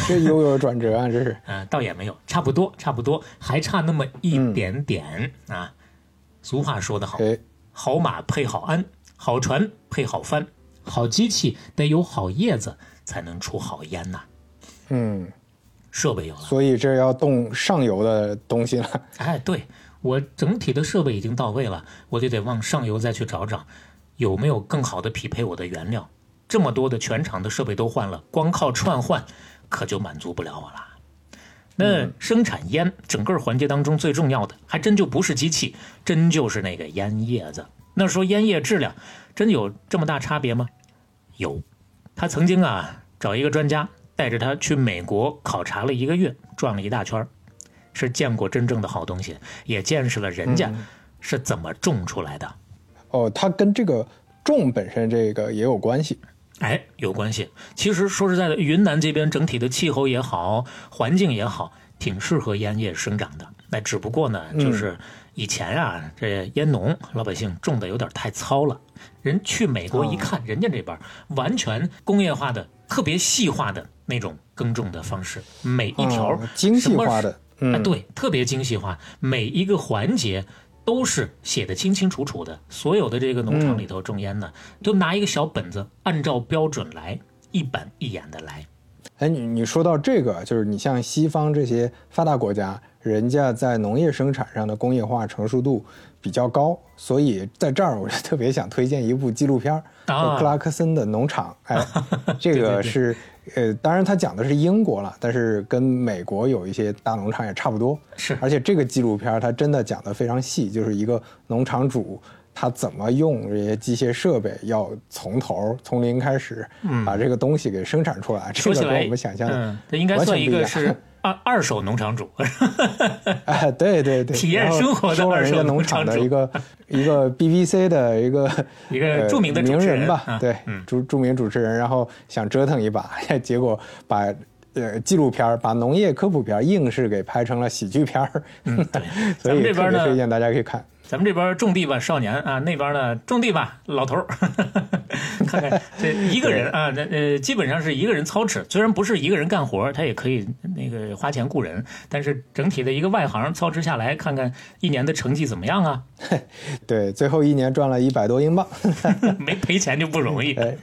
这又有转折啊！这是，嗯、[LAUGHS] 倒也没有，差不多，差不多，还差那么一点点、啊。俗话说得好，哎，好马配好鞍，好船配好帆，好机器得有好叶子才能出好烟呐。嗯，设备有了，所以这要动上游的东西了。哎，对我整体的设备已经到位了，我就得往上游再去找找，有没有更好的匹配我的原料。这么多的全厂的设备都换了，光靠串换可就满足不了我了。那生产烟整个环节当中最重要的，还真就不是机器，真就是那个烟叶子。那说烟叶质量真有这么大差别吗？有，他曾经啊找一个专家带着他去美国考察了一个月，转了一大圈儿是见过真正的好东西，也见识了人家是怎么种出来的。哦，它跟这个种本身这个也有关系。哎，有关系。其实说实在的，云南这边整体的气候也好，环境也好，挺适合烟叶生长的。那只不过呢，就是以前啊，这烟农老百姓种的有点太糙了。人去美国一看，人家这边完全工业化的、特别细化的那种耕种的方式，每一条、哦精细化的，对，特别精细化，每一个环节都是写的清清楚楚的。所有的这个农场里头种烟呢，都拿一个小本子，按照标准来，一板一眼的来。哎，你你说到这个，就是你像西方这些发达国家，人家在农业生产上的工业化成熟度比较高，所以在这儿我就特别想推荐一部纪录片儿，克拉克森的农场》。哎，[LAUGHS] 这个是呃，当然他讲的是英国了，但是跟美国有一些大农场也差不多。是而且这个纪录片儿它真的讲的非常细，就是一个农场主他怎么用这些机械设备，要从头从零开始把这个东西给生产出来。这个跟我们想象的嗯，这应该完全算一不一样个是 [LAUGHS] 二二手农场主。[LAUGHS] 哎，对对对，体验生活的二手农场 [LAUGHS] 的一个一个 BBC 的一个一个呃著名的主名持人人吧，啊对，嗯著著名主持人，然后想折腾一把，[LAUGHS] 结果把呃纪录片儿把农业科普片儿硬是给拍成了喜剧片儿，嗯，对，所以这边呢特别推荐大家可以看。咱们这边种地吧，少年啊，那边呢种地吧，老头儿。[LAUGHS] 看看这一个人啊，那呃，基本上是一个人操持，虽然不是一个人干活，他也可以那个花钱雇人，但是整体的一个外行操持下来，看看一年的成绩怎么样啊？[LAUGHS] 对，最后一年赚了一百多英镑，[LAUGHS] 没赔钱就不容易。哎，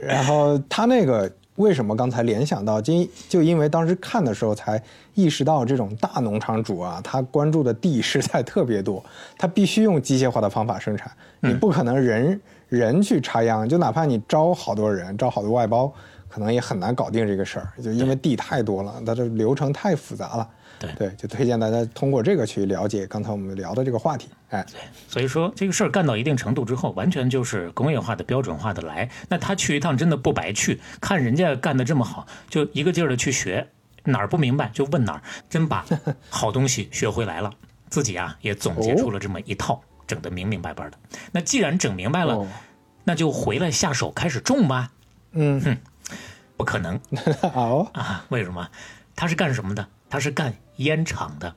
然后他那个为什么刚才联想到，就就因为当时看的时候才意识到，这种大农场主啊，他关注的地实在特别多，他必须用机械化的方法生产，你不可能人人去插秧，就哪怕你招好多人，招好多外包，可能也很难搞定这个事儿，就因为地太多了，它这流程太复杂了。对对，就推荐大家通过这个去了解刚才我们聊的这个话题。哎，对所以说这个事儿干到一定程度之后，完全就是工业化的、标准化的来。那他去一趟真的不白去，看人家干的这么好，就一个劲儿的去学，哪儿不明白就问哪儿，真把 [LAUGHS] 好东西学回来了，自己啊也总结出了这么一套，整得明明白白的。那既然整明白了，哦，那就回来下手开始种吧？嗯哼，不可能 [LAUGHS] 好，啊！为什么？他是干什么的？他是干烟厂的，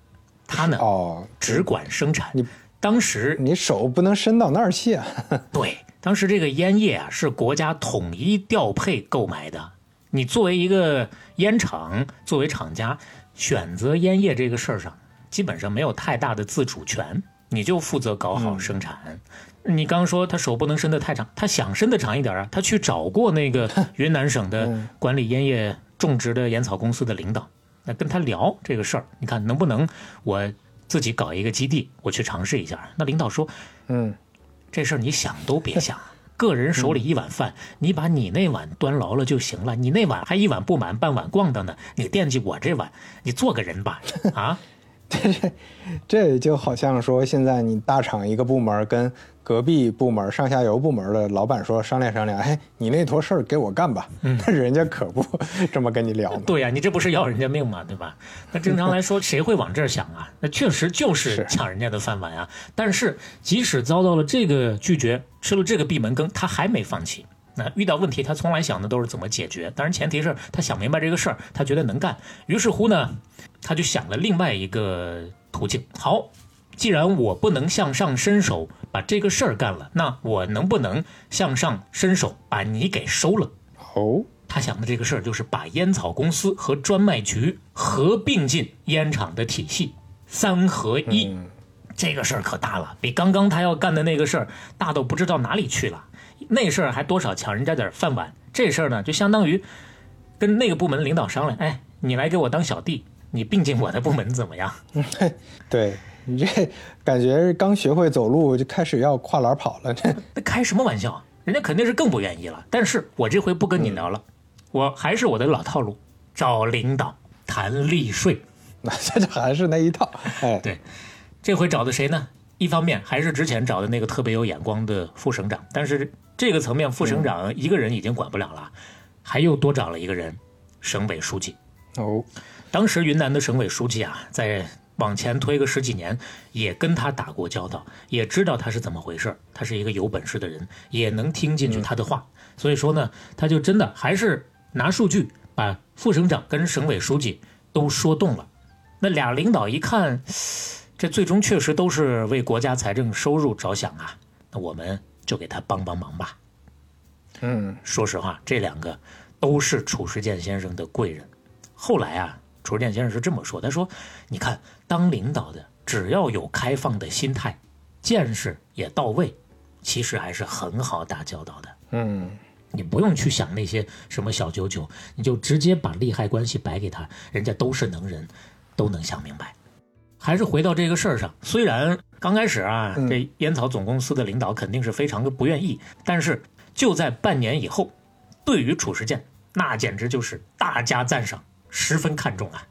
他呢哦，只管生产你。当时你手不能伸到那儿去啊。[LAUGHS] 对，当时这个烟叶啊是国家统一调配购买的。你作为一个烟厂，作为厂家，选择烟叶这个事儿上，基本上没有太大的自主权，你就负责搞好生产。你刚说他手不能伸得太长，他想伸得长一点啊，他去找过那个云南省的 [LAUGHS] 管理烟叶种植的烟草公司的领导，那跟他聊这个事儿，你看能不能我自己搞一个基地，我去尝试一下。那领导说，嗯，这事儿你想都别想，[LAUGHS] 个人手里一碗饭，你把你那碗端牢了就行了。你那碗还一碗不满，半碗咣当呢，你惦记我这碗，你做个人吧，啊？[LAUGHS] 这这就好像说，现在你大厂一个部门跟隔壁部门、上下游部门的老板说商量商量，哎，你那坨事儿给我干吧。那 [LAUGHS] 人家可不 [LAUGHS] 这么跟你聊呢。对呀、你这不是要人家命吗？对吧？那正常来说，谁会往这儿想啊？那确实就是是抢人家的饭碗啊。但是即使遭到了这个拒绝，吃了这个闭门羹，他还没放弃。那遇到问题，他从来想的都是怎么解决。当然，前提是他想明白这个事儿，他觉得能干。于是乎呢，他就想了另外一个途径。好，既然我不能向上伸手把这个事儿干了，那我能不能向上伸手把你给收了？哦，他想的这个事儿就是把烟草公司和专卖局合并进烟厂的体系，三合一。嗯这个事儿可大了，比刚刚他要干的那个事儿大到不知道哪里去了。那事儿还多少抢人家点饭碗，这事儿呢就相当于跟那个部门领导商量，哎，你来给我当小弟，你并进我的部门怎么样？[LAUGHS] 对你这感觉刚学会走路就开始要跨栏跑了，这那开什么玩笑？人家肯定是更不愿意了。但是我这回不跟你聊了，我还是我的老套路，找领导谈利税。[LAUGHS] 那这就还是那一套。哎，对，这回找的谁呢？一方面还是之前找的那个特别有眼光的副省长，但是这个层面副省长一个人已经管不了了，还又多找了一个人，省委书记。哦，当时云南的省委书记啊，在往前推个十几年，也跟他打过交道，也知道他是怎么回事儿。他是一个有本事的人，也能听进去他的话。所以说呢，他就真的还是拿数据把副省长跟省委书记都说动了。那俩领导一看，这最终确实都是为国家财政收入着想啊，那我们就给他帮帮忙吧。嗯，说实话，这两个都是褚时健先生的贵人。后来啊，褚时健先生是这么说：“他说，你看，当领导的只要有开放的心态，见识也到位，其实还是很好打交道的。嗯，你不用去想那些什么小九九，你就直接把利害关系摆给他，人家都是能人，都能想明白。还是回到这个事儿上，虽然刚开始啊，嗯这烟草总公司的领导肯定是非常的不愿意，但是就在半年以后，对于褚时健，那简直就是大加赞赏，十分看重啊。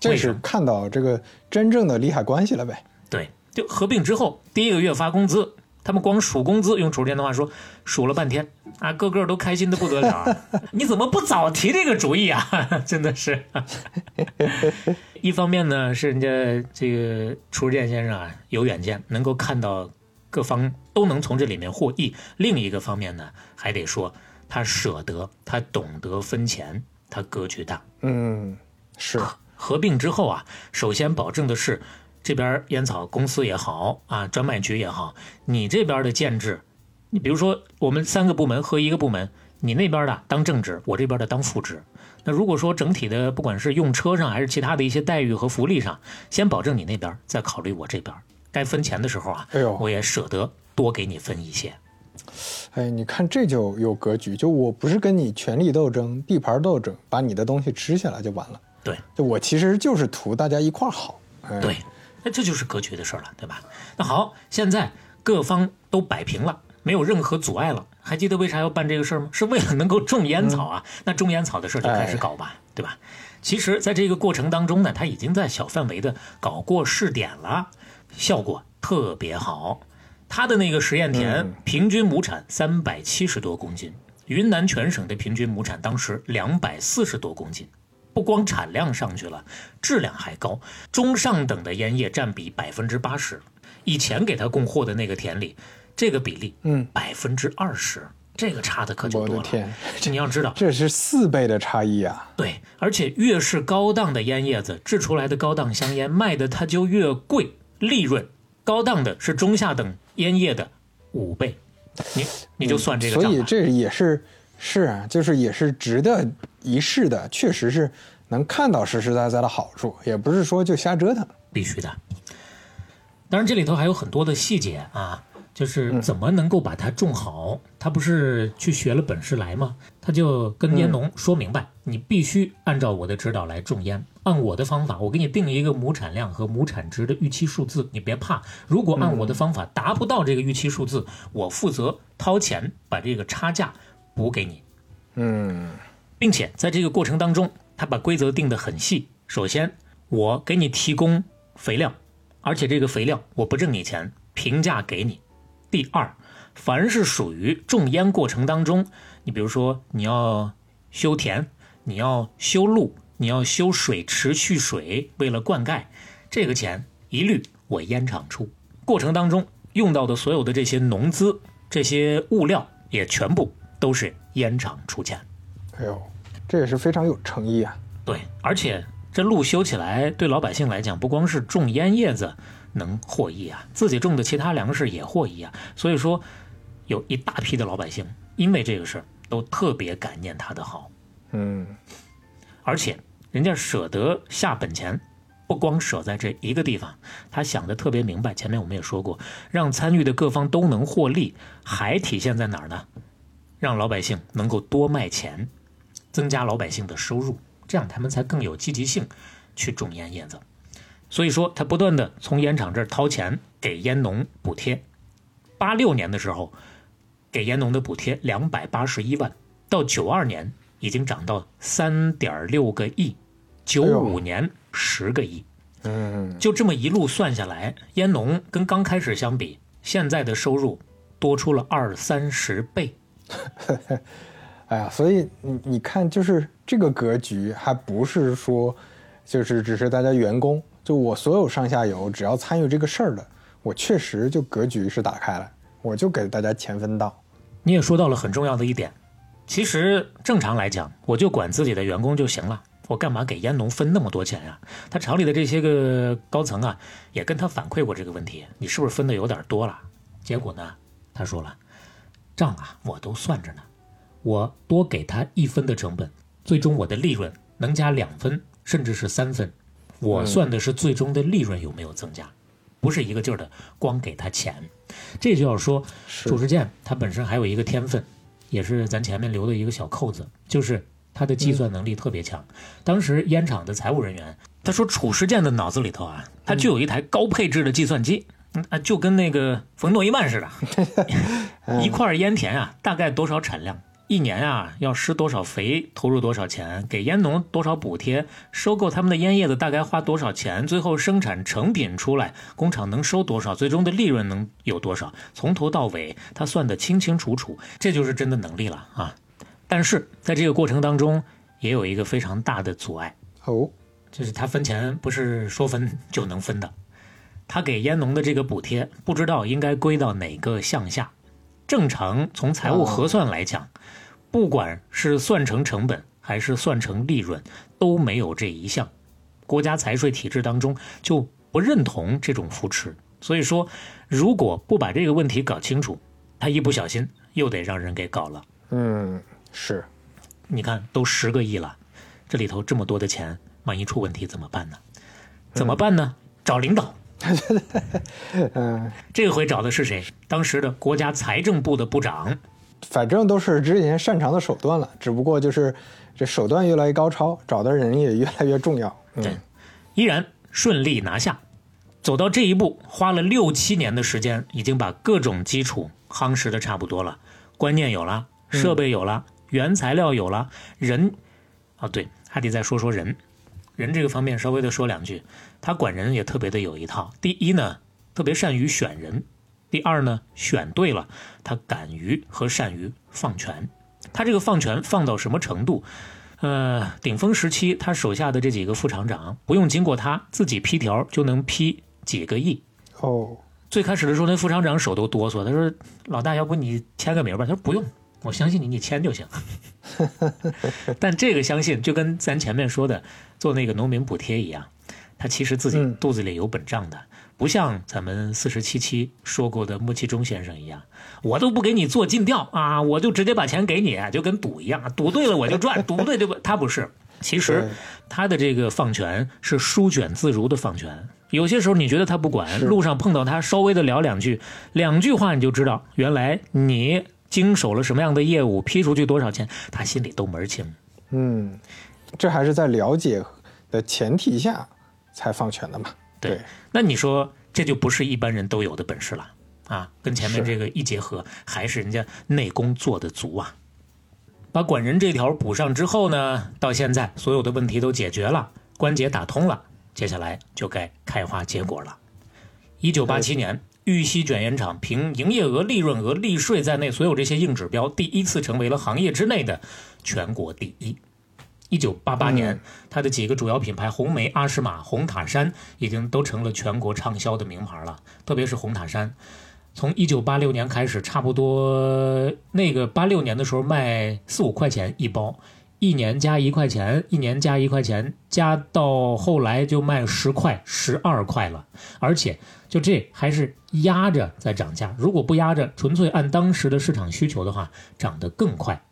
这是看到这个真正的利害关系了呗。对，就合并之后第一个月发工资，他们光数工资，用褚时健的话说，数了半天啊，个个都开心的不得了啊。[LAUGHS] 你怎么不早提这个主意啊？[LAUGHS] 真的是。一方面呢，是人家这个褚时健先生啊有远见，能够看到各方都能从这里面获益；另一个方面呢，还得说他舍得，他懂得分钱，他格局大。嗯，是，合并之后啊，首先保证的是，这边烟草公司也好啊，专卖局也好，你这边的建制，你比如说我们三个部门和一个部门，你那边的当正职，我这边的当副职。那如果说整体的不管是用车上还是其他的一些待遇和福利上，先保证你那边，再考虑我这边。该分钱的时候啊，我也舍得多给你分一些。哎，你看这就有格局，就我不是跟你权力斗争、地盘斗争，把你的东西吃下来就完了。对，就我其实就是图大家一块儿好。哎、对，那这就是格局的事儿了，对吧？那好，现在各方都摆平了，没有任何阻碍了。还记得为啥要办这个事儿吗？是为了能够种烟草啊。[LAUGHS] 那种烟草的事儿就开始搞吧，对吧？其实，在这个过程当中呢，他已经在小范围的搞过试点了，效果特别好。他的那个实验田嗯平均亩产三百七十多公斤，云南全省的平均亩产当时两百四十多公斤。不光产量上去了，质量还高，中上等的烟叶占比百分之八十。以前给他供货的那个田里，这个比例，嗯，百分之二十，这个差的可就多了。我的天，你要知道，这是四倍的差异啊！对，而且越是高档的烟叶子制出来的高档香烟卖的它就越贵，利润高档的是中下等烟叶的五倍，你你就算这个。所以这也是是啊，就是也是值得一试的，确实是能看到实实在在的好处，也不是说就瞎折腾。必须的。当然，这里头还有很多的细节啊，就是怎么能够把它种好。他不是去学了本事来吗？他就跟烟农说明白，你必须按照我的指导来种烟，按我的方法，我给你定一个亩产量和亩产值的预期数字，你别怕。如果按我的方法达不到这个预期数字，我负责掏钱把这个差价补给你。嗯并且在这个过程当中，他把规则定得很细。首先，我给你提供肥料，而且这个肥料我不挣你钱，平价给你。第二，凡是属于种烟过程当中，你比如说你要修田，你要修路，你要修水池蓄水，为了灌溉，这个钱一律我烟厂出。过程当中用到的所有的这些农资、这些物料，也全部都是烟厂出钱。哎呦，这也是非常有诚意啊。对，而且这路修起来，对老百姓来讲，不光是种烟叶子能获益啊，自己种的其他粮食也获益啊。所以说，有一大批的老百姓因为这个事儿都特别感念他的好，嗯而且人家舍得下本钱，不光舍在这一个地方，他想的特别明白。前面我们也说过，让参与的各方都能获利，还体现在哪儿呢？让老百姓能够多卖钱，增加老百姓的收入，这样他们才更有积极性去种烟叶子。所以说，他不断的从烟厂这儿掏钱给烟农补贴。八六年的时候，给烟农的补贴两百八十一万，到九二年已经涨到三点六个亿，九五年十个亿。嗯，就这么一路算下来，烟农跟刚开始相比，现在的收入多出了二三十倍。[LAUGHS] 哎呀，所以你你看，就是这个格局，还不是说，就是只是大家员工，就我所有上下游，只要参与这个事儿的，我确实就格局是打开了，我就给大家钱分到。你也说到了很重要的一点，其实正常来讲，我就管自己的员工就行了，我干嘛给烟农分那么多钱呀、他厂里的这些个高层啊，也跟他反馈过这个问题，你是不是分的有点多了？结果呢，他说了，账啊我都算着呢，我多给他一分的成本，最终我的利润能加两分，甚至是三分。我算的是最终的利润有没有增加，不是一个劲儿的光给他钱。这就要说，是褚时健他本身还有一个天分，也是咱前面留的一个小扣子，就是他的计算能力特别强。当时烟厂的财务人员他说，褚时健的脑子里头啊，他就有一台高配置的计算机。嗯啊，就跟那个冯诺依曼似的，[LAUGHS] 一块烟田啊，大概多少产量？一年啊，要施多少肥，投入多少钱，给烟农多少补贴，收购他们的烟叶子大概花多少钱，最后生产成品出来，工厂能收多少，最终的利润能有多少，从头到尾他算得清清楚楚，这就是真的能力了啊！但是在这个过程当中，也有一个非常大的阻碍，哦，就是他分钱不是说分就能分的，他给烟农的这个补贴不知道应该归到哪个项下。正常从财务核算来讲，不管是算成成本还是算成利润，都没有这一项。国家财税体制当中就不认同这种扶持，所以说如果不把这个问题搞清楚，他一不小心又得让人给搞了。嗯，是，你看，都十个亿了，这里头这么多的钱，万一出问题怎么办呢？怎么办呢？找领导。嗯，[LAUGHS] 这回找的是谁？当时的国家财政部的部长。反正都是之前擅长的手段了，只不过就是这手段越来越高超，找的人也越来越重要。对嗯，依然顺利拿下。走到这一步，花了六七年的时间，已经把各种基础夯实的差不多了，观念有了，设备有了，原材料有了，人，啊对，还得再说说人，人这个方面稍微的说两句，他管人也特别的有一套。第一呢，特别善于选人；第二呢，选对了，他敢于和善于放权。他这个放权放到什么程度？呃，顶峰时期，他手下的这几个副厂长不用经过他自己批条就能批几个亿。哦，最开始的时候，那副厂长手都哆嗦，他说：“老大，要不你签个名吧？”他说：“不用，我相信你，你签就行。” [LAUGHS] 但这个相信就跟咱前面说的做那个农民补贴一样，他其实自己嗯肚子里有本账的，不像咱们四十七期说过的穆其中先生一样，我都不给你做尽调啊，我就直接把钱给你，就跟赌一样，赌对了我就赚，赌不对就不？他不是，其实他的这个放权是书卷自如的放权。有些时候你觉得他不管，路上碰到他稍微的聊两句，两句话你就知道，原来你经手了什么样的业务，批出去多少钱，他心里都门儿清。嗯，这还是在了解的前提下才放权的嘛。对，那你说这就不是一般人都有的本事了啊？跟前面这个一结合，还是人家内功做的足啊。把管人这条补上之后呢，到现在所有的问题都解决了，关节打通了，接下来就该开花结果了。一九八七年，玉溪卷烟厂凭营业额、利润额、利税在内所有这些硬指标，第一次成为了行业之内的全国第一。一九八八年，嗯它的几个主要品牌红梅、阿诗玛、红塔山已经都成了全国畅销的名牌了。特别是红塔山，从一九八六年开始，差不多那个八六年的时候卖四五块钱一包，一年加一块钱，一年加一块钱，加到后来就卖十块、十二块了。而且就这还是压着在涨价，如果不压着，纯粹按当时的市场需求的话，涨得更快。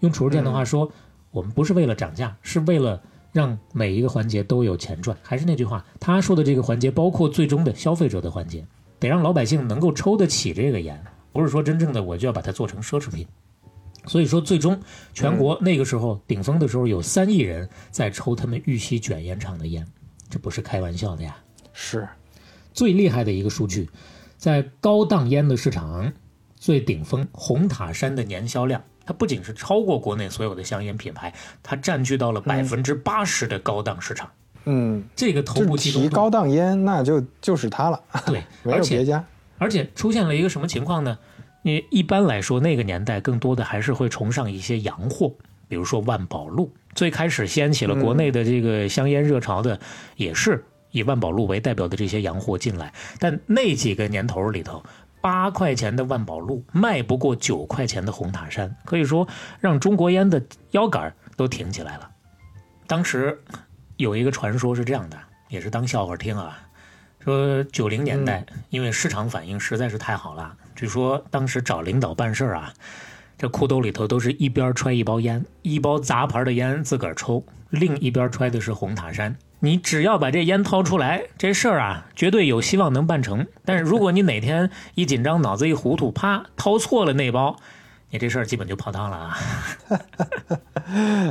用褚时健的话说，我们不是为了涨价，是为了让每一个环节都有钱赚。还是那句话，他说的这个环节包括最终的消费者的环节，得让老百姓能够抽得起这个烟，不是说真正的我就要把它做成奢侈品。[LAUGHS] 所以说，最终全国那个时候顶峰的时候，有三亿人在抽他们玉溪卷烟厂的烟，这不是开玩笑的呀。是，最厉害的一个数据，在高档烟的市场最顶峰红塔山的年销量，它不仅是超过国内所有的香烟品牌，它占据到了百分之八十的高档市场。嗯，这个头就部集中高档烟，那就就是它了，对，[LAUGHS] 没而且有别家。而且出现了一个什么情况呢？你一般来说，那个年代更多的还是会崇尚一些洋货，比如说万宝路。最开始掀起了国内的这个香烟热潮的，也是以万宝路为代表的这些洋货进来。但那几个年头里头，八块钱的万宝路卖不过九块钱的红塔山，可以说让中国烟的腰杆儿都挺起来了。当时有一个传说是这样的，也是当笑话听啊。说九零年代，因为市场反应实在是太好了，据说当时找领导办事儿啊，这裤兜里头都是一边揣一包烟，一包杂牌的烟自个儿抽，另一边揣的是红塔山。你只要把这烟掏出来，这事儿啊，绝对有希望能办成。但是如果你哪天一紧张，脑子一糊涂，啪掏错了那包，你这事儿基本就泡汤了啊！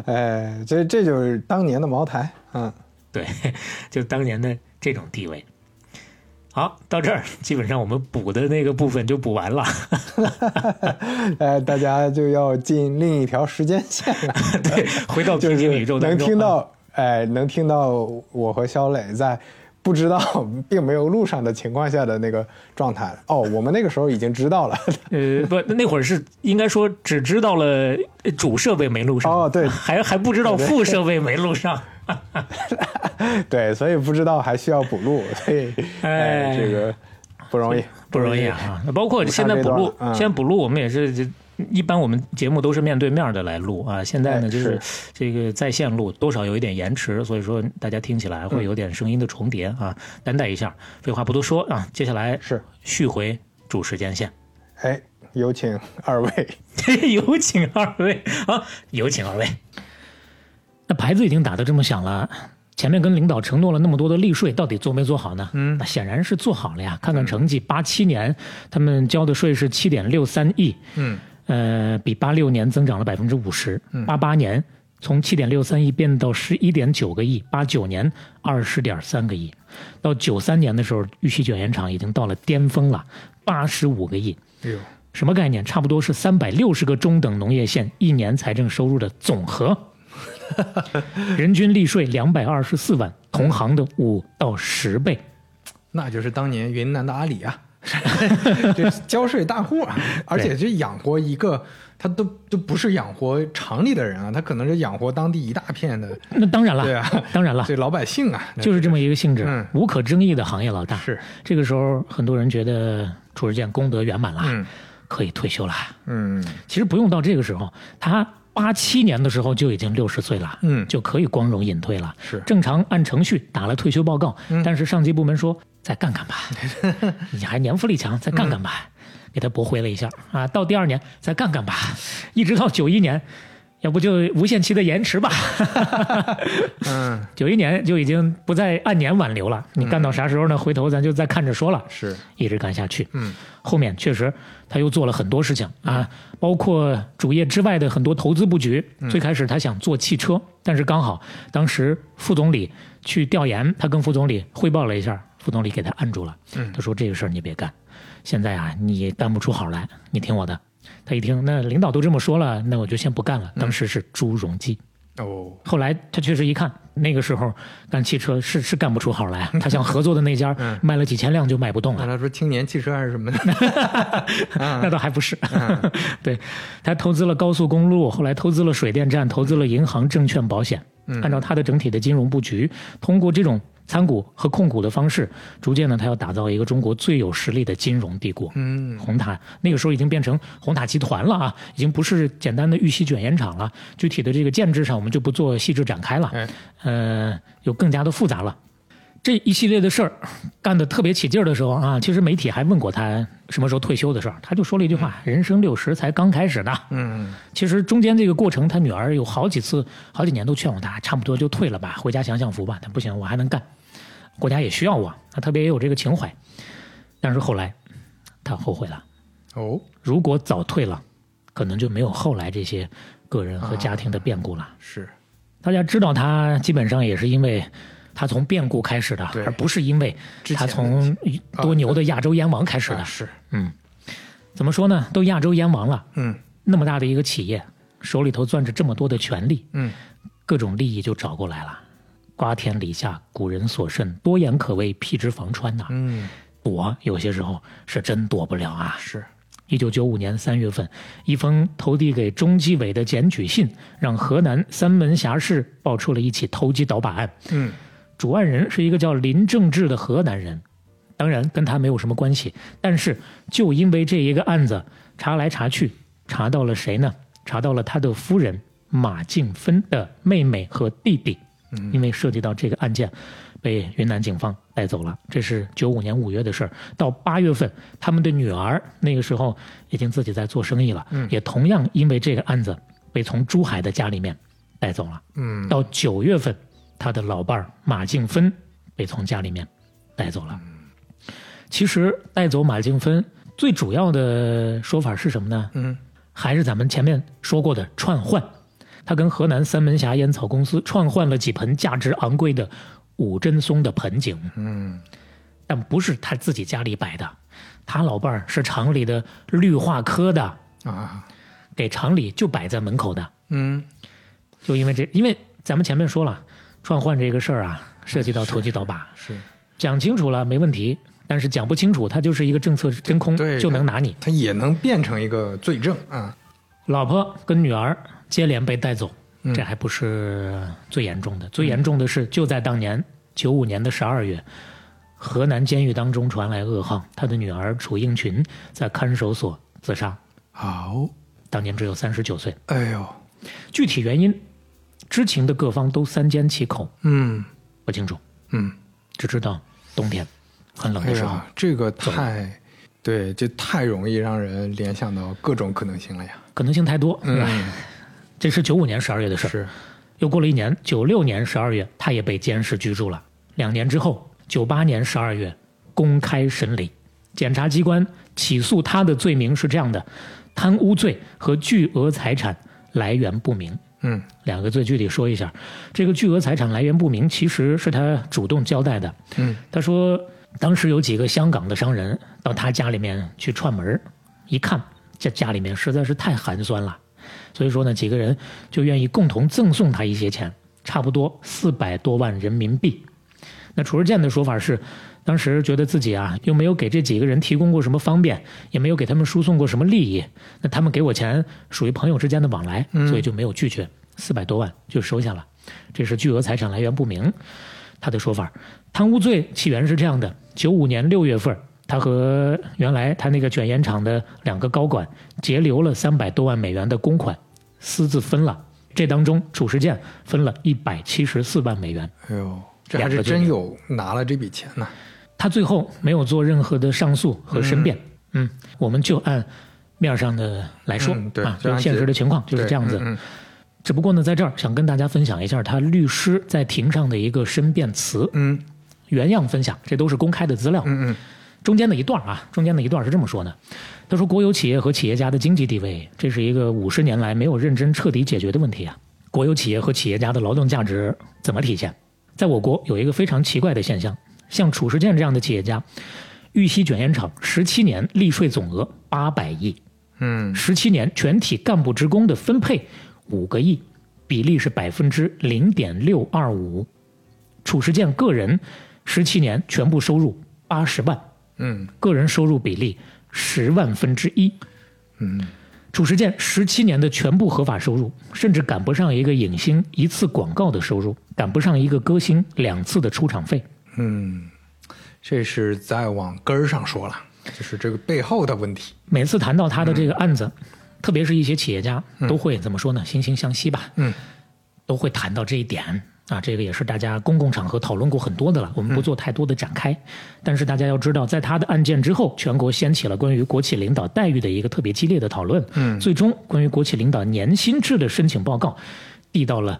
哎，这这就是当年的茅台，嗯，[LAUGHS] 对，就当年的这种地位。好，到这儿基本上我们补的那个部分就补完了。[LAUGHS] 哎，大家就要进另一条时间线了，[LAUGHS] 对，回到平行宇宙当中，能听到，哎，能听到我和肖磊在不知道并没有录上的情况下的那个状态。哦，我们那个时候已经知道了。[LAUGHS] 呃，不，那会儿是应该说只知道了主设备没录上，哦对还还不知道副设备没录上。[LAUGHS] 对，所以不知道还需要补录，所以哎哎，这个不容易，不容易啊！包括现在补录现在补录我们也是这。一般我们节目都是面对面的来录啊，现在呢哎就是这个在线录，多少有一点延迟，所以说大家听起来会有点声音的重叠啊，担待一下。废话不多说啊，接下来是，续回主时间线，哎，有请二位。[LAUGHS] 有请二位啊，有请二位。那牌子已经打得这么响了，前面跟领导承诺了那么多的利税，到底做没做好呢？嗯，那显然是做好了呀。看看成绩，八七年他们交的税是七点六三亿，嗯，呃，比八六年增长了百分之五十。八八年从七点六三亿变到十一点九个亿，八九年二十点三个亿，到九三年的时候，玉溪卷烟厂已经到了巅峰了，八十五个亿。哎呦，什么概念？差不多是三百六十个中等农业县一年财政收入的总和，[LAUGHS] 人均利税两百二十四万，同行的五到十倍。那就是当年云南的阿里啊，这交税大户啊，[LAUGHS] 而且这养活一个，他都都不是养活厂里的人啊，他可能是养活当地一大片的，那当然了，对啊，当然了，[LAUGHS] 这老百姓啊，就是这么一个性质，嗯无可争议的行业老大。是，这个时候，很多人觉得褚时健功德圆满了，嗯可以退休了。嗯其实不用到这个时候，他八七年的时候就已经六十岁了，嗯就可以光荣隐退了。是正常按程序打了退休报告，但是上级部门说再干干吧，[LAUGHS] 你还年富力强，再干干吧，给他驳回了一下啊。到第二年再干干吧，一直到九一年，要不就无限期的延迟吧。[LAUGHS] 嗯，九一年就已经不再按年挽留了，你干到啥时候呢？回头咱就再看着说了。是，一直干下去。嗯，后面确实他又做了很多事情啊，包括主业之外的很多投资布局。最开始他想做汽车，但是刚好当时副总理去调研，他跟副总理汇报了一下，副总理给他按住了。嗯他说这个事儿你别干，现在啊你干不出好来，你听我的。他一听，那领导都这么说了，那我就先不干了。当时是朱镕基。哦，后来他确实一看，那个时候干汽车是是干不出好来。[LAUGHS] 他想合作的那家卖了几千辆就卖不动了那，他说青年汽车还是什么的？[LAUGHS] 那倒还不是。[LAUGHS] 对，他投资了高速公路，后来投资了水电站，投资了银行、证券、保险。按照他的整体的金融布局，通过这种参股和控股的方式，逐渐呢，他要打造一个中国最有实力的金融帝国。嗯，红塔那个时候已经变成红塔集团了啊，已经不是简单的玉溪卷烟厂了。具体的这个建制上，我们就不做细致展开了。嗯，呃，有更加的复杂了。这一系列的事儿干得特别起劲儿的时候啊，其实媒体还问过他什么时候退休的事儿，他就说了一句话：“人生六十才刚开始呢。”嗯，其实中间这个过程，他女儿有好几次、好几年都劝我他，差不多就退了吧，回家享享福吧。他不行，我还能干，国家也需要我，他特别也有这个情怀。但是后来，他后悔了。哦，如果早退了，可能就没有后来这些个人和家庭的变故了。是，大家知道他基本上也是因为他从变故开始的，而不是因为他从多牛的亚洲烟王开始的。啊是，嗯，怎么说呢？都亚洲烟王了，嗯那么大的一个企业，手里头攥着这么多的权利，嗯，各种利益就找过来了。瓜田李下，古人所甚，多言可谓辟之防川呐、嗯，躲有些时候是真躲不了啊。是，一九九五年三月份，一封投递给中纪委的检举信，让河南三门峡市爆出了一起投机倒把案。嗯主案人是一个叫林正志的河南人，当然跟他没有什么关系。但是就因为这一个案子，查来查去，查到了谁呢？查到了他的夫人马静芬的妹妹和弟弟。因为涉及到这个案件，被云南警方带走了。这是九五年五月的事儿。到八月份，他们的女儿那个时候已经自己在做生意了，也同样因为这个案子被从珠海的家里面带走了。嗯，到九月份，他的老伴儿马静芬被从家里面带走了。其实带走马静芬最主要的说法是什么呢？嗯，还是咱们前面说过的串换。他跟河南三门峡烟草公司串换了几盆价值昂贵的五针松的盆景，嗯，但不是他自己家里摆的，他老伴儿是厂里的绿化科的，啊，给厂里就摆在门口的。嗯，就因为这，因为咱们前面说了，串换这个事儿啊，涉及到投机倒把，是，讲清楚了没问题，但是讲不清楚，它就是一个政策真空，对就能拿你。他也能变成一个罪证啊。老婆跟女儿接连被带走，嗯。这还不是最严重的，最严重的是就在当年九五年的十二月，河南监狱当中传来噩耗，他的女儿楚英群在看守所自杀，好，当年只有三十九岁。哎呦，具体原因，知情的各方都三缄其口，嗯。不清楚，嗯，只知道冬天很冷哎的时候。呀，这个太，对，这太容易让人联想到各种可能性了呀。可能性太多，是吧？嗯，这是九五年十二月的事儿。是，又过了一年，九六年十二月，他也被监视居住了。两年之后，九八年十二月，公开审理，检察机关起诉他的罪名是这样的：贪污罪和巨额财产来源不明。嗯两个罪具体说一下，这个巨额财产来源不明，其实是他主动交代的。嗯他说，当时有几个香港的商人到他家里面去串门儿，一看这家里面实在是太寒酸了，所以说呢，几个人就愿意共同赠送他一些钱，差不多四百多万人民币。那褚日健的说法是，当时觉得自己啊又没有给这几个人提供过什么方便，也没有给他们输送过什么利益，那他们给我钱属于朋友之间的往来，所以就没有拒绝，四百多万就收下了。这是巨额财产来源不明。他的说法，贪污罪起源是这样的：九五年六月份，他和原来他那个卷烟厂的两个高管截留了三百多万美元的公款，私自分了。这当中，褚时健分了一百七十四万美元。哎呦，这还是真有拿了这笔钱呢。他最后没有做任何的上诉和申辩。嗯我们就按面上的来说、啊，就是现实的情况就是这样子。只不过呢，在这儿想跟大家分享一下他律师在庭上的一个申辩词，嗯原样分享，这都是公开的资料。嗯嗯中间的一段啊，中间的一段是这么说的：他说，国有企业和企业家的经济地位，这是一个五十年来没有认真彻底解决的问题啊。国有企业和企业家的劳动价值怎么体现？在我国有一个非常奇怪的现象，像褚时健这样的企业家，玉溪卷烟厂十七年利税总额八百亿，嗯十七年全体干部职工的分配五个亿，比例是百分之零点六二五。褚时健个人十七年全部收入八十万，嗯个人收入比例十万分之一。嗯褚时健十七年的全部合法收入，甚至赶不上一个影星一次广告的收入，赶不上一个歌星两次的出场费。嗯，这是在往根儿上说了，就是这个背后的问题。每次谈到他的这个案子，特别是一些企业家都会怎么说呢？惺惺相惜吧。嗯，都会谈到这一点啊，这个也是大家公共场合讨论过很多的了，我们不做太多的展开。但是大家要知道，在他的案件之后，全国掀起了关于国企领导待遇的一个特别激烈的讨论。嗯最终关于国企领导年薪制的申请报告，递到了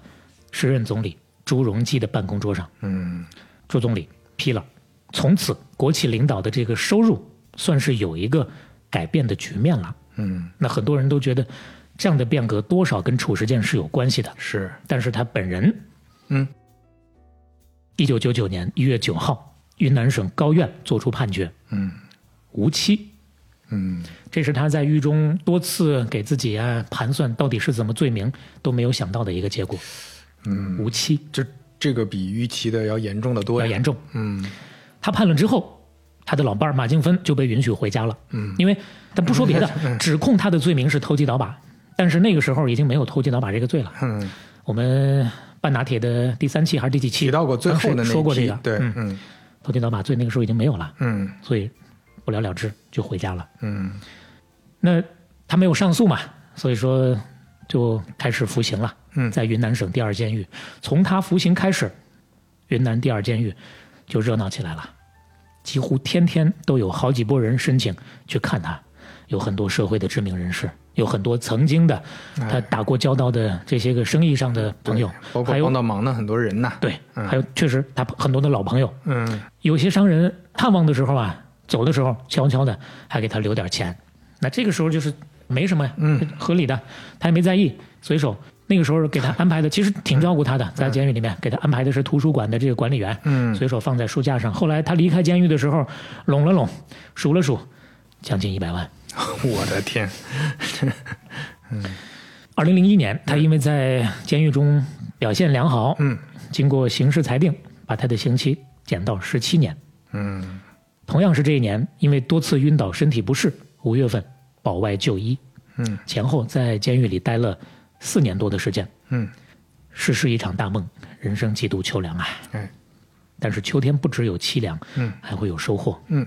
时任总理朱镕基的办公桌上。嗯朱总理批了，从此国企领导的这个收入算是有一个改变的局面了。嗯，那很多人都觉得这样的变革多少跟褚时健是有关系的，是但是他本人，嗯，一九九九年一月九号，云南省高院作出判决，嗯无期。嗯这是他在狱中多次给自己啊盘算到底是怎么罪名都没有想到的一个结果，嗯，无期这这个比预期的要严重的多。要严重。嗯他判了之后，他的老伴儿马静芬就被允许回家了。嗯因为他不说别的，指控他的罪名是投机倒把，但是那个时候已经没有投机倒把这个罪了。嗯，我们半拿铁的第三期还是第几期？提到过最后的说过这个，对，嗯，嗯。投机倒把罪那个时候已经没有了，嗯。所以不了了之就回家了。嗯。那他没有上诉嘛，所以说就开始服刑了。嗯。在云南省第二监狱，从他服刑开始，云南第二监狱就热闹起来了，几乎天天都有好几波人申请去看他，有很多社会的知名人士，有很多曾经的他打过交道的这些个生意上的朋友，包括帮到忙的很多人呐。对，嗯。还有确实他很多的老朋友，嗯。有些商人探望的时候啊，走的时候悄悄的还给他留点钱，那这个时候就是没什么呀，嗯，合理的，他也没在意，随手那个时候给他安排的其实挺照顾他的，在监狱里面给他安排的是图书馆的这个管理员，嗯。随手放在书架上。后来他离开监狱的时候，拢了拢，数了数，将近一百万。[LAUGHS] 我的天，[LAUGHS] 二零零一年，他因为在监狱中表现良好，嗯经过刑事裁定，把他的刑期减到十七年。嗯同样是这一年，因为多次晕倒、身体不适，五月份保外就医，嗯前后在监狱里待了四年多的时间。嗯，世事一场大梦，人生几度秋凉啊！哎，但是秋天不只有凄凉，嗯还会有收获。嗯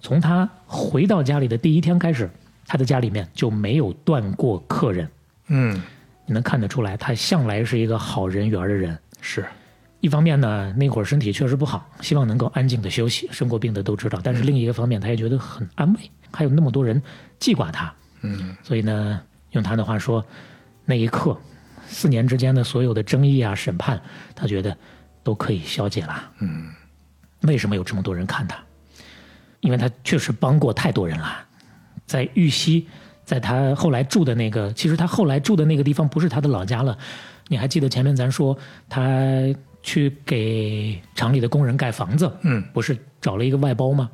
从他回到家里的第一天开始，他的家里面就没有断过客人。嗯你能看得出来，他向来是一个好人缘的人。是，一方面呢，那会儿身体确实不好，希望能够安静的休息。生过病的都知道，但是另一个方面，他也觉得很安慰，还有那么多人记挂他，嗯所以呢，用他的话说，那一刻，四年之间的所有的争议啊、审判，他觉得都可以消解了。嗯为什么有这么多人看他？因为他确实帮过太多人了，在玉溪，在他后来住的那个，其实他后来住的那个地方不是他的老家了。你还记得前面咱说他去给厂里的工人盖房子，嗯不是找了一个外包吗？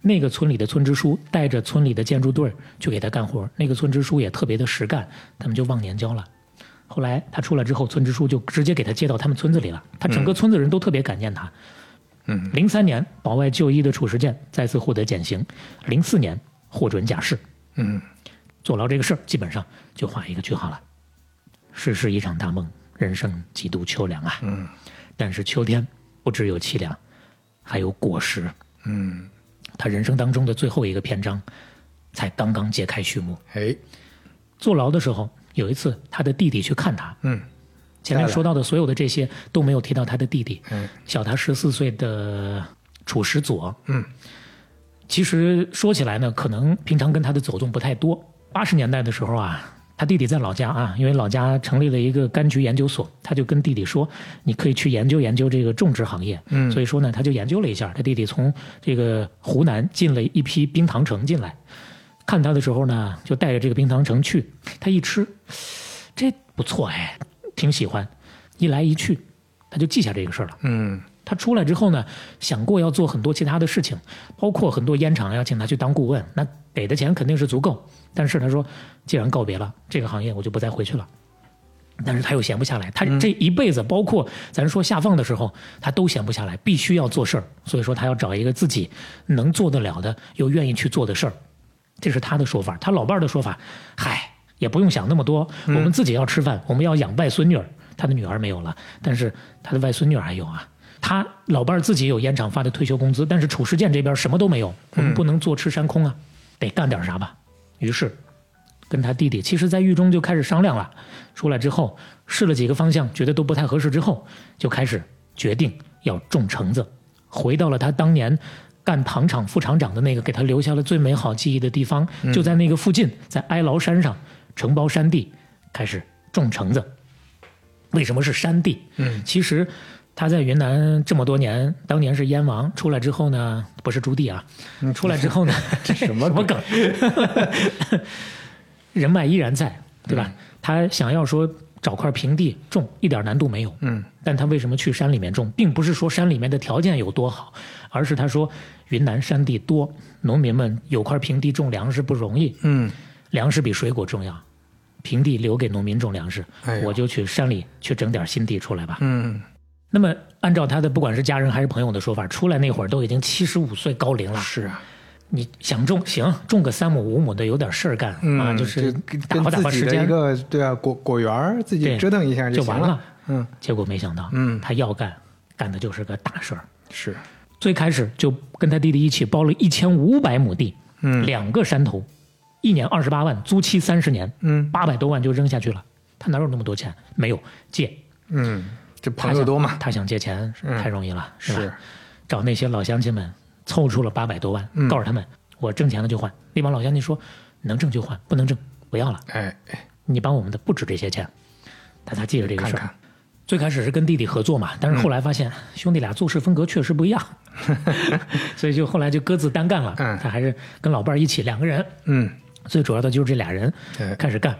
那个村里的村支书带着村里的建筑队儿去给他干活，那个村支书也特别的实干，他们就忘年交了。后来他出来之后，村支书就直接给他接到他们村子里了，他整个村子人都特别感念他。嗯零三年保外就医的褚时健再次获得减刑，零四年获准假释，嗯坐牢这个事儿基本上就画一个句号了。世事一场大梦，人生几度秋凉啊！嗯但是秋天不只有凄凉，还有果实。嗯，他人生当中的最后一个篇章，才刚刚揭开序幕。哎，坐牢的时候，有一次他的弟弟去看他，嗯前面说到的所有的这些都没有提到他的弟弟，嗯小他十四岁的楚石佐。嗯，其实说起来呢，可能平常跟他的走动不太多。八十年代的时候啊，他弟弟在老家啊，因为老家成立了一个柑橘研究所，他就跟弟弟说，你可以去研究研究这个种植行业。嗯所以说呢，他就研究了一下，他弟弟从这个湖南进了一批冰糖橙进来，看他的时候呢，就带着这个冰糖橙去，他一吃，这不错哎，挺喜欢，一来一去，他就记下这个事儿了。嗯他出来之后呢，想过要做很多其他的事情，包括很多烟厂要请他去当顾问，那给的钱肯定是足够。但是他说，既然告别了这个行业，我就不再回去了。但是他又闲不下来，他这一辈子，包括咱说下放的时候，他都闲不下来，必须要做事儿。所以说，他要找一个自己能做得了的，又愿意去做的事儿。这是他的说法。他老伴儿的说法，嗨，也不用想那么多，我们自己要吃饭，我们要养外孙女儿。他的女儿没有了，但是他的外孙女儿还有啊。他老伴儿自己有烟厂发的退休工资，但是褚时健这边什么都没有，我们不能坐吃山空啊，得干点啥吧。于是跟他弟弟，其实在狱中就开始商量了。出来之后试了几个方向，觉得都不太合适，之后就开始决定要种橙子，回到了他当年干糖厂副厂长的那个给他留下了最美好记忆的地方，就在那个附近，在哀牢山上承包山地，开始种橙子。为什么是山地？嗯，其实他在云南这么多年，当年是燕王，出来之后呢，不是朱棣啊，出来之后呢，[LAUGHS] 这什么 [LAUGHS] 什么梗？[LAUGHS] 人脉依然在，对吧？他想要说找块平地种，一点难度没有。嗯，但他为什么去山里面种，并不是说山里面的条件有多好，而是他说云南山地多，农民们有块平地种粮食不容易，嗯粮食比水果重要，平地留给农民种粮食，哎我就去山里去整点新地出来吧。嗯。那么按照他的不管是家人还是朋友的说法，出来那会儿都已经七十五岁高龄了，是啊，你想种行，种个三亩五亩的有点事儿干、嗯啊，就是打发打发时间，一个对啊果果园自己折腾一下就完了。嗯。结果没想到，嗯。他要干，干的就是个大事儿。是。最开始就跟他弟弟一起包了一千五百亩地，嗯。两个山头，一年二十八万，租期三十年，嗯八百多万就扔下去了。他哪有那么多钱？没有借，嗯，这朋友多嘛？他想借钱嗯太容易了，是找那些老乡亲们凑出了八百多万，嗯告诉他们我挣钱了就换。那帮老乡亲说能挣就换，不能挣不要了。哎哎你帮我们的不止这些钱，但他记着这个事儿。最开始是跟弟弟合作嘛，但是后来发现、兄弟俩做事风格确实不一样，[LAUGHS] 所以就后来就各自单干了。嗯他还是跟老伴儿一起两个人，嗯最主要的就是这俩人哎开始干。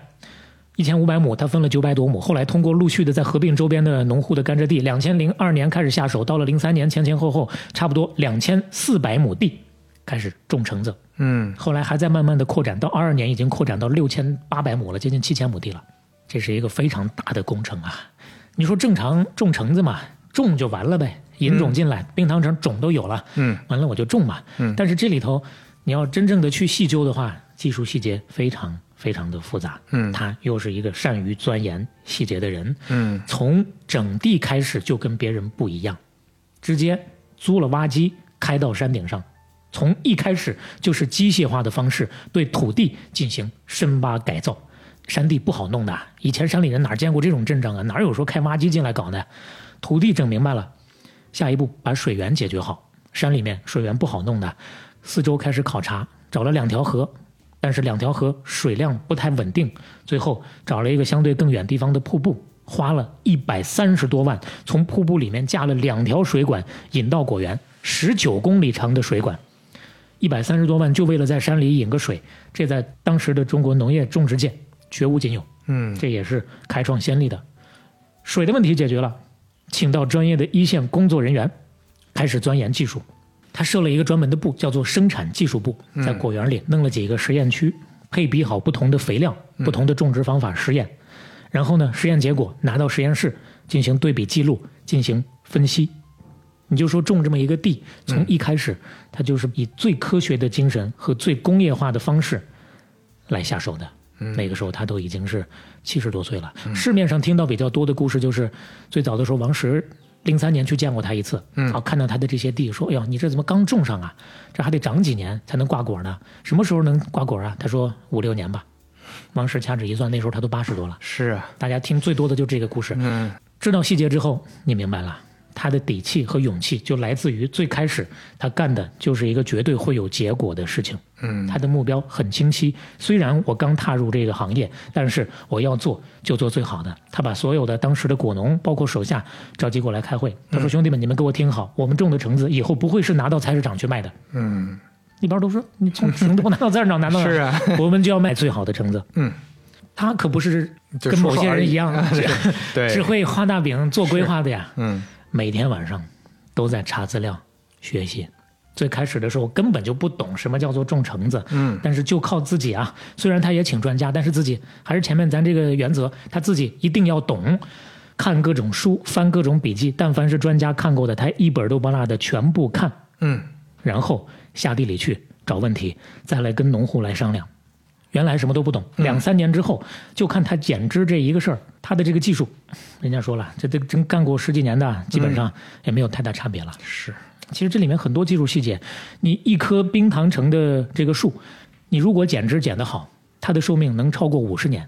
一千五百亩，他分了九百多亩，后来通过陆续的在合并周边的农户的甘蔗地，两千零二年开始下手，到了零三年前前后后差不多两千四百亩地开始种橙子，嗯后来还在慢慢的扩展，到二二年已经扩展到六千八百亩了，接近七千亩地了。这是一个非常大的工程啊！你说正常种橙子嘛，种就完了呗，引种进来，冰糖橙种都有了，嗯完了我就种嘛。嗯但是这里头你要真正的去细究的话，技术细节非常非常的复杂。嗯他又是一个善于钻研细节的人，嗯从整地开始就跟别人不一样，直接租了挖机开到山顶上，从一开始就是机械化的方式对土地进行深挖改造。山地不好弄的，以前山里人哪见过这种阵仗啊？哪有说开挖机进来搞的？土地整明白了，下一步把水源解决好。山里面水源不好弄的，四周开始考察，找了两条河，但是两条河水量不太稳定，最后找了一个相对更远地方的瀑布，花了一百三十多万，从瀑布里面架了两条水管引到果园，十九公里长的水管，一百三十多万就为了在山里引个水，这在当时的中国农业种植界绝无仅有，嗯这也是开创先例的。水的问题解决了，请到专业的一线工作人员，开始钻研技术。他设了一个专门的部，叫做生产技术部，在果园里弄了几个实验区，配比好不同的肥料、不同的种植方法实验，然后呢，实验结果拿到实验室进行对比记录，进行分析。你就说种这么一个地，从一开始，他就是以最科学的精神和最工业化的方式来下手的。那个时候他都已经是七十多岁了。市面上听到比较多的故事就是，最早的时候王石零三年去见过他一次，嗯啊，看到他的这些地，说：“哎呦，你这怎么刚种上啊？这还得长几年才能挂果呢？什么时候能挂果啊？”他说：“五六年吧。”王石掐指一算，那时候他都八十多了。是啊大家听最多的就这个故事。嗯知道细节之后，你明白了，他的底气和勇气就来自于最开始他干的就是一个绝对会有结果的事情。嗯，他的目标很清晰。虽然我刚踏入这个行业，但是我要做就做最好的。他把所有的当时的果农，包括手下召集过来开会。他说：“兄弟们，你们给我听好，我们种的橙子以后不会是拿到菜市场去卖的。嗯，一般都说你从橙子不拿到菜市场，难 [LAUGHS] 道是啊，我们就要卖最好的橙子。嗯，他可不是跟某些人一样，[LAUGHS] 对 [LAUGHS] 只会画大饼做规划的呀。嗯每天晚上都在查资料学习。最开始的时候根本就不懂什么叫做种橙子，嗯但是就靠自己啊。虽然他也请专家，但是自己还是前面咱这个原则，他自己一定要懂，看各种书，翻各种笔记，但凡是专家看过的，他一本都不落的全部看，嗯然后下地里去找问题，再来跟农户来商量。原来什么都不懂，两三年之后就看他剪枝这一个事儿，他的这个技术，人家说了，这这真干过十几年的，基本上也没有太大差别了。是。其实这里面很多技术细节，你一棵冰糖橙的这个树，你如果剪枝剪得好，它的寿命能超过五十年；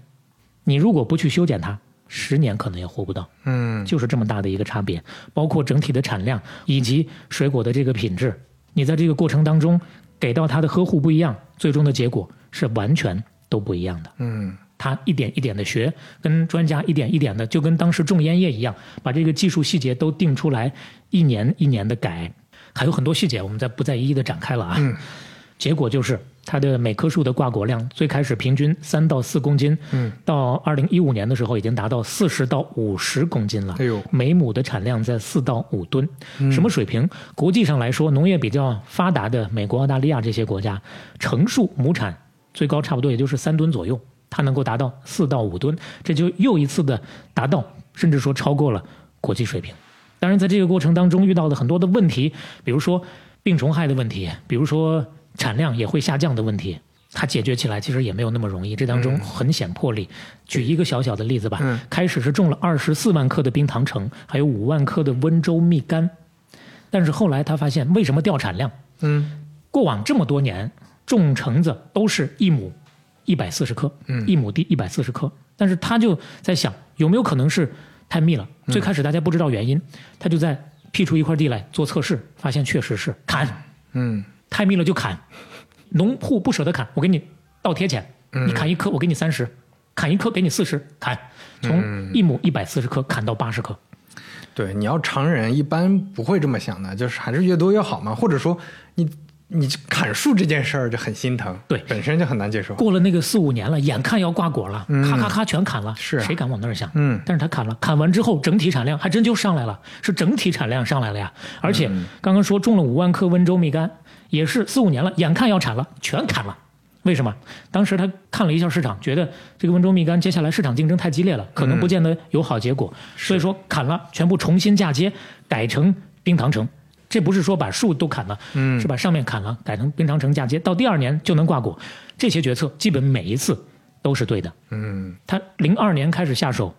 你如果不去修剪它，十年可能也活不到。嗯。就是这么大的一个差别，包括整体的产量以及水果的这个品质，你在这个过程当中给到它的呵护不一样，最终的结果是完全都不一样的。嗯他一点一点的学，跟专家一点一点的，就跟当时种烟叶一样，把这个技术细节都定出来，一年一年的改，还有很多细节，我们再不再一一的展开了啊。嗯结果就是它的每棵树的挂果量，最开始平均三到四公斤，嗯，到二零一五年的时候已经达到四十到五十公斤了。哎呦每亩的产量在四到五吨，什么水平？国际上来说，农业比较发达的美国、澳大利亚这些国家，成树亩产最高差不多也就是三吨左右，它能够达到四到五吨，这就又一次的达到，甚至说超过了国际水平。当然，在这个过程当中遇到的很多的问题，比如说病虫害的问题，比如说产量也会下降的问题，它解决起来其实也没有那么容易，这当中很显魄力。举一个小小的例子吧，嗯开始是种了二十四万颗的冰糖橙，还有五万颗的温州蜜柑，但是后来他发现为什么掉产量？嗯过往这么多年种橙子都是一亩一百四十克，嗯。一亩地一百四十克，但是他就在想有没有可能是太密了？嗯。最开始大家不知道原因，他就在辟出一块地来做测试，发现确实是砍嗯。太密了就砍，农户不舍得砍，我给你倒贴钱，嗯。你砍一棵我给你三十，砍一棵给你四十，砍。从一亩一百四十颗砍到八十颗。对，你要常人一般不会这么想的，就是还是越多越好嘛，或者说你你砍树这件事儿就很心疼，对本身就很难接受。过了那个四五年了，眼看要挂果了，咔咔咔全砍了，是啊谁敢往那儿想？嗯但是他砍了，砍完之后整体产量还真就上来了，是整体产量上来了呀。而且刚刚说种了五万棵温州蜜柑，也是四五年了，眼看要产了，全砍了。为什么？当时他看了一下市场，觉得这个温州蜜柑接下来市场竞争太激烈了，可能不见得有好结果，所以说砍了，全部重新嫁接，改成冰糖橙。这不是说把树都砍了，嗯是把上面砍了，改成冰长城嫁接，到第二年就能挂果。这些决策基本每一次都是对的。嗯他零二年开始下手，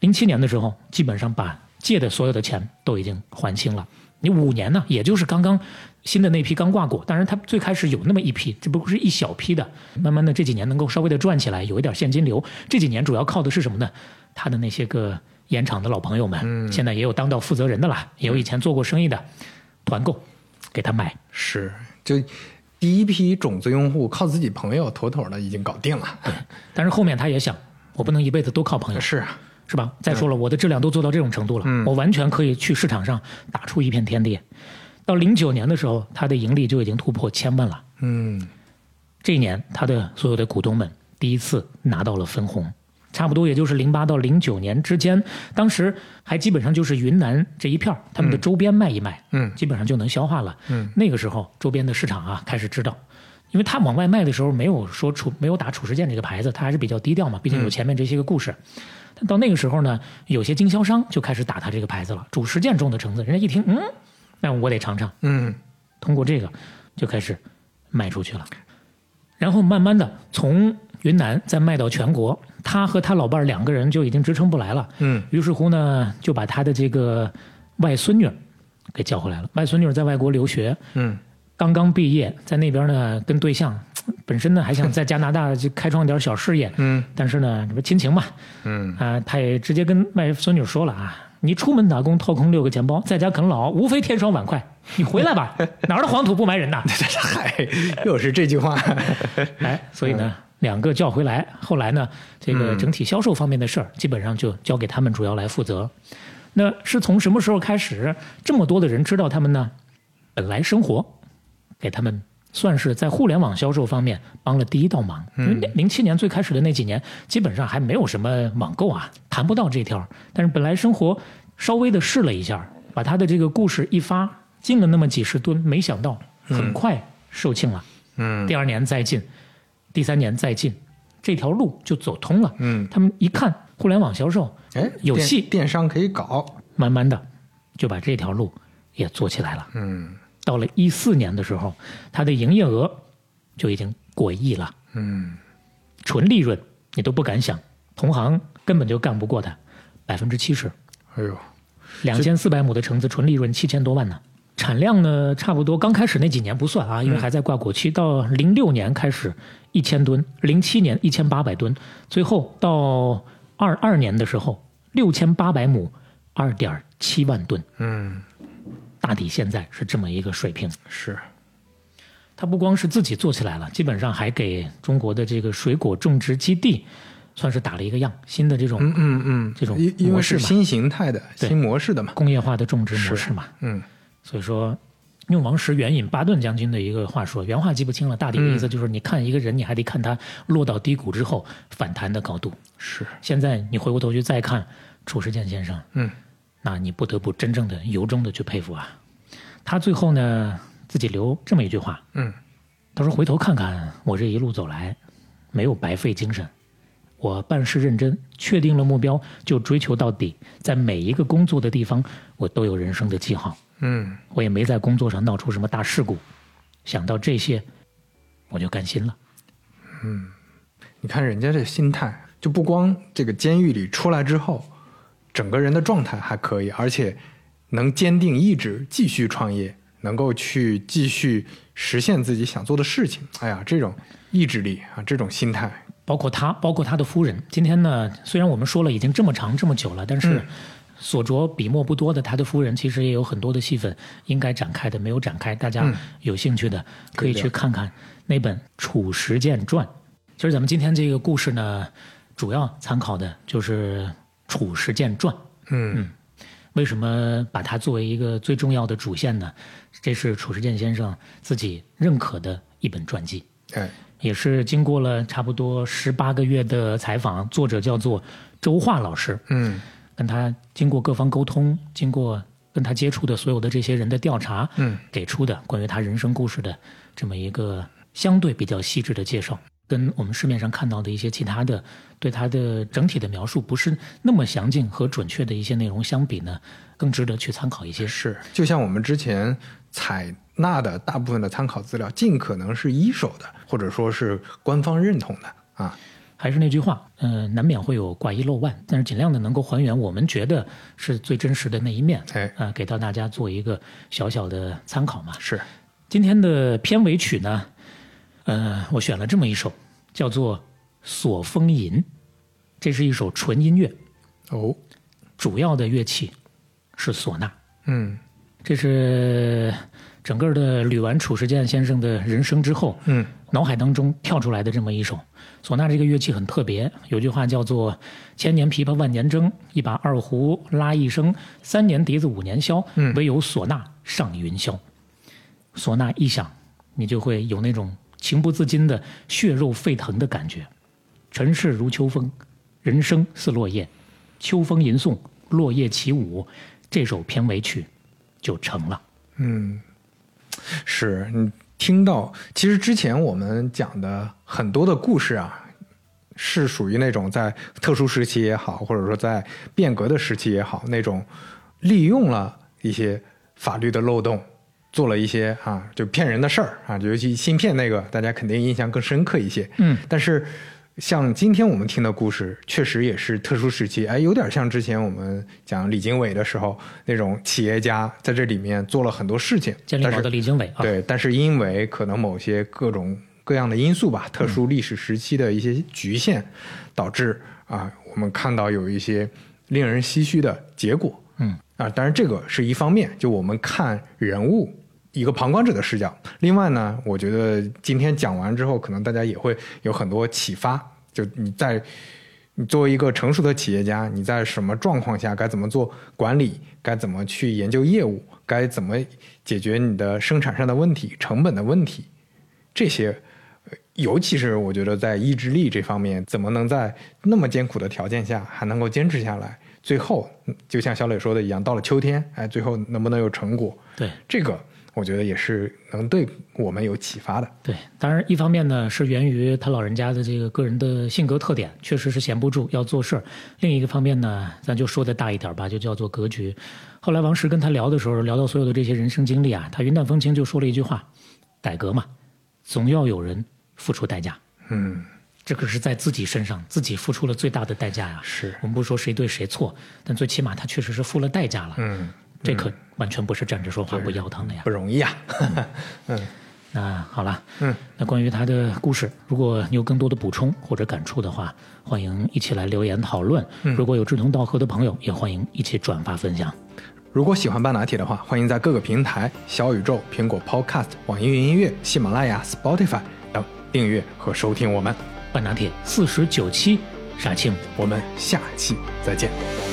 零七年的时候基本上把借的所有的钱都已经还清了。你五年呢，也就是刚刚新的那批刚挂果，当然他最开始有那么一批，这不过是一小批的，慢慢的这几年能够稍微的赚起来，有一点现金流。这几年主要靠的是什么呢？他的那些个盐场的老朋友们，现在也有当到负责人的了，也有以前做过生意的，团购给他买。是，就第一批种子用户靠自己朋友妥妥的已经搞定了。但是后面他也想，我不能一辈子都靠朋友，是啊，是吧？再说了，我的质量都做到这种程度了，嗯我完全可以去市场上打出一片天地。到零九年的时候，他的盈利就已经突破千万了。嗯这一年，他的所有的股东们第一次拿到了分红，差不多也就是零八到零九年之间，当时还基本上就是云南这一片儿他们的周边卖一卖，嗯。基本上就能消化了。嗯。那个时候周边的市场啊开始知道，因为他往外卖的时候没有说褚没有打褚时健这个牌子，他还是比较低调嘛，毕竟有前面这些个故事。但到那个时候呢，有些经销商就开始打他这个牌子了，褚时健种的橙子，人家一听，嗯，那我得尝尝，嗯。通过这个就开始卖出去了，然后慢慢的从云南再卖到全国，他和他老伴儿两个人就已经支撑不来了，嗯于是乎呢，就把他的这个外孙女给叫回来了。外孙女在外国留学，嗯刚刚毕业，在那边呢跟对象，本身呢还想在加拿大就开创点小事业，[LAUGHS] 嗯但是呢，这不亲情嘛，嗯啊，他也直接跟外孙女说了啊，你出门打工掏空六个钱包，在家啃老，无非添双碗筷。[LAUGHS] 你回来吧，[LAUGHS] 哪儿的黄土不埋人呐？嗨，又是这句话。哎，所以呢，两个叫回来，后来呢，这个整体销售方面的事儿，基本上就交给他们主要来负责。那是从什么时候开始，这么多的人知道他们呢？本来生活给他们算是在互联网销售方面帮了第一道忙。因为零七年最开始的那几年，基本上还没有什么网购啊，谈不到这条。但是本来生活稍微的试了一下，把他的这个故事一发，进了那么几十吨，没想到很快售罄了。嗯第二年再进，第三年再进，这条路就走通了。嗯，他们一看互联网销售哎，有戏电商可以搞。慢慢的就把这条路也做起来了。嗯到了一四年的时候，它的营业额就已经过亿了，嗯纯利润你都不敢想，同行根本就干不过它，百分之七十，哎呦，两千四百亩的橙子纯利润七千多万呢。产量呢，差不多刚开始那几年不算啊，因为还在挂果期。到零六年开始一千吨，零七年一千八百吨，最后到二二年的时候六千八百亩，二点七万吨。嗯大抵现在是这么一个水平。是，它不光是自己做起来了，基本上还给中国的这个水果种植基地算是打了一个样，新的这种嗯嗯嗯，这种因因为模式嘛是新形态的新模式的嘛。工业化的种植模式嘛。嗯所以说，用王石援引巴顿将军的一个话说，原话记不清了，大体的意思就是，你看一个人，你还得看他落到低谷之后反弹的高度。是，现在你回过头去再看褚时健先生，嗯那你不得不真正的由衷的去佩服啊。他最后呢自己留这么一句话，嗯他说：“回头看看我这一路走来，没有白费精神。我办事认真，确定了目标就追求到底，在每一个工作的地方，我都有人生的记号。嗯我也没在工作上闹出什么大事故。想到这些，我就甘心了。嗯你看人家这心态，就不光这个监狱里出来之后，整个人的状态还可以，而且能坚定意志继续创业，能够去继续实现自己想做的事情。哎呀，这种意志力啊，这种心态，包括他，包括他的夫人。今天呢，虽然我们说了已经这么长这么久了，但是嗯所着笔墨不多的他的夫人，其实也有很多的戏份应该展开的没有展开。大家嗯有兴趣的可以去看看那本《褚时健传》。其实咱们今天这个故事呢，主要参考的就是《褚时健传》。嗯为什么把它作为一个最重要的主线呢？这是褚时健先生自己认可的一本传记。哎，也是经过了差不多十八个月的采访，作者叫做周化老师，嗯跟他经过各方沟通，经过跟他接触的所有的这些人的调查，嗯给出的关于他人生故事的这么一个相对比较细致的介绍，跟我们市面上看到的一些其他的对他的整体的描述不是那么详尽和准确的一些内容相比呢，更值得去参考一些。是，就像我们之前采纳的大部分的参考资料，尽可能是一手的，或者说是官方认同的啊。还是那句话，呃，难免会有挂一漏万，但是尽量的能够还原我们觉得是最真实的那一面，哎。啊、给到大家做一个小小的参考嘛。是，今天的片尾曲呢，呃，我选了这么一首，叫做《索风吟》，这是一首纯音乐，哦，主要的乐器是唢呐。嗯。这是整个的捋完褚时健先生的人生之后，嗯。脑海当中跳出来的这么一首唢呐。这个乐器很特别，有句话叫做“千年琵琶万年筝，一把二胡拉一声，三年笛子五年箫，唯有唢呐上云霄。”唢呐一响，你就会有那种情不自禁的血肉沸腾的感觉。尘世如秋风，人生似落叶，秋风吟诵，落叶起舞，这首片尾曲就成了。嗯，是你听到，其实之前我们讲的很多的故事啊，是属于那种在特殊时期也好，或者说在变革的时期也好，那种利用了一些法律的漏洞，做了一些啊就骗人的事儿啊，尤其芯片那个，大家肯定印象更深刻一些。嗯，但是像今天我们听的故事，确实也是特殊时期，哎，有点像之前我们讲李经纬的时候那种企业家在这里面做了很多事情，健力宝但是的李经纬啊，对，但是因为可能某些各种各样的因素吧，特殊历史时期的一些局限，导致啊，我们看到有一些令人唏嘘的结果。嗯啊，当然这个是一方面，就我们看人物一个旁观者的视角。另外呢，我觉得今天讲完之后，可能大家也会有很多启发。就你在你作为一个成熟的企业家，你在什么状况下该怎么做管理，该怎么去研究业务，该怎么解决你的生产上的问题、成本的问题，这些，呃尤其是我觉得在意志力这方面，怎么能在那么艰苦的条件下还能够坚持下来？最后，嗯就像小磊说的一样，到了秋天，哎，最后能不能有成果？对这个我觉得也是能对我们有启发的。对，当然一方面呢是源于他老人家的这个个人的性格特点，确实是闲不住，要做事儿；另一个方面呢，咱就说的大一点吧，就叫做格局。后来王石跟他聊的时候，聊到所有的这些人生经历啊，他云淡风轻就说了一句话：改革嘛，总要有人付出代价。嗯，这可是在自己身上，自己付出了最大的代价呀。是我们不说谁对谁错，但最起码他确实是付了代价了。嗯，这可完全不是站着说话不腰疼的呀不。容易啊。那好了，嗯，那关于他的故事，如果你有更多的补充或者感触的话，欢迎一起来留言讨论。嗯如果有志同道合的朋友，也欢迎一起转发分享。如果喜欢半拿铁的话，欢迎在各个平台小宇宙、苹果 Podcast、网易云音乐、喜马拉雅、Spotify 等订阅和收听我们。半拿铁四十九期，杀青。我们下期再见。